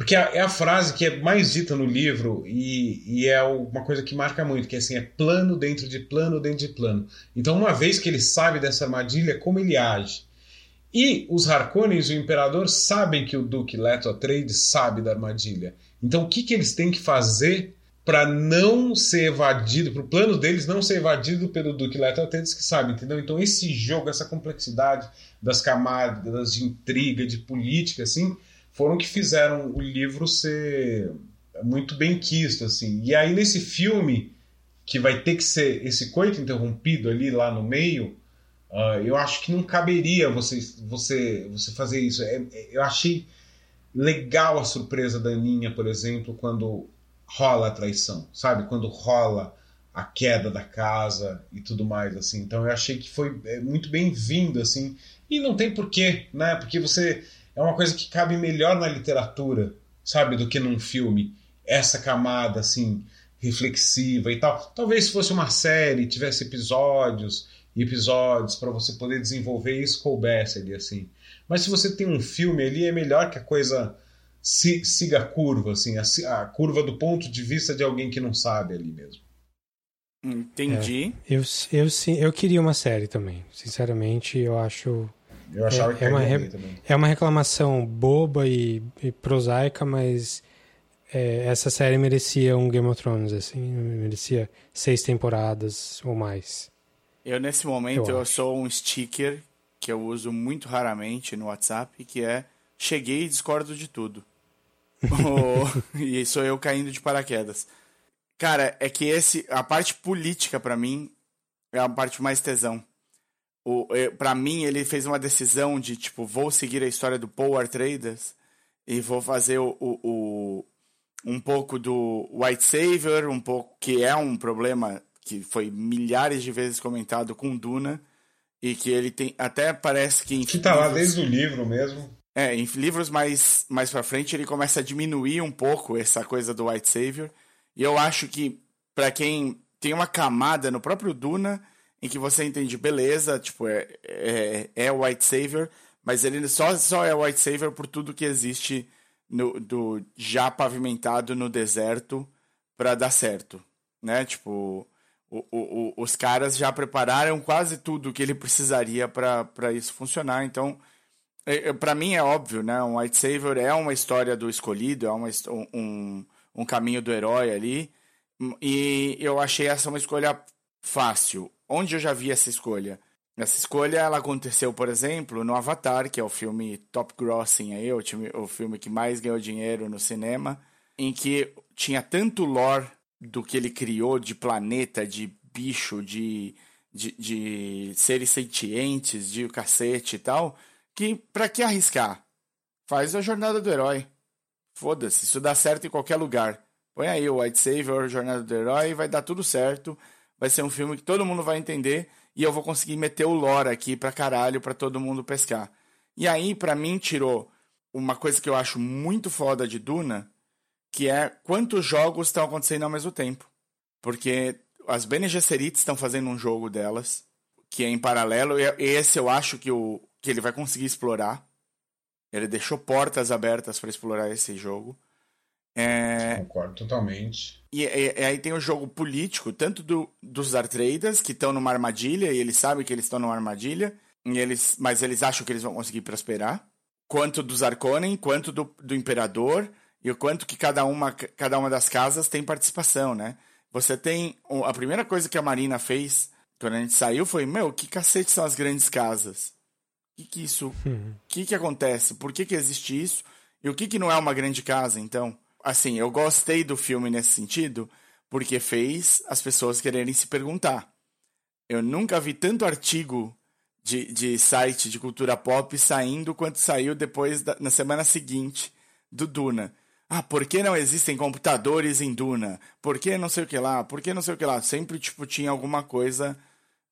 Porque é a frase que é mais dita no livro e, e, é uma coisa que marca muito, que é assim, é plano dentro de plano dentro de plano. Então, uma vez que ele sabe dessa armadilha, como ele age. E os Harkonnens e o Imperador sabem que o Duque Leto Atreides sabe da armadilha. Então, o que, que eles têm que fazer para não ser evadido, para o plano deles não ser evadido pelo Duque Leto Atreides que sabe, entendeu? Então esse jogo, essa complexidade das camadas de intriga, de política, assim, foram que fizeram o livro ser muito bem quisto, assim. E aí nesse filme que vai ter que ser esse coito interrompido ali lá no meio, uh, eu acho que não caberia você você você fazer isso. É, é, eu achei legal a surpresa da Aninha, por exemplo, quando rola a traição, sabe? Quando rola a queda da casa e tudo mais, assim. Então eu achei que foi é, muito bem-vindo, assim. E não tem porquê, né? Porque você é uma coisa que cabe melhor na literatura, sabe, do que num filme. Essa camada, assim, reflexiva e tal. Talvez se fosse uma série, tivesse episódios e episódios para você poder desenvolver isso coubesse ali, assim. Mas se você tem um filme ali, é melhor que a coisa siga a curva, assim, a, a, curva do ponto de vista de alguém que não sabe ali mesmo. Entendi. É, eu, eu, sim, eu queria uma série também. Sinceramente, eu acho. Eu achava é, que é uma, re, é uma reclamação boba e, e prosaica, mas é, essa série merecia um Game of Thrones, assim, merecia seis temporadas ou mais. Eu, nesse momento, eu, eu sou um sticker que eu uso muito raramente no WhatsApp, que é cheguei e discordo de tudo. oh, e sou eu caindo de paraquedas. Cara, é que esse a parte política para mim é a parte mais tesão. O, para mim, ele fez uma decisão de, tipo, vou seguir a história do Paul Atreides e vou fazer o, o, o um pouco do White Savior, um pouco que é um problema que foi milhares de vezes comentado com Duna e que ele tem até parece que que tá livros, lá desde o livro mesmo. É, em livros mais mais para frente ele começa a diminuir um pouco essa coisa do White Savior e eu acho que para quem tem uma camada no próprio Duna em que você entende, beleza, tipo, é, é, é o White Savior, mas ele só, só é White Savior por tudo que existe no, do já pavimentado no deserto para dar certo, né? Tipo, o, o, os caras já prepararam quase tudo que ele precisaria para isso funcionar, então é, é para mim é óbvio, né? Um White Savior é uma história do escolhido, é uma, um, um caminho do herói ali, e eu achei essa uma escolha fácil. Onde eu já vi essa escolha? Essa escolha ela aconteceu, por exemplo, no Avatar, que é o filme top grossing aí, o, time, o filme que mais ganhou dinheiro no cinema, em que tinha tanto lore do que ele criou de planeta, de bicho, de, de, de seres sentientes, de cacete e tal, que pra que arriscar? Faz a jornada do herói. Foda-se, isso dá certo em qualquer lugar. Põe aí o White Savior, Jornada do Herói, vai dar tudo certo vai ser um filme que todo mundo vai entender e eu vou conseguir meter o lore aqui pra caralho pra todo mundo pescar. E aí, pra mim, tirou uma coisa que eu acho muito foda de Duna, que é quantos jogos estão acontecendo ao mesmo tempo. Porque as Bene Gesserit estão fazendo um jogo delas, que é em paralelo, e esse eu acho que, o, que ele vai conseguir explorar. Ele deixou portas abertas para explorar esse jogo. É... Concordo totalmente. E, e, e, aí tem o jogo político, tanto do, dos Artreidas, que estão numa armadilha, e eles sabem que eles estão numa armadilha, e eles, mas eles acham que eles vão conseguir prosperar, quanto dos Arconen, quanto do, do Imperador, e o quanto que cada uma, cada uma das casas tem participação, né? Você tem. A primeira coisa que a Marina fez quando a gente saiu foi: Meu, que cacete são as grandes casas? O que, que isso. O uhum. que, que acontece? Por que, que existe isso? E o que, que não é uma grande casa, então? Assim, eu gostei do filme nesse sentido, porque fez as pessoas quererem se perguntar. Eu nunca vi tanto artigo de, de site de cultura pop saindo quanto saiu depois, da, na semana seguinte, do Duna. Ah, por que não existem computadores em Duna? Por que não sei o que lá? Por que não sei o que lá? Sempre, tipo, tinha alguma coisa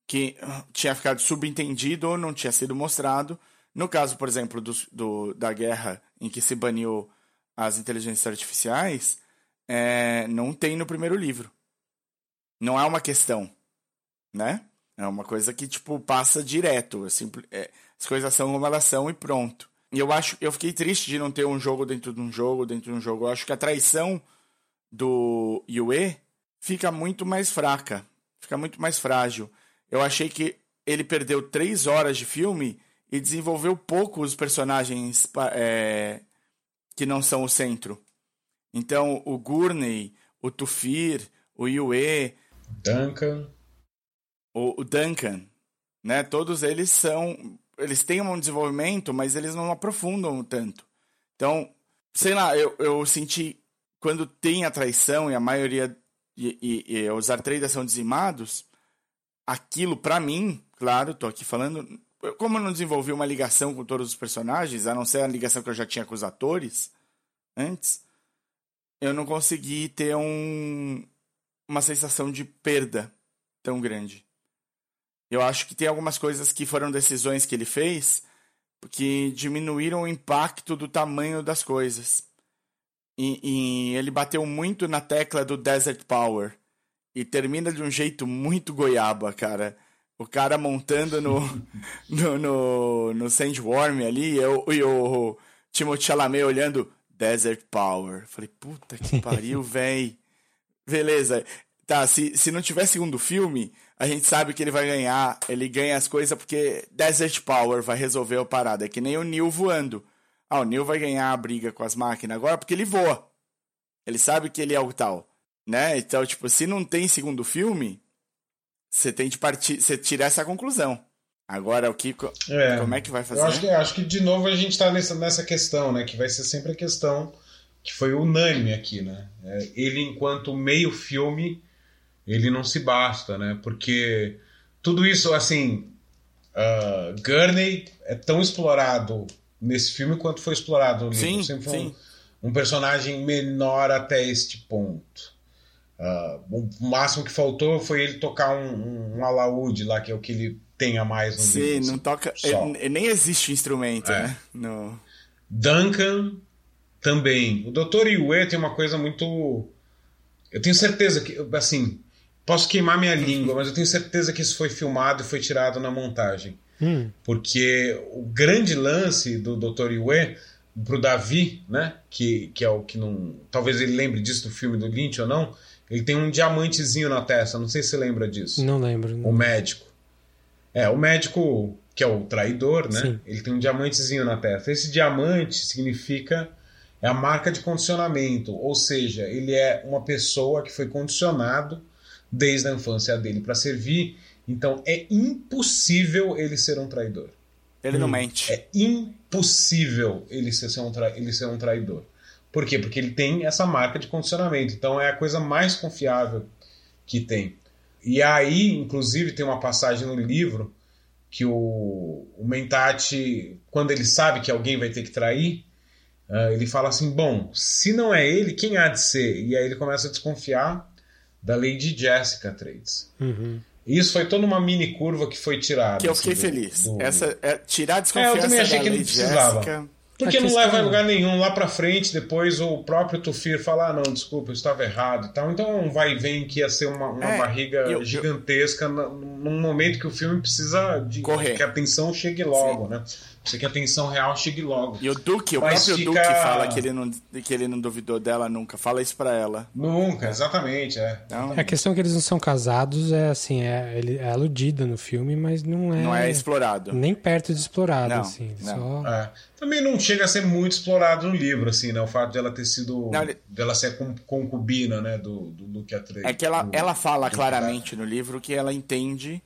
que ah, tinha ficado subentendido ou não tinha sido mostrado. No caso, por exemplo, do, do da guerra em que se baniu as inteligências artificiais, é, não tem no primeiro livro. Não é uma questão, né? É uma coisa que, tipo, passa direto. Assim, é, as coisas são como elas são e pronto. E eu acho, eu fiquei triste de não ter um jogo dentro de um jogo, dentro de um jogo. Eu acho que a traição do Yue fica muito mais fraca, fica muito mais frágil. Eu achei que ele perdeu três horas de filme e desenvolveu pouco os personagens é, que não são o centro. Então, o Gurney, o Tufir, o Yue, Duncan, o, o Duncan, né? Todos eles são, eles têm um desenvolvimento, mas eles não aprofundam tanto. Então, sei lá, eu, eu senti quando tem a traição e a maioria e, e, e os Artreidas são dizimados, aquilo para mim, claro, tô aqui falando, como eu não desenvolvi uma ligação com todos os personagens, a não ser a ligação que eu já tinha com os atores antes, eu não consegui ter um, uma sensação de perda tão grande. Eu acho que tem algumas coisas que foram decisões que ele fez que diminuíram o impacto do tamanho das coisas. E, e, ele bateu muito na tecla do Desert Power. E termina de um jeito muito goiaba, cara o cara montando no, no, no, no Sandworm ali e, eu, e o Timothée Chalamet olhando Desert Power. Falei, puta que pariu, véi. Beleza. Tá, se, se não tiver segundo filme, a gente sabe que ele vai ganhar. Ele ganha as coisas porque Desert Power vai resolver a parada. É que nem o Neil voando. Ah, o Neil vai ganhar a briga com as máquinas agora porque ele voa. Ele sabe que ele é o tal. Né? Então, tipo, se não tem segundo filme, você tem de partir, você tirar essa conclusão. Agora, o que, é, como é que vai fazer? Eu acho que, acho que de novo a gente está nessa, nessa questão, né? Que vai ser sempre a questão que foi unânime aqui, né? É, ele, enquanto meio filme, ele não se basta, né? Porque tudo isso, assim, uh, Gurney é tão explorado nesse filme quanto foi explorado no livro. Sim, Sempre foi sim. Um, um personagem menor até este ponto. Uh, o máximo que faltou foi ele tocar um, um, alaúde lá, que é o que ele tem a mais no Sim, livro. não assim, toca. ele- nem existe o instrumento, É. né? No... Duncan também. O Dr. Yue tem uma coisa muito. Eu tenho certeza que, assim, posso queimar minha língua, mas eu tenho certeza que isso foi filmado e foi tirado na montagem. Hum, Porque o grande lance do Dr. Yue pro Davi, né, que, que é o que não, talvez ele lembre disso do filme do Lynch ou não, ele tem um diamantezinho na testa, não sei se você lembra disso. não lembro. O médico. É, o médico, que é o traidor, né? Sim. Ele tem um diamantezinho na testa. Esse diamante significa. É a marca de condicionamento. Ou seja, ele é uma pessoa que foi condicionado desde a infância dele para servir. Então é impossível ele ser um traidor. Ele não Hum. mente. É impossível ele ser, ser um tra- ele ser um traidor. Por quê? Porque ele tem essa marca de condicionamento. Então é a coisa mais confiável que tem. E aí, inclusive, tem uma passagem no livro que o, o Mentati, quando ele sabe que alguém vai ter que trair, ah, ele fala assim: bom, se não é ele, quem há de ser? E aí ele começa a desconfiar da Lady Jessica Trades. Uhum. Isso foi toda uma mini curva que foi tirada. Que eu assim, fiquei do- feliz. do- Essa, é, tirar a É, eu desconfiança também achei da que não Lady precisava. Jessica. Porque não leva a lugar nenhum. Lá pra frente, depois o próprio Tufir fala: ah, não, desculpa, eu estava errado e tal. Então vai e vem que ia ser uma, uma É, barriga eu- eu- gigantesca na- num momento que o filme precisa de Correr. que a atenção chegue logo, né? Precisa que a atenção real chegue logo. E o Duque, o Mas próprio fica- Duque fala que ele, não, que ele não duvidou dela nunca. Fala isso pra ela. Nunca, exatamente, é. Então, A questão é que eles não são casados é assim, é, ele é aludida no filme, mas não é, não é explorado. nem perto de explorado, Não, assim. não. Só... É. Também não chega a ser muito explorado no livro, assim, né? O fato de ela ter sido. Não, ele- dela ser con- concubina, né? Do, do Luke Atreides. É que ela, Do- ela fala claramente no livro que ela entende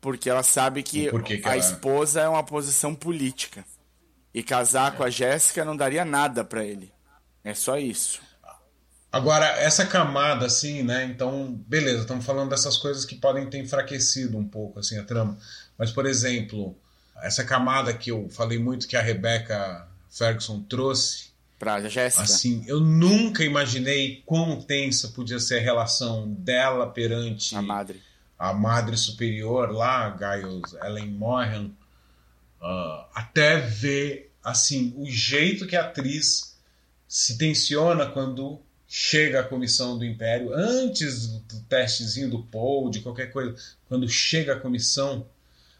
porque ela sabe que, que a ela- esposa é uma posição política. E casar com a Jéssica não daria nada pra ele. É só isso. Agora, essa camada, assim, né? Então, beleza, estamos falando dessas coisas que podem ter enfraquecido um pouco, assim, a trama. Mas, por exemplo, essa camada que eu falei muito que a Rebecca Ferguson trouxe, Pra Jéssica. assim, eu nunca imaginei quão tensa podia ser a relação dela perante A madre. A madre superior lá, Giles Ellen Mohan, ah, até ver assim o jeito que a atriz se tensiona quando chega à comissão do Império, antes do, do testezinho do Paul, de qualquer coisa, quando chega a comissão,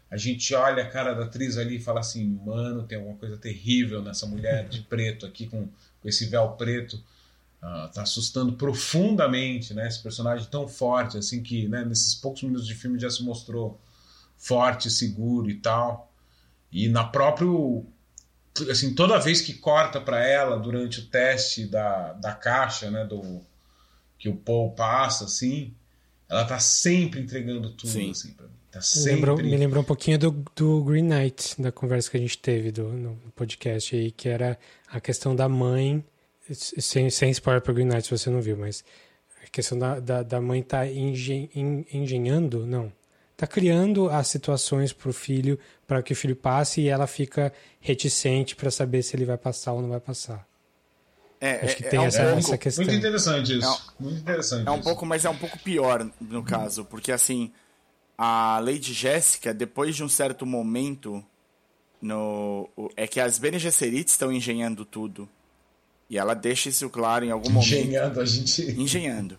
a gente olha a cara da atriz ali e fala assim, mano, tem alguma coisa terrível nessa mulher de preto aqui com, com esse véu preto. Ah, tá assustando profundamente, né? Esse personagem tão forte, assim, que né, nesses poucos minutos de filme já se mostrou forte, seguro e tal. E na próprio. Assim, toda vez que corta para ela durante o teste da, da caixa, né? Do, que o Paul passa, assim, ela tá sempre entregando tudo, Sim. assim, pra mim. Tá Me sempre. lembrou, me lembrou um pouquinho do, do Green Knight, da conversa que a gente teve do, no podcast aí, que era a questão da mãe, sem, sem spoiler para Green Knight se você não viu, mas a questão da, da, da mãe tá engen, en- engenhando, não, tá criando as situações para o filho, para que o filho passe e ela fica reticente para saber se ele vai passar ou não vai passar. É, Acho que é, tem é um essa- pouco, essa questão. Muito interessante isso. Muito interessante. É um isso. pouco, mas é um pouco pior no caso, porque assim, a Lady Jéssica, depois de um certo momento, no, é que as Bene Gesserits estão engenhando tudo. E ela deixa isso claro em algum momento. Engenhando, a gente. Engenhando.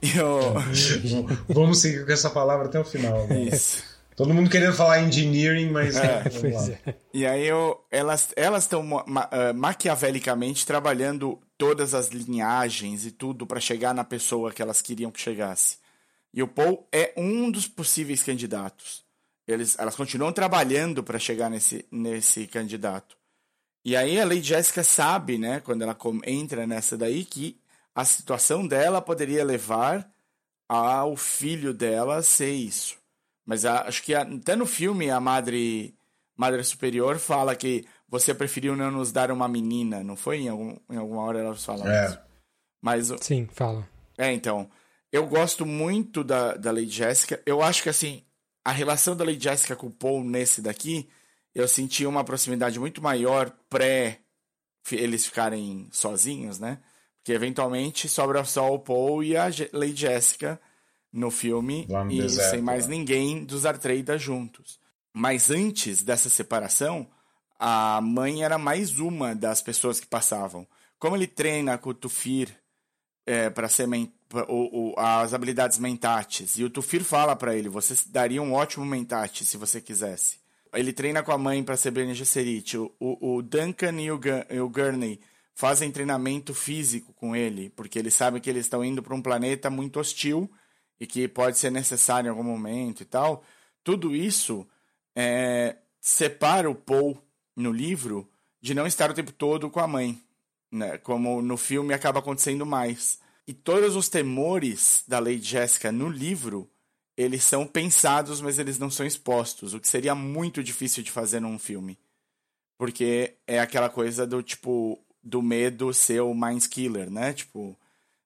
E o- Vamos seguir com essa palavra até o final. né? Isso. Todo mundo querendo falar engineering, mas. lá. é. E aí eu, elas estão ma- ma- ah, maquiavelicamente trabalhando todas as linhagens e tudo para chegar na pessoa que elas queriam que chegasse. E o Paul é um dos possíveis candidatos. Eles, elas continuam trabalhando para chegar nesse, nesse candidato. E aí a Lady Jessica sabe, né, quando ela entra nessa daí, que a situação dela poderia levar ao filho dela a ser isso. Mas a- acho que a- até no filme a Madre, Madre Superior fala que você preferiu não nos dar uma menina, não foi? Em, algum, em alguma hora elas falam É. isso. Mas Sim, fala. é, então. Eu gosto muito da, da Lady Jéssica. Eu acho que, assim, a relação da Lady Jessica com o Paul nesse daqui, eu senti uma proximidade muito maior pré eles ficarem sozinhos, né? Porque eventualmente sobra só o Paul e a Lady Jessica no filme no e deserto, sem mais né? ninguém dos Artreida juntos. Mas antes dessa separação, a mãe era mais uma das pessoas que passavam. Como ele treina com o Tufir é, para ser o, o, as habilidades mentates, e o Tufir fala para ele: você daria um ótimo mentate se você quisesse. Ele treina com a mãe para ser Bene Gesserit. O, o, Duncan e o, e o Gurney fazem treinamento físico com ele, porque eles sabem que eles estão indo para um planeta muito hostil e que pode ser necessário em algum momento e tal. Tudo isso é, separa o Paul no livro de não estar o tempo todo com a mãe, né? Como no filme acaba acontecendo mais. E todos os temores da Lady Jessica no livro, eles são pensados, mas eles não são expostos, o que seria muito difícil de fazer num filme. Porque é aquela coisa do tipo do medo ser o mind killer, né? Tipo,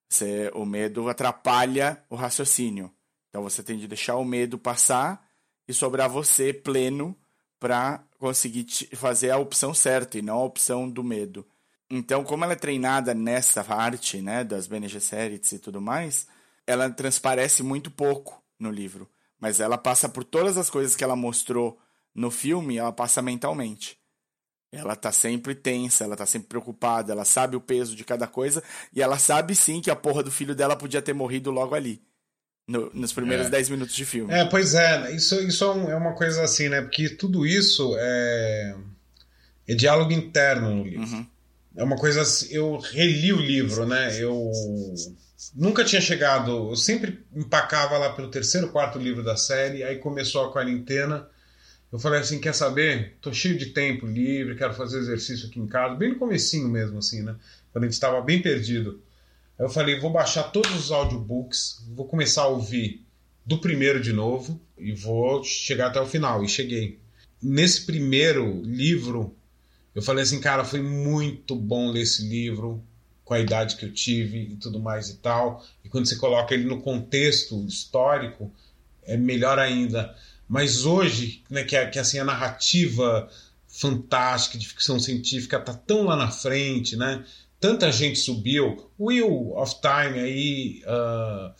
você, o medo atrapalha o raciocínio. Então você tem de deixar o medo passar e sobrar você pleno para conseguir fazer a opção certa e não a opção do medo. Então, como ela é treinada nessa arte, né, das Bene Gesserits e tudo mais, ela transparece muito pouco no livro, mas ela passa por todas as coisas que ela mostrou no filme, ela passa mentalmente. Ela tá sempre tensa, ela tá sempre preocupada, ela sabe o peso de cada coisa e ela sabe sim que a porra do filho dela podia ter morrido logo ali. No, nos primeiros 10 é. minutos de filme. É, pois é, isso, isso é, é uma coisa assim, né? Porque tudo isso é, é diálogo interno no livro. Uhum. É uma coisa assim, eu reli o livro, né? Eu nunca tinha chegado, eu sempre empacava lá pelo terceiro, quarto livro da série, aí começou a quarentena. Eu falei assim, quer saber? Tô cheio de tempo livre, quero fazer exercício aqui em casa, bem no comecinho mesmo, assim, né? Quando a gente estava bem perdido. Aí eu falei, vou baixar todos os audiobooks, vou começar a ouvir do primeiro de novo e vou chegar até o final. E cheguei. Nesse primeiro livro, eu falei assim, cara, foi muito bom ler esse livro com a idade que eu tive e tudo mais e tal. E quando você coloca ele no contexto histórico, é melhor ainda. Mas hoje, né, que, é, que assim, a narrativa fantástica de ficção científica tá tão lá na frente, né? tanta gente subiu. Wheel of Time aí, uh,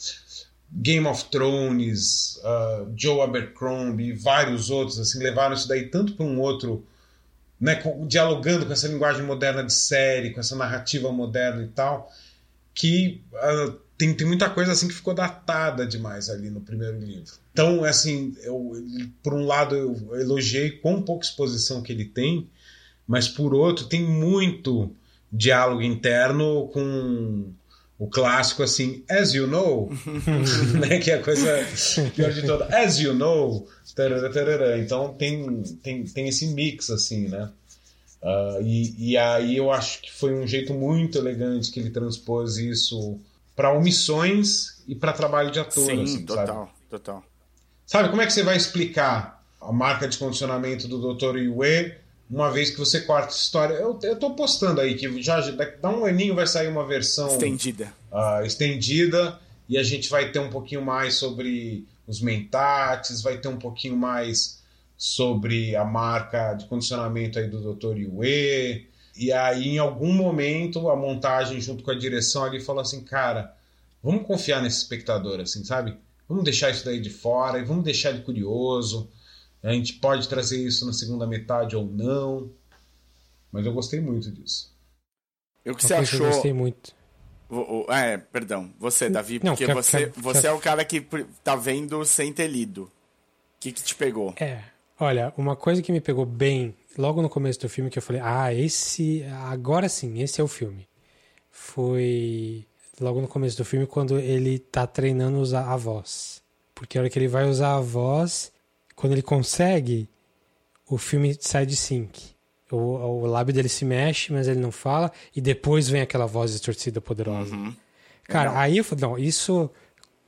Game of Thrones, uh, Joe Abercrombie, vários outros, assim, levaram isso daí tanto para um outro, né, dialogando com essa linguagem moderna de série, com essa narrativa moderna e tal, que uh, tem, tem muita coisa assim que ficou datada demais ali no primeiro livro. Então, assim, eu, por um lado eu elogiei quão pouca exposição que ele tem, mas por outro tem muito diálogo interno com o clássico assim, as you know, né, que é a coisa pior de toda, as you know, tarara, tarara. então tem, tem, tem esse mix assim, né? Uh, e, e aí eu acho que foi um jeito muito elegante que ele transpôs isso para omissões e para trabalho de ator. Sim, assim, total, sabe? total. Sabe como é que você vai explicar a marca de condicionamento do Dr. Yue uma vez que você corta essa história. Eu, eu tô postando aí que já dá um aninho vai sair uma versão estendida. Uh, estendida e a gente vai ter um pouquinho mais sobre os mentates, vai ter um pouquinho mais sobre a marca de condicionamento aí do Dr. Yue. E aí, em algum momento, a montagem junto com a direção ali falou assim, cara, vamos confiar nesse espectador, assim, sabe? Vamos deixar isso daí de fora e vamos deixar ele curioso. A gente pode trazer isso na segunda metade ou não. Mas eu gostei muito disso. O que você achou? Eu gostei muito. O, o, é, perdão. Você, Davi, porque não, você, você é o cara que tá vendo sem ter lido. O que, que te pegou? É. Olha, uma coisa que me pegou bem logo no começo do filme que eu falei, ah, esse. Agora sim, esse é o filme. Foi logo no começo do filme quando ele tá treinando usar a voz. Porque a hora que ele vai usar a voz, quando ele consegue, o filme sai de sync. O, o lábio dele se mexe, mas ele não fala, e depois vem aquela voz distorcida poderosa. Uhum. Cara, não. aí eu falei, não, isso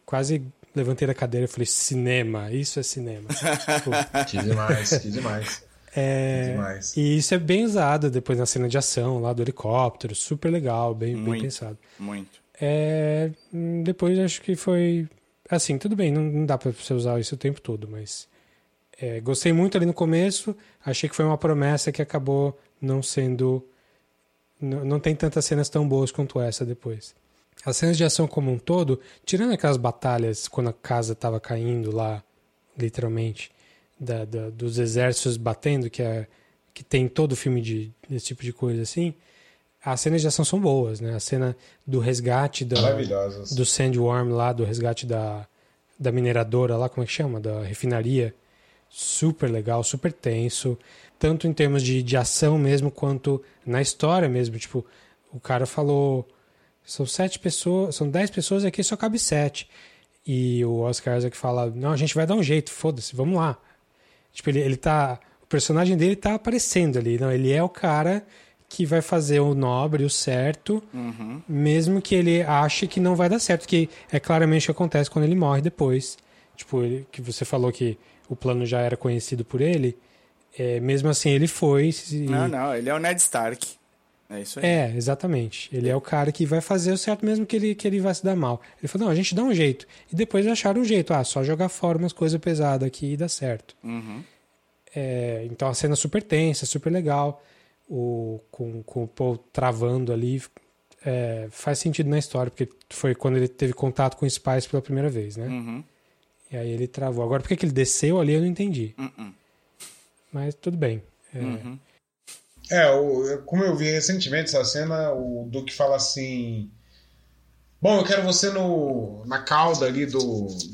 quase levantei da cadeira e falei, cinema, isso é cinema. que demais, que demais. É, que demais. E isso é bem usado depois na cena de ação lá do helicóptero, super legal, bem, muito, bem pensado. Muito. É, hum, depois acho que foi assim, tudo bem, não, não dá para você usar isso o tempo todo, mas É, gostei muito ali no começo, achei que foi uma promessa que acabou não sendo. Não, não tem tantas cenas tão boas quanto essa depois. As cenas de ação como um todo, tirando aquelas batalhas quando a casa estava caindo lá, literalmente, da, da, dos exércitos batendo, que, é, que tem todo filme de, desse tipo de coisa assim, as cenas de ação são boas, né? A cena do resgate da, do Sandworm lá, do resgate da, da mineradora lá, como é que chama? Da refinaria. Super legal, super tenso. Tanto em termos de, de ação mesmo, quanto na história mesmo. Tipo, o cara falou são sete pessoas, são dez pessoas aqui só cabe sete. E o Oscar Isaac fala: Não, a gente vai dar um jeito, foda-se, vamos lá. Tipo, ele, ele tá. O personagem dele tá aparecendo ali. Não, ele é o cara que vai fazer o nobre, o certo, uhum. mesmo que ele ache que não vai dar certo, que é claramente o que acontece quando ele morre depois. Tipo, ele, que você falou que o plano já era conhecido por ele. É, mesmo assim, ele foi. Não, não, ele é o Ned Stark. É isso aí. É, exatamente. Ele é o cara que vai fazer o certo mesmo que ele, que ele vai se dar mal. Ele falou, não, a gente dá um jeito. E depois acharam um jeito. Ah, só jogar fora umas coisas pesadas aqui e dá certo. Uhum. É, então a cena super tensa, super legal. O, com, com o Paul travando ali. É, faz sentido na história, porque foi quando ele teve contato com o Spice pela primeira vez, né? Uhum. E aí ele travou. Agora, por que ele desceu ali, eu não entendi. Uhum. Mas tudo bem. É, uhum. É, o, como eu vi recentemente essa cena, o Duque fala assim. Bom, eu quero você no, na cauda ali do,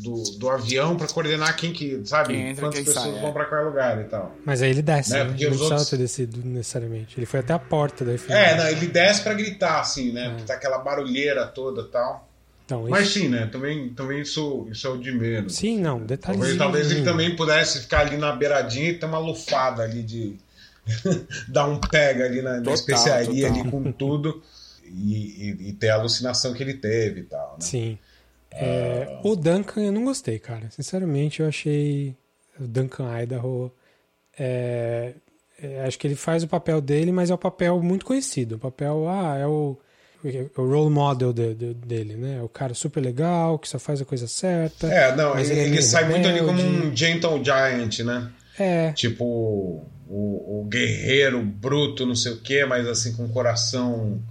do, do avião para coordenar quem que, sabe, quem entra, quantas pessoas sai, vão é. para qual lugar e tal. Mas aí ele desce, né? né? Porque ele não outros... ter descido necessariamente. Ele foi até a porta da É, não, ele desce para gritar, assim, né? É. Porque tá aquela barulheira toda e tal. Então, Mas sim, né? Também, também isso, isso é o de menos. Sim, não, detalhe. Talvez, talvez ele também pudesse ficar ali na beiradinha e ter uma lufada ali de dar um pega ali na, total, na especiaria total. ali com tudo e, e, e, ter a alucinação que ele teve e tal. Né? Sim. É, uh... O Duncan eu não gostei, cara. Sinceramente, eu achei o Duncan Idaho. É, é, acho que ele faz o papel dele, mas é um papel muito conhecido. O papel, ah, é o, é o role model de, de, dele, né? É o cara super legal, que só faz a coisa certa. É, não, ele, ele, ele sai muito ali como um gentle giant, né? É. Tipo, o, o guerreiro bruto, não sei o quê, mas assim com coração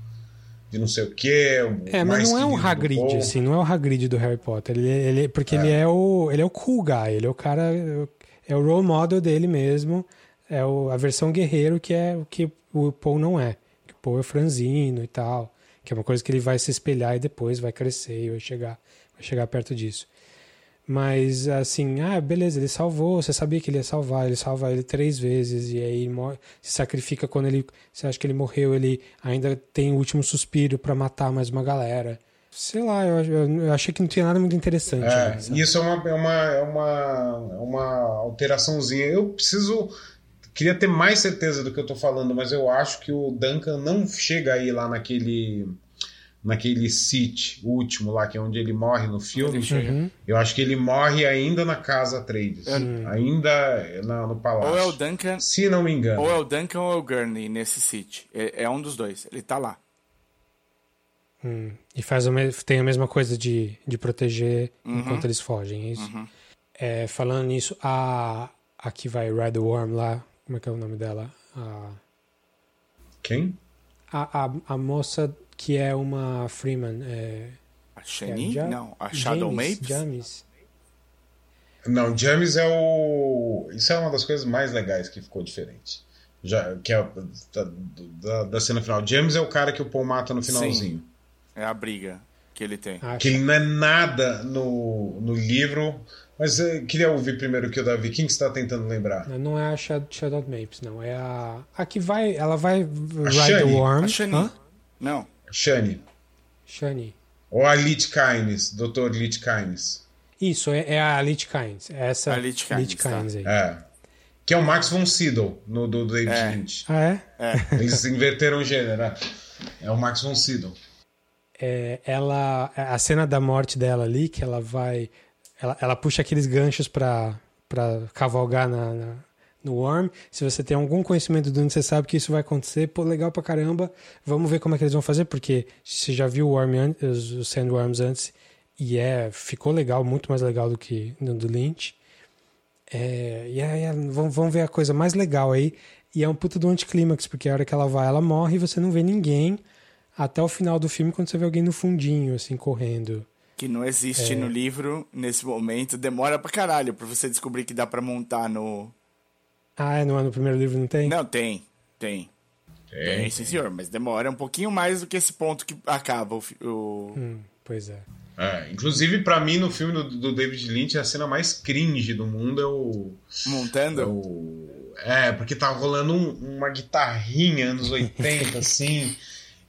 de não sei o quê. É, mas não é um Hagrid, assim, não é o Hagrid do Harry Potter. Ele, ele, porque é. ele é o ele é o cool guy, ele é o cara, é o role model dele mesmo, é o, a versão guerreiro que é o que o Paul não é. Que o Paul é franzino e tal, que é uma coisa que ele vai se espelhar e depois vai crescer e vai chegar, vai chegar perto disso. Mas assim, ah, beleza, ele salvou, você sabia que ele ia salvar, ele salva ele três vezes e aí morre, se sacrifica quando ele. Você acha que ele morreu, ele ainda tem o último suspiro para matar mais uma galera. Sei lá, eu, eu, eu, achei que não tinha nada muito interessante. É, né, isso é uma, é, uma, é, uma, é uma alteraçãozinha. Eu preciso. Queria ter mais certeza do que eu tô falando, mas eu acho que o Duncan não chega aí lá naquele naquele City último lá, que é onde ele morre no filme. Uhum. Eu acho que ele morre ainda na casa Trades. Uhum. Ainda na, no palácio. Ou é o Duncan. Se não me engano. Ou é o Duncan ou é o Gurney nesse City. É, é um dos dois. Ele tá lá. Hum. E faz o tem a mesma coisa de, de proteger uhum. enquanto eles fogem, é isso? Uhum. É, falando nisso, a, a que vai Ride the Worm lá, como é que é o nome dela? A... Quem? A, a, a moça que é uma Freeman. É, a Shani? É, não, a Shadow James, Mapes? James. Não, James é o. Isso é uma das coisas mais legais que ficou diferente. Já, que é da, da, da cena final. James é o cara que o Paul mata no finalzinho. Sim, é a briga que ele tem. Acho. Que ele não é nada no, no livro. Mas eu queria ouvir primeiro o que o Davi. Quem que está tentando lembrar? Não é a Shadow Mapes, não. É a. A que vai. Ela vai a Ride Shani. the Worm. A Shani. Não. Shani. Shani. Ou a Lit Kynes, Dr. Lit Kynes. Isso, é, é a Lit Kynes. É essa a Lit Kynes, tá. aí. É. Que é o Max von Sydow, no, do David é. Lynch. Ah, é? é? Eles inverteram o gênero, né? É o Max von Sydow. É, ela, a cena da morte dela ali, que ela vai... Ela, ela puxa aqueles ganchos pra cavalgar na, na no Worm. Se você tem algum conhecimento do você sabe que isso vai acontecer, pô, legal pra caramba. Vamos ver como é que eles vão fazer, porque você já viu o Worm, os, os Sandworms antes, e é, ficou legal, muito mais legal do que no do Lynch. É, e aí, vamos, vamos ver a coisa mais legal aí. E é um puta do anticlímax, porque a hora que ela vai, ela morre e você não vê ninguém até o final do filme quando você vê alguém no fundinho, assim, correndo. Que não existe é... no livro nesse momento. Demora pra caralho pra você descobrir que dá pra montar no. Ah, é? Não é no primeiro livro, não tem? Não, tem. Tem. Tem, tem sim, senhor. Mas demora um pouquinho mais do que esse ponto que acaba o. o... Hum, pois é. É, inclusive, para mim, no filme do, do, David Lynch, a cena mais cringe do mundo é o. Montando? É, o, é porque tá rolando um, uma guitarrinha anos 80, assim,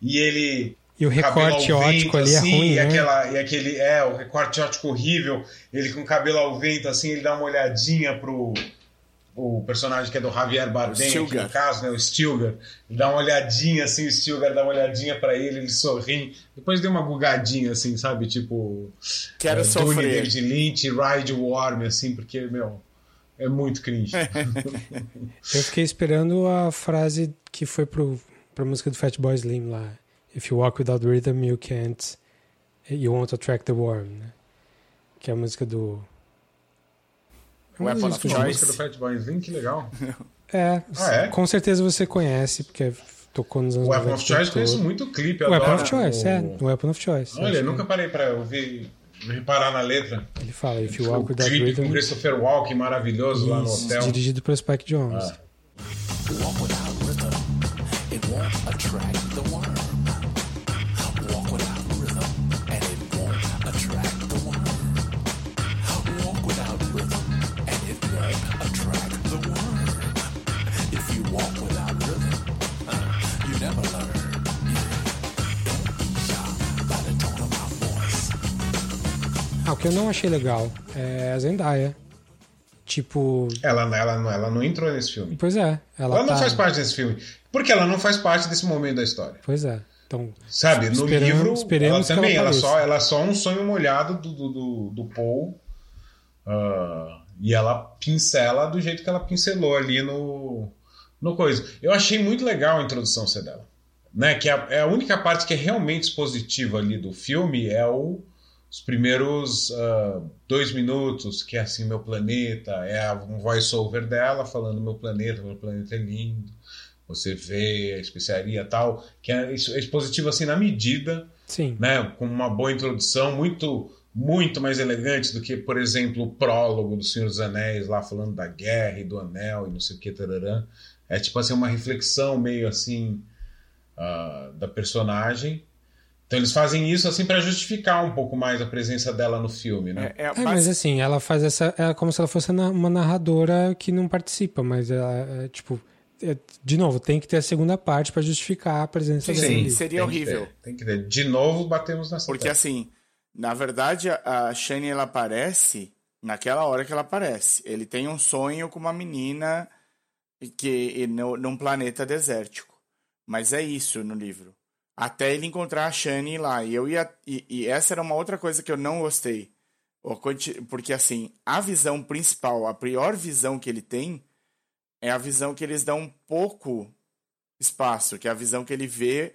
e ele. E o recorte ótico ali é assim, é ruim, e né? Aquela, e aquele. É, o recorte ótico horrível, ele com o cabelo ao vento, assim, ele dá uma olhadinha pro o personagem que é do Javier Bardem, aqui no caso, né, o Stilgar, ele dá uma olhadinha assim, o Stilgar dá uma olhadinha para ele, ele sorri, depois deu uma bugadinha assim, sabe, tipo Quero é, sofrer. David Lynch, Ride Warm, assim, porque, meu, é muito cringe. Eu fiquei esperando a frase que foi pro, pra música do Fatboy Slim lá, If you walk without rhythm, you can't, you won't attract the worm, né? Que é a música do Weapon of Choice. Música do Fatboy Slim, que legal. É, ah, é, com certeza você conhece, porque tocou nos anos Weapon of Choice, conheço muito o clipe. Weapon of Choice, o... é. Weapon of Choice. Olha, nunca parei pra ouvir, reparar na letra. Ele fala, If You Walk With That Rhythm... com Christopher Walken, maravilhoso Isso, lá no hotel. dirigido pelo Spike Jones. Ah. Que eu não achei legal é a Zendaya. Tipo. Ela, ela, não, ela não entrou nesse filme. Pois é. Ela, ela tá... não faz parte desse filme. Porque ela não faz parte desse momento da história. Pois é. Então, Sabe, no livro, ela também, ela, ela, só, ela é só um sonho molhado do, do, do, Paul. Uh, e ela pincela do jeito que ela pincelou ali no, no coisa. Eu achei muito legal a introdução ser dela. Né? Que é a única parte que é realmente expositiva ali do filme é o os primeiros uh, dois minutos, que é assim, meu planeta, é um voice-over dela falando meu planeta, meu planeta é lindo, você vê a especiaria tal, que é, é expositivo assim na medida, Sim. né, com uma boa introdução, muito muito mais elegante do que, por exemplo, o prólogo do Senhor dos Anéis, lá falando da guerra e do anel e não sei o que, tararã. É tipo assim, uma reflexão meio assim uh, da personagem então eles fazem isso assim para justificar um pouco mais a presença dela no filme, né? É, é, é mas assim, ela faz essa, é como se ela fosse uma narradora que não participa, mas ela é, tipo, é, de novo, tem que ter a segunda parte para justificar a presença sim, dela. Sim, seria tem horrível. Que tem que ter. De novo, batemos nessa. Porque assim, na verdade, a Shane ela aparece naquela hora que ela aparece. Ele tem um sonho com uma menina que no, num planeta desértico. Mas é isso no livro até ele encontrar a Shani lá. E eu ia. E, e, essa era uma outra coisa que eu não gostei. Porque, assim, a visão principal, a pior visão que ele tem, é a visão que eles dão pouco espaço, que é a visão que ele vê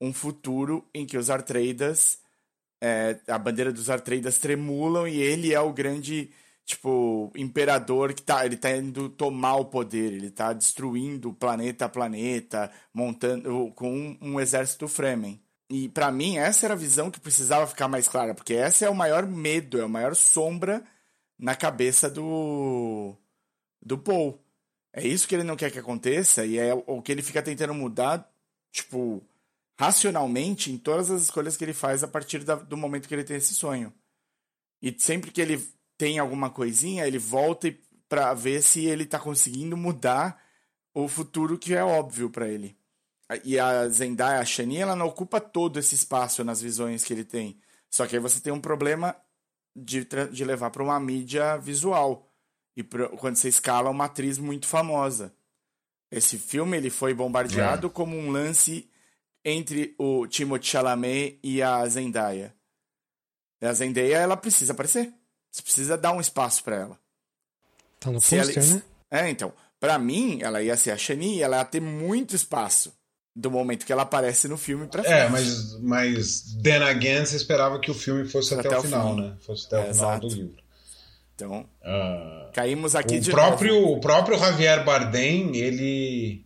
um futuro em que os Artreidas. É, a bandeira dos Artreidas tremulam e ele é o grande tipo, imperador que tá, ele tá indo tomar o poder, ele tá destruindo planeta a planeta, montando com um, um exército Fremen. E para mim essa era a visão que precisava ficar mais clara, porque essa é o maior medo, é a maior sombra na cabeça do do Paul. É isso que ele não quer que aconteça e é o que ele fica tentando mudar, tipo, racionalmente em todas as escolhas que ele faz a partir da, do momento que ele tem esse sonho. E sempre que ele tem alguma coisinha, ele volta para ver se ele está conseguindo mudar o futuro que é óbvio para ele. E a Zendaya, a Shani, ela não ocupa todo esse espaço nas visões que ele tem. Só que aí você tem um problema de, de levar para uma mídia visual. E pra, quando você escala uma atriz muito famosa. Esse filme ele foi bombardeado é. como um lance entre o Timothée Chalamet e a Zendaya. E a Zendaya, ela precisa aparecer. Você precisa dar um espaço para ela. Tá no pôster, ela... né? É, então. Para mim, ela ia ser a Shani e ela ia ter muito espaço do momento que ela aparece no filme pra é, frente. É, mas, mas then again, você esperava que o filme fosse até, até o final, né? Fosse até é, o final exato. do livro. Então, uh, caímos aqui o de próprio, novo. O próprio Javier Bardem, ele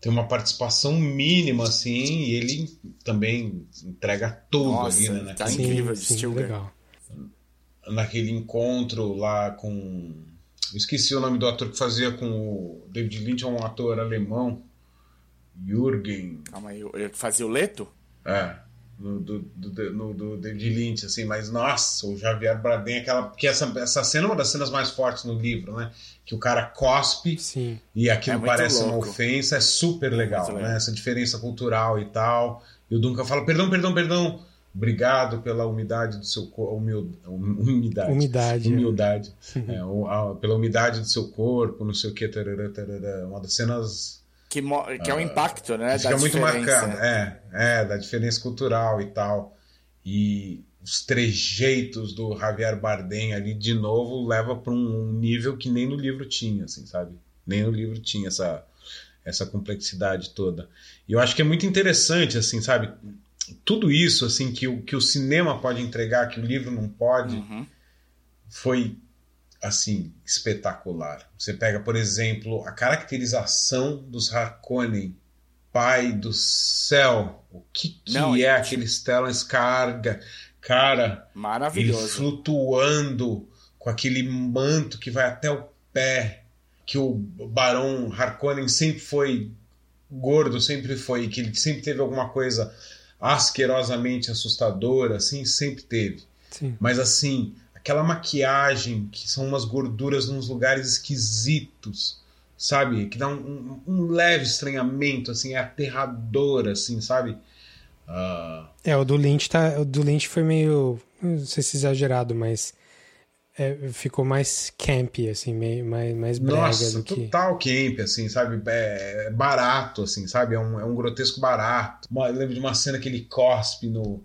tem uma participação mínima, assim, e ele também entrega tudo Nossa, ali, né? Tá incrível de sim, legal. Naquele encontro lá com. Eu esqueci o nome do ator que fazia com o David Lynch, é um ator alemão. Jürgen. Calma aí, ele fazia o Leto? É. No, do, do, no, do David Lynch, assim, mas nossa, o Javier Bardem, aquela. Porque essa, essa cena é uma das cenas mais fortes no livro, né? Que o cara cospe Sim. e aquilo É parece uma louco. ofensa, é super legal, né? legal. Essa diferença cultural e tal. E o Duncan fala: perdão, perdão, perdão. Obrigado pela umidade do seu corpo. Umidade. Umidade. Humildade. É, o- a- pela umidade do seu corpo, não sei o que. Tarará, tarará. Uma das cenas Que, que é o impacto, né? que fica da muito diferença. marcado. É, é, da diferença cultural e tal. E os trejeitos do Javier Bardem ali, de novo, leva para um nível que nem no livro tinha, assim, sabe? Nem no livro tinha essa, essa complexidade toda. E eu acho que é muito interessante, assim, sabe? Tudo isso, assim, que o, que o cinema pode entregar, que o livro não pode, Uhum. foi assim espetacular. Você pega, por exemplo, a caracterização dos Harkonnen, pai do céu, o que, que Não, é e- aquele Stellan Skarga, cara, ele Maravilhoso. flutuando com aquele manto que vai até o pé, que o Barão Harkonnen sempre foi gordo, sempre foi, que ele sempre teve alguma coisa asquerosamente assustadora, assim, sempre teve. Sim. Mas assim, aquela maquiagem que são umas gorduras nos lugares esquisitos, sabe? Que dá um, um- um leve estranhamento, assim, é aterrador, assim, sabe? Ah, É, o do Lynch tá. O do Lynch foi meio. Não sei se exagerado, mas. É, ficou mais campy, assim, meio, mais, mais brega nossa, do que. total camp, assim, sabe? É é barato, assim, sabe? É um, é um grotesco barato. Uma- Eu lembro de uma cena que ele cospe no,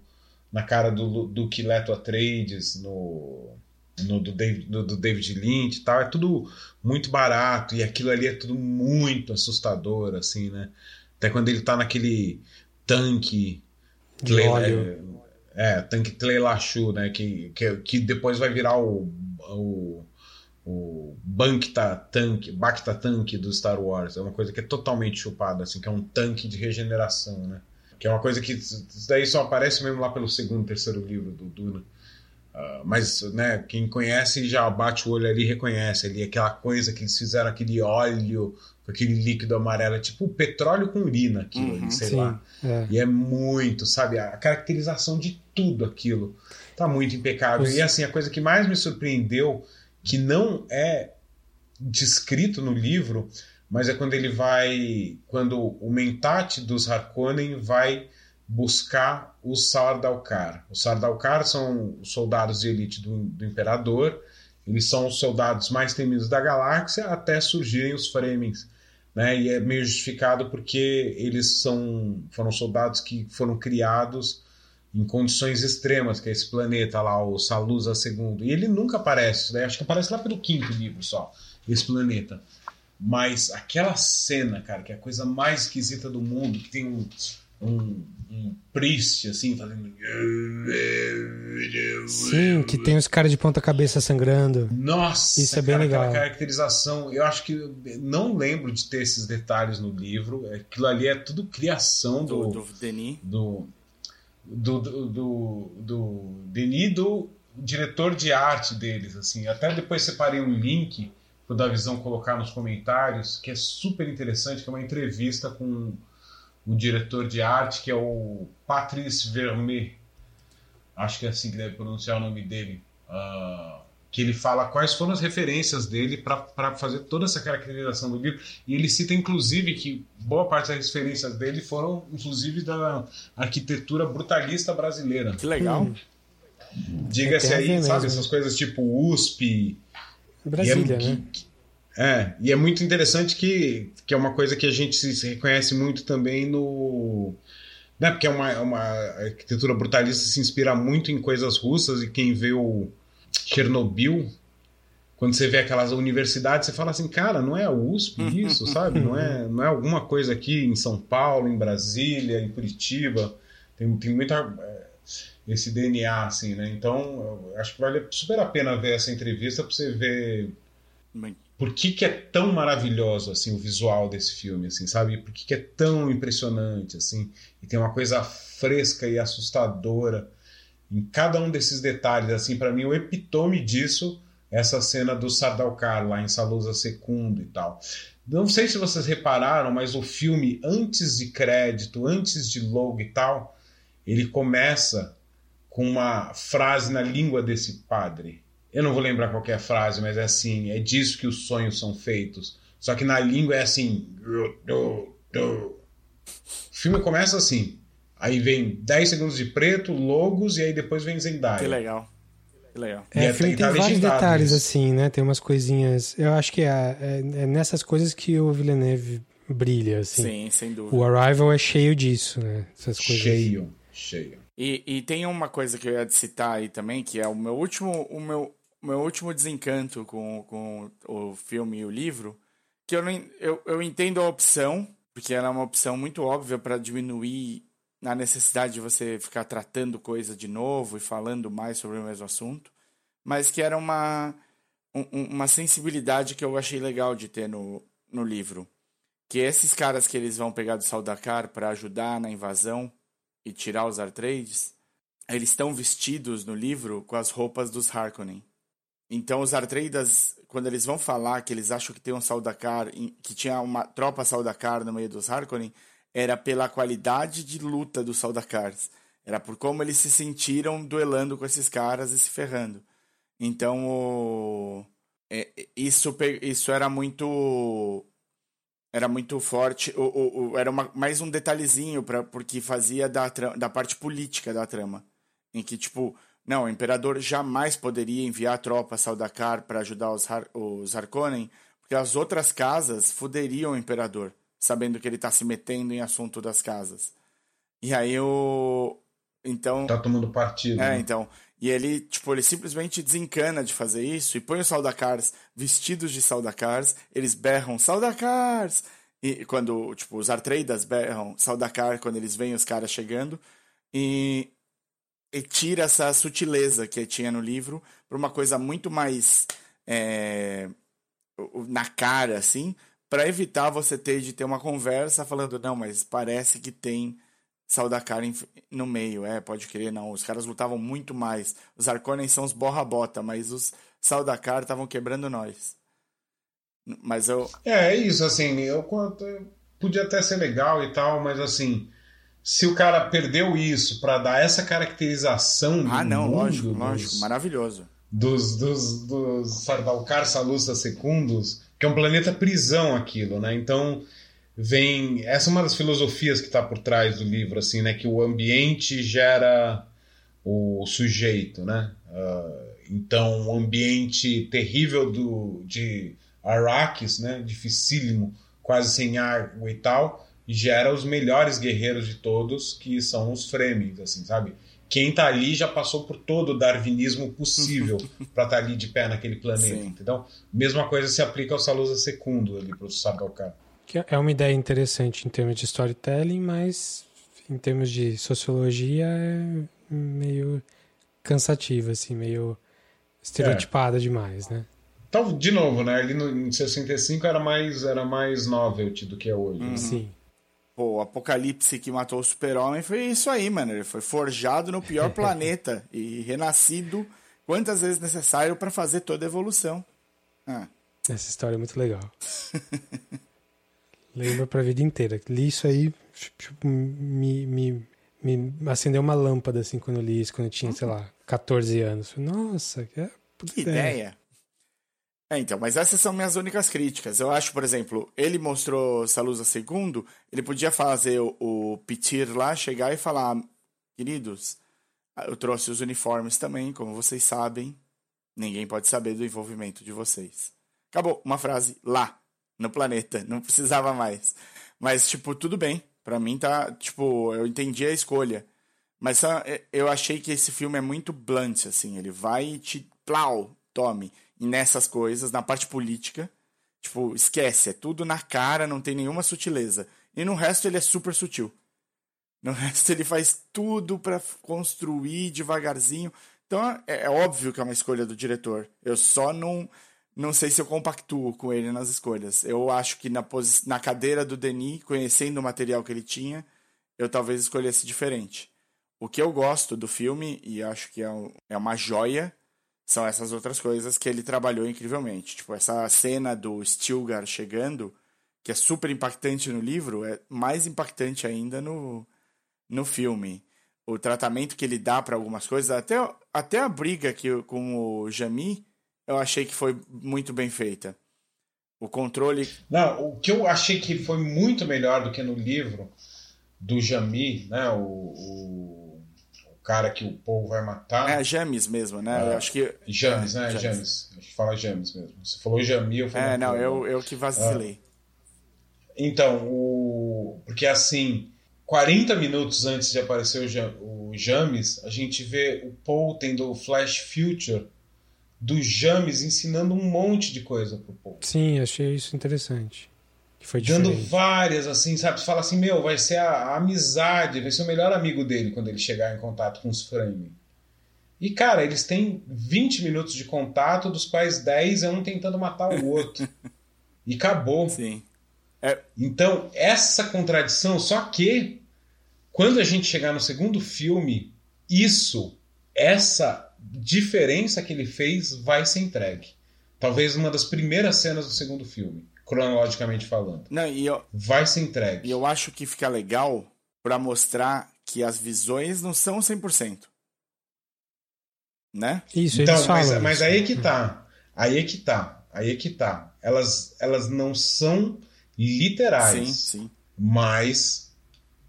na cara do, do Leto Atreides, no, no do, David, do, do David Lynch e tal. É tudo muito barato e aquilo ali é tudo muito assustador, assim, né? Até quando ele tá naquele tanque De óleo. É, tanque Tleilachu, né? Que, que, que depois vai virar o, o, o Bacta Tanque, Bacta Tanque do Star Wars. É uma coisa que é totalmente chupada, assim, que é um tanque de regeneração, né? Que é uma coisa que isso daí só aparece mesmo lá pelo segundo, terceiro livro do Duna. Ah, mas, né, quem conhece já bate o olho ali e reconhece ali aquela coisa que eles fizeram, aquele óleo com aquele líquido amarelo, é tipo petróleo com urina, aquilo Uhum, ali, sei Sim. lá. é. E é muito, sabe? A caracterização de tudo aquilo tá muito impecável. Os- E assim, a coisa que mais me surpreendeu, que não é descrito no livro, mas é quando ele vai. Quando o Mentat dos Harkonnen vai buscar os Sardaukar. Os Sardaukar são os soldados de elite do, do Imperador. Eles são os soldados mais temidos da galáxia até surgirem os Fremens né? E é meio justificado porque eles são foram soldados que foram criados em condições extremas, que é esse planeta lá, o Salusa II. E ele nunca aparece, né? acho que aparece lá pelo quinto livro só, esse planeta. Mas aquela cena, cara, que é a coisa mais esquisita do mundo, que tem um, um, um priest, assim, fazendo. Sim, que tem os caras de ponta-cabeça sangrando. Nossa, Isso é bem cara, legal. Aquela caracterização, eu acho que não lembro de ter esses detalhes no livro. Aquilo ali é tudo criação Do, do, do Denis. do, do, do, do, Denis, do diretor de arte deles. assim Até depois separei um link para o da Visão colocar nos comentários, que é super interessante, que é uma entrevista com o diretor de arte, que é o Patrice Vermet. Acho que é assim que deve pronunciar o nome dele. Ah, que ele fala quais foram as referências dele para fazer toda essa caracterização do livro. E ele cita, inclusive, que boa parte das referências dele foram, inclusive, da arquitetura brutalista brasileira. Que legal. Hum. Diga-se a aí, sabe, mesmo. essas coisas tipo USP. Brasília, e é, né? que- é, e é muito interessante que, que é uma coisa que a gente se se reconhece muito também no. Né, porque é uma, é uma arquitetura brutalista se inspira muito em coisas russas e quem vê o Chernobyl, quando você vê aquelas universidades, você fala assim, cara, não é a USP isso, sabe? Não é, não é alguma coisa aqui em São Paulo, em Brasília, em Curitiba. Tem, tem muita. é, esse DNA, assim, né? Então, acho que vale super a pena ver essa entrevista para você ver Bem. por que, que é tão maravilhoso, assim, o visual desse filme, assim, sabe? Por que, que é tão impressionante, assim, e tem uma coisa fresca e assustadora em cada um desses detalhes, assim, para mim o epitome disso essa cena do Sardaukar lá em Salusa Secundo e tal. Não sei se vocês repararam, mas o filme, antes de crédito, antes de logo e tal, ele começa com uma frase na língua desse padre. Eu não vou lembrar qual é frase, mas é assim: é disso que os sonhos são feitos. Só que na língua é assim. O filme começa assim. Aí vem 10 segundos de preto, logos, e aí depois vem Zendaya. Que legal. Que legal. É, o filme tem vários detalhes isso. assim, né? Tem umas coisinhas. Eu acho que é, é, é, nessas coisas que o Villeneuve brilha, assim. Sim, sem dúvida. O Arrival é cheio disso, né? Essas coisas. Cheio, cheio. E, e tem uma coisa que eu ia citar aí também, que é o meu último, o meu, o meu último desencanto com, com o filme e o livro, que eu, não, eu, eu entendo a opção, porque ela é uma opção muito óbvia para diminuir a necessidade de você ficar tratando coisa de novo e falando mais sobre o mesmo assunto, mas que era uma, um, uma sensibilidade que eu achei legal de ter no, no livro. Que esses caras que eles vão pegar do Saldakar para ajudar na invasão e tirar os Artrades, eles estão vestidos no livro com as roupas dos Harkonnen. Então os Artreidas, quando eles vão falar que eles acham que tem um Saldakar, que tinha uma tropa Saldakar no meio dos Harkonnen, era pela qualidade de luta dos Saldakars. Era por como eles se sentiram duelando com esses caras e se ferrando. Então, o... é, isso, isso era muito era muito forte. Era uma, mais um detalhezinho para porque fazia da, da parte política da trama. Em que, tipo, não, o imperador jamais poderia enviar tropas Saldakar para ajudar os, Har, os Harkonnen, porque as outras casas fuderiam o imperador, sabendo que ele está se metendo em assunto das casas. E aí o. Então. Tá tomando partido. É, né? então. E ele, tipo, ele simplesmente desencana de fazer isso e põe os Saudacars vestidos de Saudacars, eles berram Saudacars! E quando, tipo, os Artreidas berram Saudacar quando eles veem os caras chegando. E, e tira essa sutileza que tinha no livro para uma coisa muito mais é, na cara, assim, para evitar você ter de ter uma conversa falando, não, mas parece que tem Saldakar no meio, é, pode crer, não. Os caras lutavam muito mais. Os Arconen são os borra-bota, mas os Saldakar estavam quebrando nós. Mas eu. É, é isso, assim, eu, podia até ser legal e tal, mas assim, se o cara perdeu isso para dar essa caracterização. Ah, não, lógico, dos, lógico, maravilhoso. Dos, dos, dos Sardalcar Salusta Secundos, que é um planeta prisão aquilo, né? Então vem essa é uma das filosofias que está por trás do livro assim né? Que o ambiente gera o sujeito né? Uh, então o ambiente terrível do de Arrakis né? Dificílimo quase sem ar e tal gera os melhores guerreiros de todos que são os Fremens assim sabe quem está ali já passou por todo o darwinismo possível para estar tá ali de pé naquele planeta Sim. entendeu mesma coisa se aplica ao Salusa Secundo ali para o Sardaukar que é uma ideia interessante em termos de storytelling, mas em termos de sociologia é meio cansativa, assim, meio estereotipada é. demais, né? Então, de novo, né? Ali no, em 65 era mais, era mais novelty do que é hoje. Né? Uhum. Sim. Pô, o Apocalipse que matou o super-homem foi isso aí, mano. Ele foi forjado no pior planeta e renascido quantas vezes necessário para fazer toda a evolução. Ah. Essa história é muito legal. Lembra pra vida inteira. Li isso aí, tipo, me, me, me acendeu uma lâmpada, assim, quando eu li isso, quando eu tinha, sei lá, 14 anos. Nossa, que, é que ideia. É, então, mas essas são minhas únicas críticas. Eu acho, por exemplo, ele mostrou Salusa segundo, ele podia fazer o, o Pitir lá, chegar e falar, queridos, eu trouxe os uniformes também, como vocês sabem, ninguém pode saber do envolvimento de vocês. Acabou, uma frase lá no planeta. Não precisava mais. Mas, tipo, tudo bem. Pra mim tá. Tipo, eu entendi a escolha. Mas eu achei que esse filme é muito blunt, assim. Ele vai e te. Plau! Tome. Nessas coisas, na parte política. Tipo, esquece. É tudo na cara, não tem nenhuma sutileza. E no resto ele é super sutil. No resto ele faz tudo para construir devagarzinho. Então é, é, óbvio que é uma escolha do diretor. Eu só não não sei se eu compactuo com ele nas escolhas. Eu acho que na, na cadeira do Denis, conhecendo o material que ele tinha, eu talvez escolhesse diferente. O que eu gosto do filme, e acho que é, um, é uma joia, são essas outras coisas que ele trabalhou incrivelmente. Tipo, essa cena do Stilgar chegando, que é super impactante no livro, é mais impactante ainda no, no filme. O tratamento que ele dá para algumas coisas, até, até a briga que, com o Jami, eu achei que foi muito bem feita. O controle. Não, o que eu achei que foi muito melhor do que no livro do Jami, né? O, o, cara que o povo vai matar. É, James mesmo, né? É, eu acho que. James, é, né? James. James. Acho que fala James mesmo. Você falou Jami, eu falei. É, não, eu, eu que vacilei. É. Então, o. Porque assim. 40 minutos antes de aparecer o, James, a gente vê o Paul tendo o Flash Future do James ensinando um monte de coisa pro Paul. Sim, achei isso interessante. Que foi Dando várias, assim, sabe? Você fala assim, meu, vai ser a, a, amizade, vai ser o melhor amigo dele quando ele chegar em contato com os Frame. E, cara, eles têm 20 minutos de contato, dos quais 10 é um tentando matar o outro. e acabou. Sim. É... Então, essa contradição, só que quando a gente chegar no segundo filme, isso, essa diferença que ele fez vai ser entregue. Talvez uma das primeiras cenas do segundo filme, cronologicamente falando. Não, e eu, vai ser entregue. E eu acho que fica legal para mostrar que as visões não são 100%. Né? Isso, então, eles mas, falam mas aí é que tá. Aí é que tá. Aí é que tá. Elas, elas não são literais. Sim, sim. Mas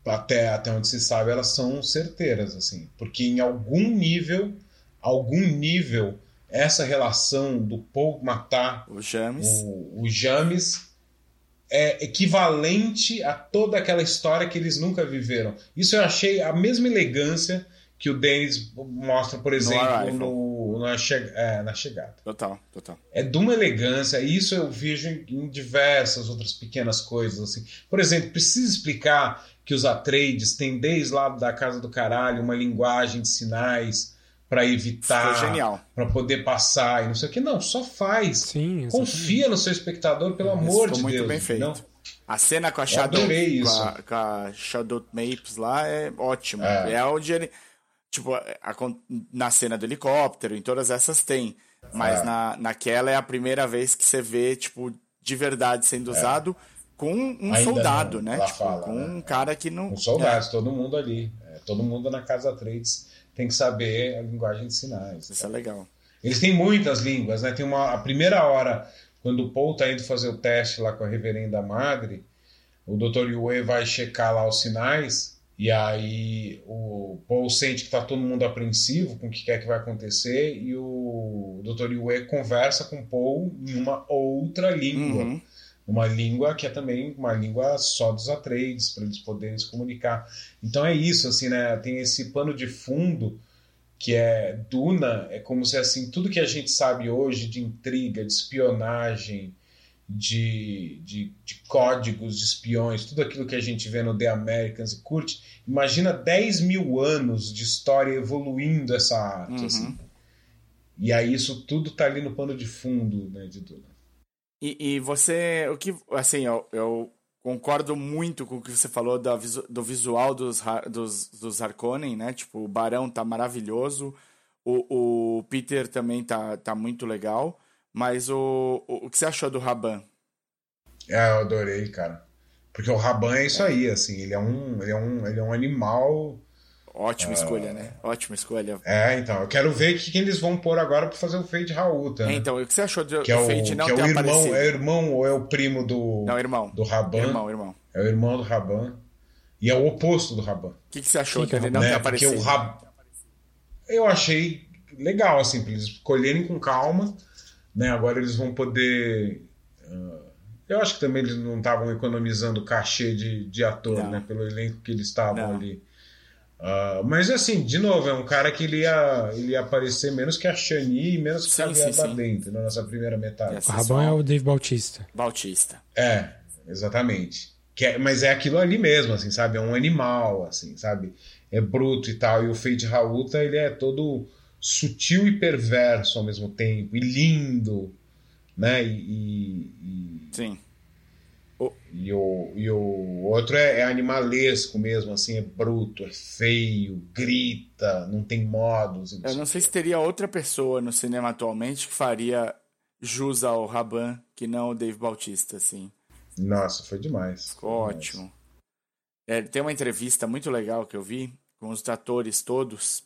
até, até onde se sabe, elas são certeiras, assim. Porque em algum nível algum nível essa relação do Paul matar o James. O, o James é equivalente a toda aquela história que eles nunca viveram. Isso eu achei a mesma elegância que o Dennis mostra, por exemplo, no, na, che é, na, chegada. Total, total. É de uma elegância, e isso eu vejo em, em, diversas outras pequenas coisas. assim. Por exemplo, precisa explicar que os Atreides têm desde lá da Casa do Caralho uma linguagem de sinais para evitar, para poder passar e não sei o que. Não, só faz. Sim, Confia no seu espectador, pelo amor de muito Deus. muito bem feito. Não. A cena com a Shadow, com a, com a, Shadow Mapes lá é ótima. É, é onde ele. Tipo, a, na cena do helicóptero, em todas essas tem. Mas é. na, naquela é a primeira vez que você vê, tipo, de verdade sendo é. usado com um Ainda soldado, não, né? Tipo, fala, com né? um cara que não. Com soldados, é. todo mundo ali. É, todo mundo na casa trades tem que saber a linguagem de sinais. Isso é legal. Eles têm muitas línguas, né? Tem uma a primeira hora quando o Paul está indo fazer o teste lá com a reverenda madre, o Dr. Yue vai checar lá os sinais e aí o Paul sente que está todo mundo apreensivo com o que quer que vai acontecer e o Dr. Yue conversa com o Paul em uma outra língua. Uhum uma língua que é também uma língua só dos Atreides, para eles poderem se comunicar. Então é isso, assim, né? Tem esse pano de fundo que é Duna, é como se assim, tudo que a gente sabe hoje de intriga, de espionagem, de, de, de, códigos de espiões, tudo aquilo que a gente vê no The Americans e curte, imagina 10 mil anos de história evoluindo essa arte, uhum. assim. E aí isso tudo tá ali no pano de fundo, né, de Duna. E, e você, o que, assim, eu, eu, concordo muito com o que você falou do, do visual dos, dos, dos Harkonnen, né? Tipo, o Barão tá maravilhoso, o, o Peter também tá, tá muito legal, mas o, o, o que você achou do Raban? É, eu adorei, cara. Porque o Raban é isso aí, assim, ele é um, ele é um, ele é um animal Ótima uh, escolha, né? Ótima escolha. É, então, eu quero ver o que, que eles vão pôr agora para fazer o Fade Raul, tá? É, então, o que você achou do, que é o, Fade não que é o irmão, aparecido? É irmão ou é o primo do Não, irmão. Do Raban? Irmão, irmão. É o irmão do Raban. E é o oposto do Raban. O que, que você achou que, ele não né? ter aparecido? Porque o Rab... Eu achei legal, assim, para eles escolherem com calma, né? Agora eles vão poder... Uh... Eu acho que também eles não estavam economizando cachê de, de ator, não. né? Pelo elenco que eles estavam ali. Uh, mas assim, de novo, é um cara que ele ia, ele ia aparecer menos que a Shani e menos que sim, o Xavier sim, dentro, né, nessa primeira metade. O Rabão é o Dave Bautista. Bautista. É, exatamente. que é, mas é aquilo ali mesmo, assim, sabe? É um animal, assim, sabe? É bruto e tal. E o Fade Raulta, ele é todo sutil e perverso ao mesmo tempo, e lindo, né? E, e, Sim. E o, e o outro é, é, animalesco mesmo, assim, é bruto, é feio, grita, não tem modos. Não Eu não sei se teria outra pessoa no cinema atualmente que faria jus ao Raban que não o Dave Bautista, assim. Nossa, foi demais. Ficou ótimo. É, tem uma entrevista muito legal que eu vi com os atores todos.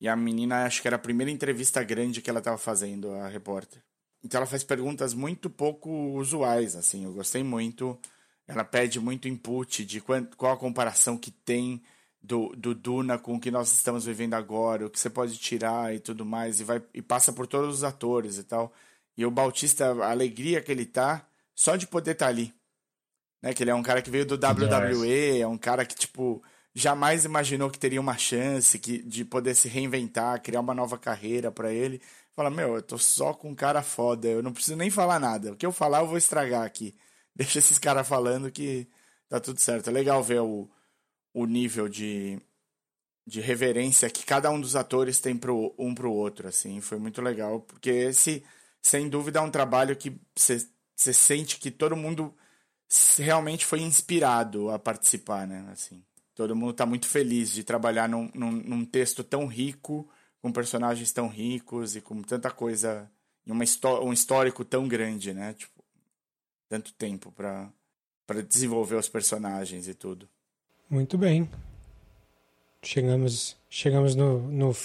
E a menina, acho que era a primeira entrevista grande que ela estava fazendo, a repórter. Então ela faz perguntas muito pouco usuais, assim. Eu gostei muito. Ela pede muito input de qual a comparação que tem do, do Duna com o que nós estamos vivendo agora, o que você pode tirar e tudo mais, e vai e passa por todos os atores e tal. E o Bautista, a alegria que ele tá, só de poder estar tá ali. Né? Que ele é um cara que veio do WWE, é um cara que, tipo, jamais imaginou que teria uma chance que, de poder se reinventar, criar uma nova carreira para ele. Fala, meu, eu tô só com um cara foda, eu não preciso nem falar nada. O que eu falar eu vou estragar aqui. Deixa esses caras falando que tá tudo certo. É legal ver o, o nível de, de reverência que cada um dos atores tem pro, um pro outro, assim. Foi muito legal, porque esse, sem dúvida, é um trabalho que você sente que todo mundo realmente foi inspirado a participar, né? Assim, todo mundo tá muito feliz de trabalhar num, num, num texto tão rico com personagens tão ricos e com tanta coisa em uma um histórico tão grande, né? Tipo, tanto tempo para para desenvolver os personagens e tudo. Muito bem. Chegamos chegamos no, no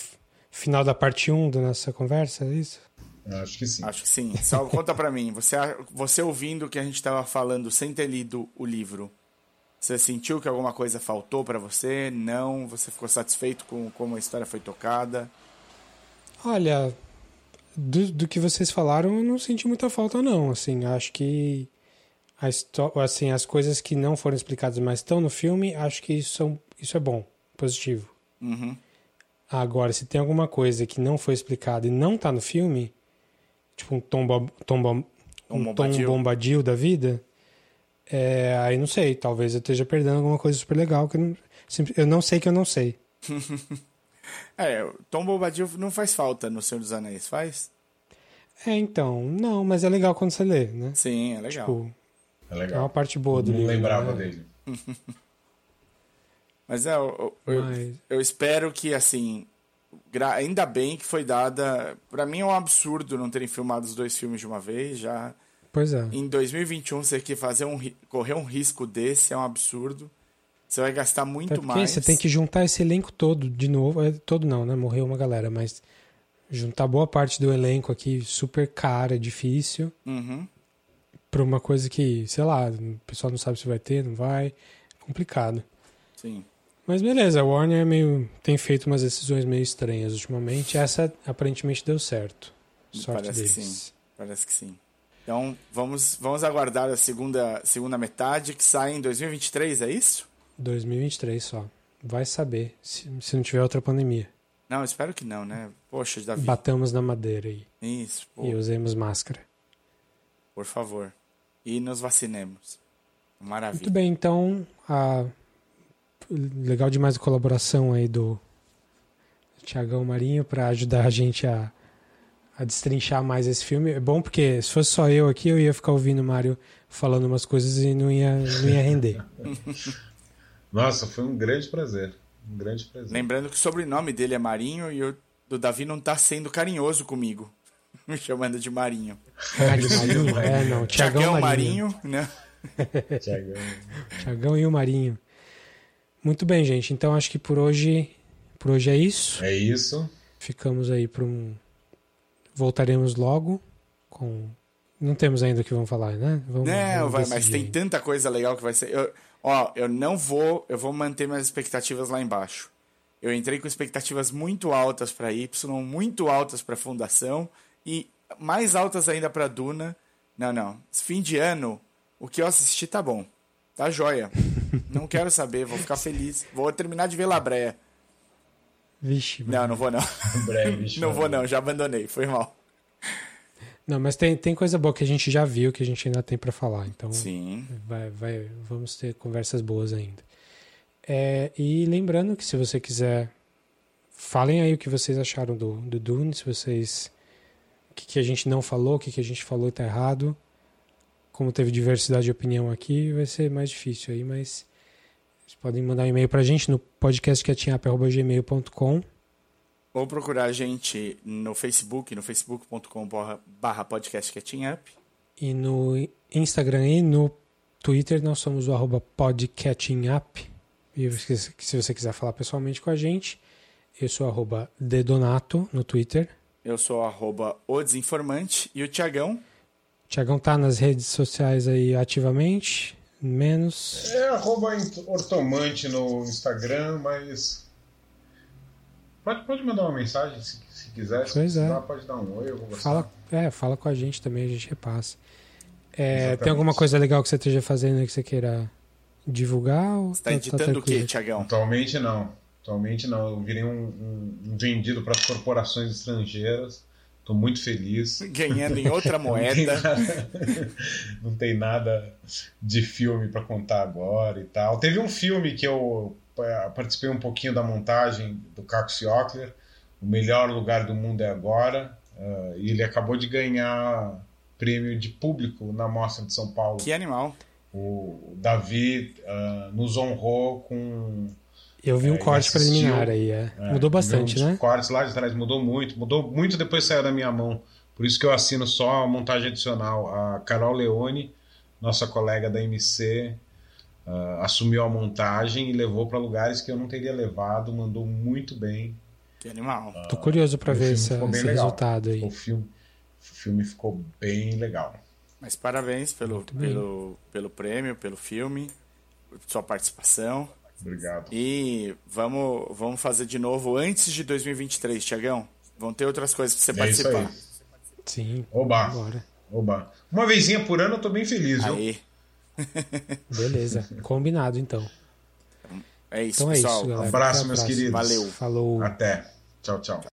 final da parte 1 da nossa conversa, é isso? Acho que sim. Acho que sim. Só conta para mim, você você ouvindo o que a gente estava falando sem ter lido o livro, você sentiu que alguma coisa faltou para você? Não? Você ficou satisfeito com como a história foi tocada? Olha, do, do que vocês falaram, eu não senti muita falta, não. Assim, acho que a assim, as coisas que não foram explicadas, mas estão no filme, acho que isso, são, isso é bom, positivo. Uhum. Agora, se tem alguma coisa que não foi explicada e não está no filme, tipo um tom, tom, um, tom bombadil da vida, é, aí não sei, talvez eu esteja perdendo alguma coisa super legal que eu não, eu não sei que eu não sei. É, Tom Bombadil não faz falta no Senhor dos Anéis, faz? É, então, não, mas é legal quando você lê, né? Sim, é legal. Tipo, é legal. É uma parte boa do não livro. Não lembrava né? dele. mas é, eu, eu, mas... eu, espero que, assim, ainda bem que foi dada. Para mim é um absurdo não terem filmado os dois filmes de uma vez, já. Pois é. Em 2021, você que fazer um, correr um risco desse é um absurdo. Você vai gastar muito mais. Você tem que juntar esse elenco todo de novo. É, todo não, né? Morreu uma galera, mas juntar boa parte do elenco aqui, super cara, difícil. Uhum. Pra uma coisa que, sei lá, o pessoal não sabe se vai ter, não vai. Complicado. Sim. Mas beleza, a Warner é meio, tem feito umas decisões meio estranhas ultimamente. Essa aparentemente deu certo. Sorte Parece deles. que sim. Parece que sim. Então, vamos, vamos aguardar a segunda, segunda metade, que sai em 2023, é isso? 2023 só. Vai saber se, se não tiver outra pandemia. Não, espero que não, né? Poxa, Davi. Batamos na madeira aí. Isso. Pô. E usemos máscara. Por favor. E nos vacinemos. Maravilha. Muito bem, então. A... Legal demais a colaboração aí do Tiagão Marinho para ajudar a gente a, a destrinchar mais esse filme. É bom porque se fosse só eu aqui, eu ia ficar ouvindo o Mário falando umas coisas e não ia, não ia render. Nossa, foi um grande prazer. Um grande prazer. Lembrando que o sobrenome dele é Marinho e o do Davi não tá sendo carinhoso comigo. Me chamando de Marinho. Ah, de Marinho? É, não. Tiagão Marinho. Marinho, né? Tiagão. Tiagão e o Marinho. Muito bem, gente. Então acho que por hoje, por hoje é isso. É isso. Ficamos aí para um. Voltaremos logo com. Não temos ainda o que vamos falar, né? Vamos, não, vamos vai, mas tem tanta coisa legal que vai ser. Eu, Ó, eu não vou, eu vou manter minhas expectativas lá embaixo. Eu entrei com expectativas muito altas para Y, muito altas para Fundação e mais altas ainda para Duna. Não, não. Fim de ano, o que eu assisti tá bom. Tá joia. não quero saber, vou ficar feliz. Vou terminar de ver Labreia. Vixe. Não, não vou não. Breve, não vou não, já abandonei, foi mal. Não, mas tem, tem coisa boa que a gente já viu, que a gente ainda tem para falar. Então, Sim. Vai, vai, vamos ter conversas boas ainda. É, e lembrando que se você quiser, falem aí o que vocês acharam do, do Dune, se vocês. O que, que a gente não falou, o que, que a gente falou está errado. Como teve diversidade de opinião aqui, vai ser mais difícil aí, mas vocês podem mandar um e-mail para a gente no podcastcatchingup.gmail.com Ou procurar a gente no Facebook, no facebook.com.br podcastcatchingup. E no Instagram e no Twitter nós somos o arroba podcatchingup. E se você quiser falar pessoalmente com a gente, eu sou arroba dedonato no Twitter. Eu sou arroba o desinformante. E o Tiagão? Tiagão tá nas redes sociais aí ativamente, menos. É arroba ortomante no Instagram, mas. Pode, pode mandar uma mensagem se, se quiser. Se pois precisar, é. pode dar um oi, eu vou gostar. Fala, é, fala com a gente também, a gente repassa. É, tem alguma coisa legal que você esteja fazendo aí que você queira divulgar? Você tá editando o quê, Tiagão? Atualmente não. Atualmente não. Eu virei um, um, um vendido para as corporações estrangeiras. Estou muito feliz. Ganhando em outra moeda. não tem nada de filme para contar agora e tal. Teve um filme que eu eh, participei um pouquinho da montagem do Caco Siocler, O Melhor Lugar do Mundo é Agora, eh, e ele acabou de ganhar prêmio de público na Mostra de São Paulo. Que animal. O Davi eh, nos honrou com Eu vi um É, corte assistiu, preliminar aí, é. é, Mudou bastante, né? cortes lá de trás mudou muito, mudou muito depois saiu da minha mão. Por isso que eu assino só a montagem adicional. A Carol Leone, nossa colega da MC, ah, assumiu a montagem e levou para lugares que eu não teria levado, mandou muito bem. Que animal. Tô curioso pra o ver essa- ficou bem esse legal. resultado aí. O filme, o filme ficou bem legal. Mas parabéns pelo, pelo, pelo prêmio, pelo filme, por sua participação. Obrigado. E vamos, vamos fazer de novo antes de 2023, Tiagão. Vão ter outras coisas pra você É isso participar. aí. Sim, Oba, bora. oba. Uma vezinha por ano eu tô bem feliz, viu? Aí. Beleza. Combinado, então. É isso, Então é pessoal. isso, galera. Abraço, meus queridos. Valeu. Falou. Até. Tchau, tchau.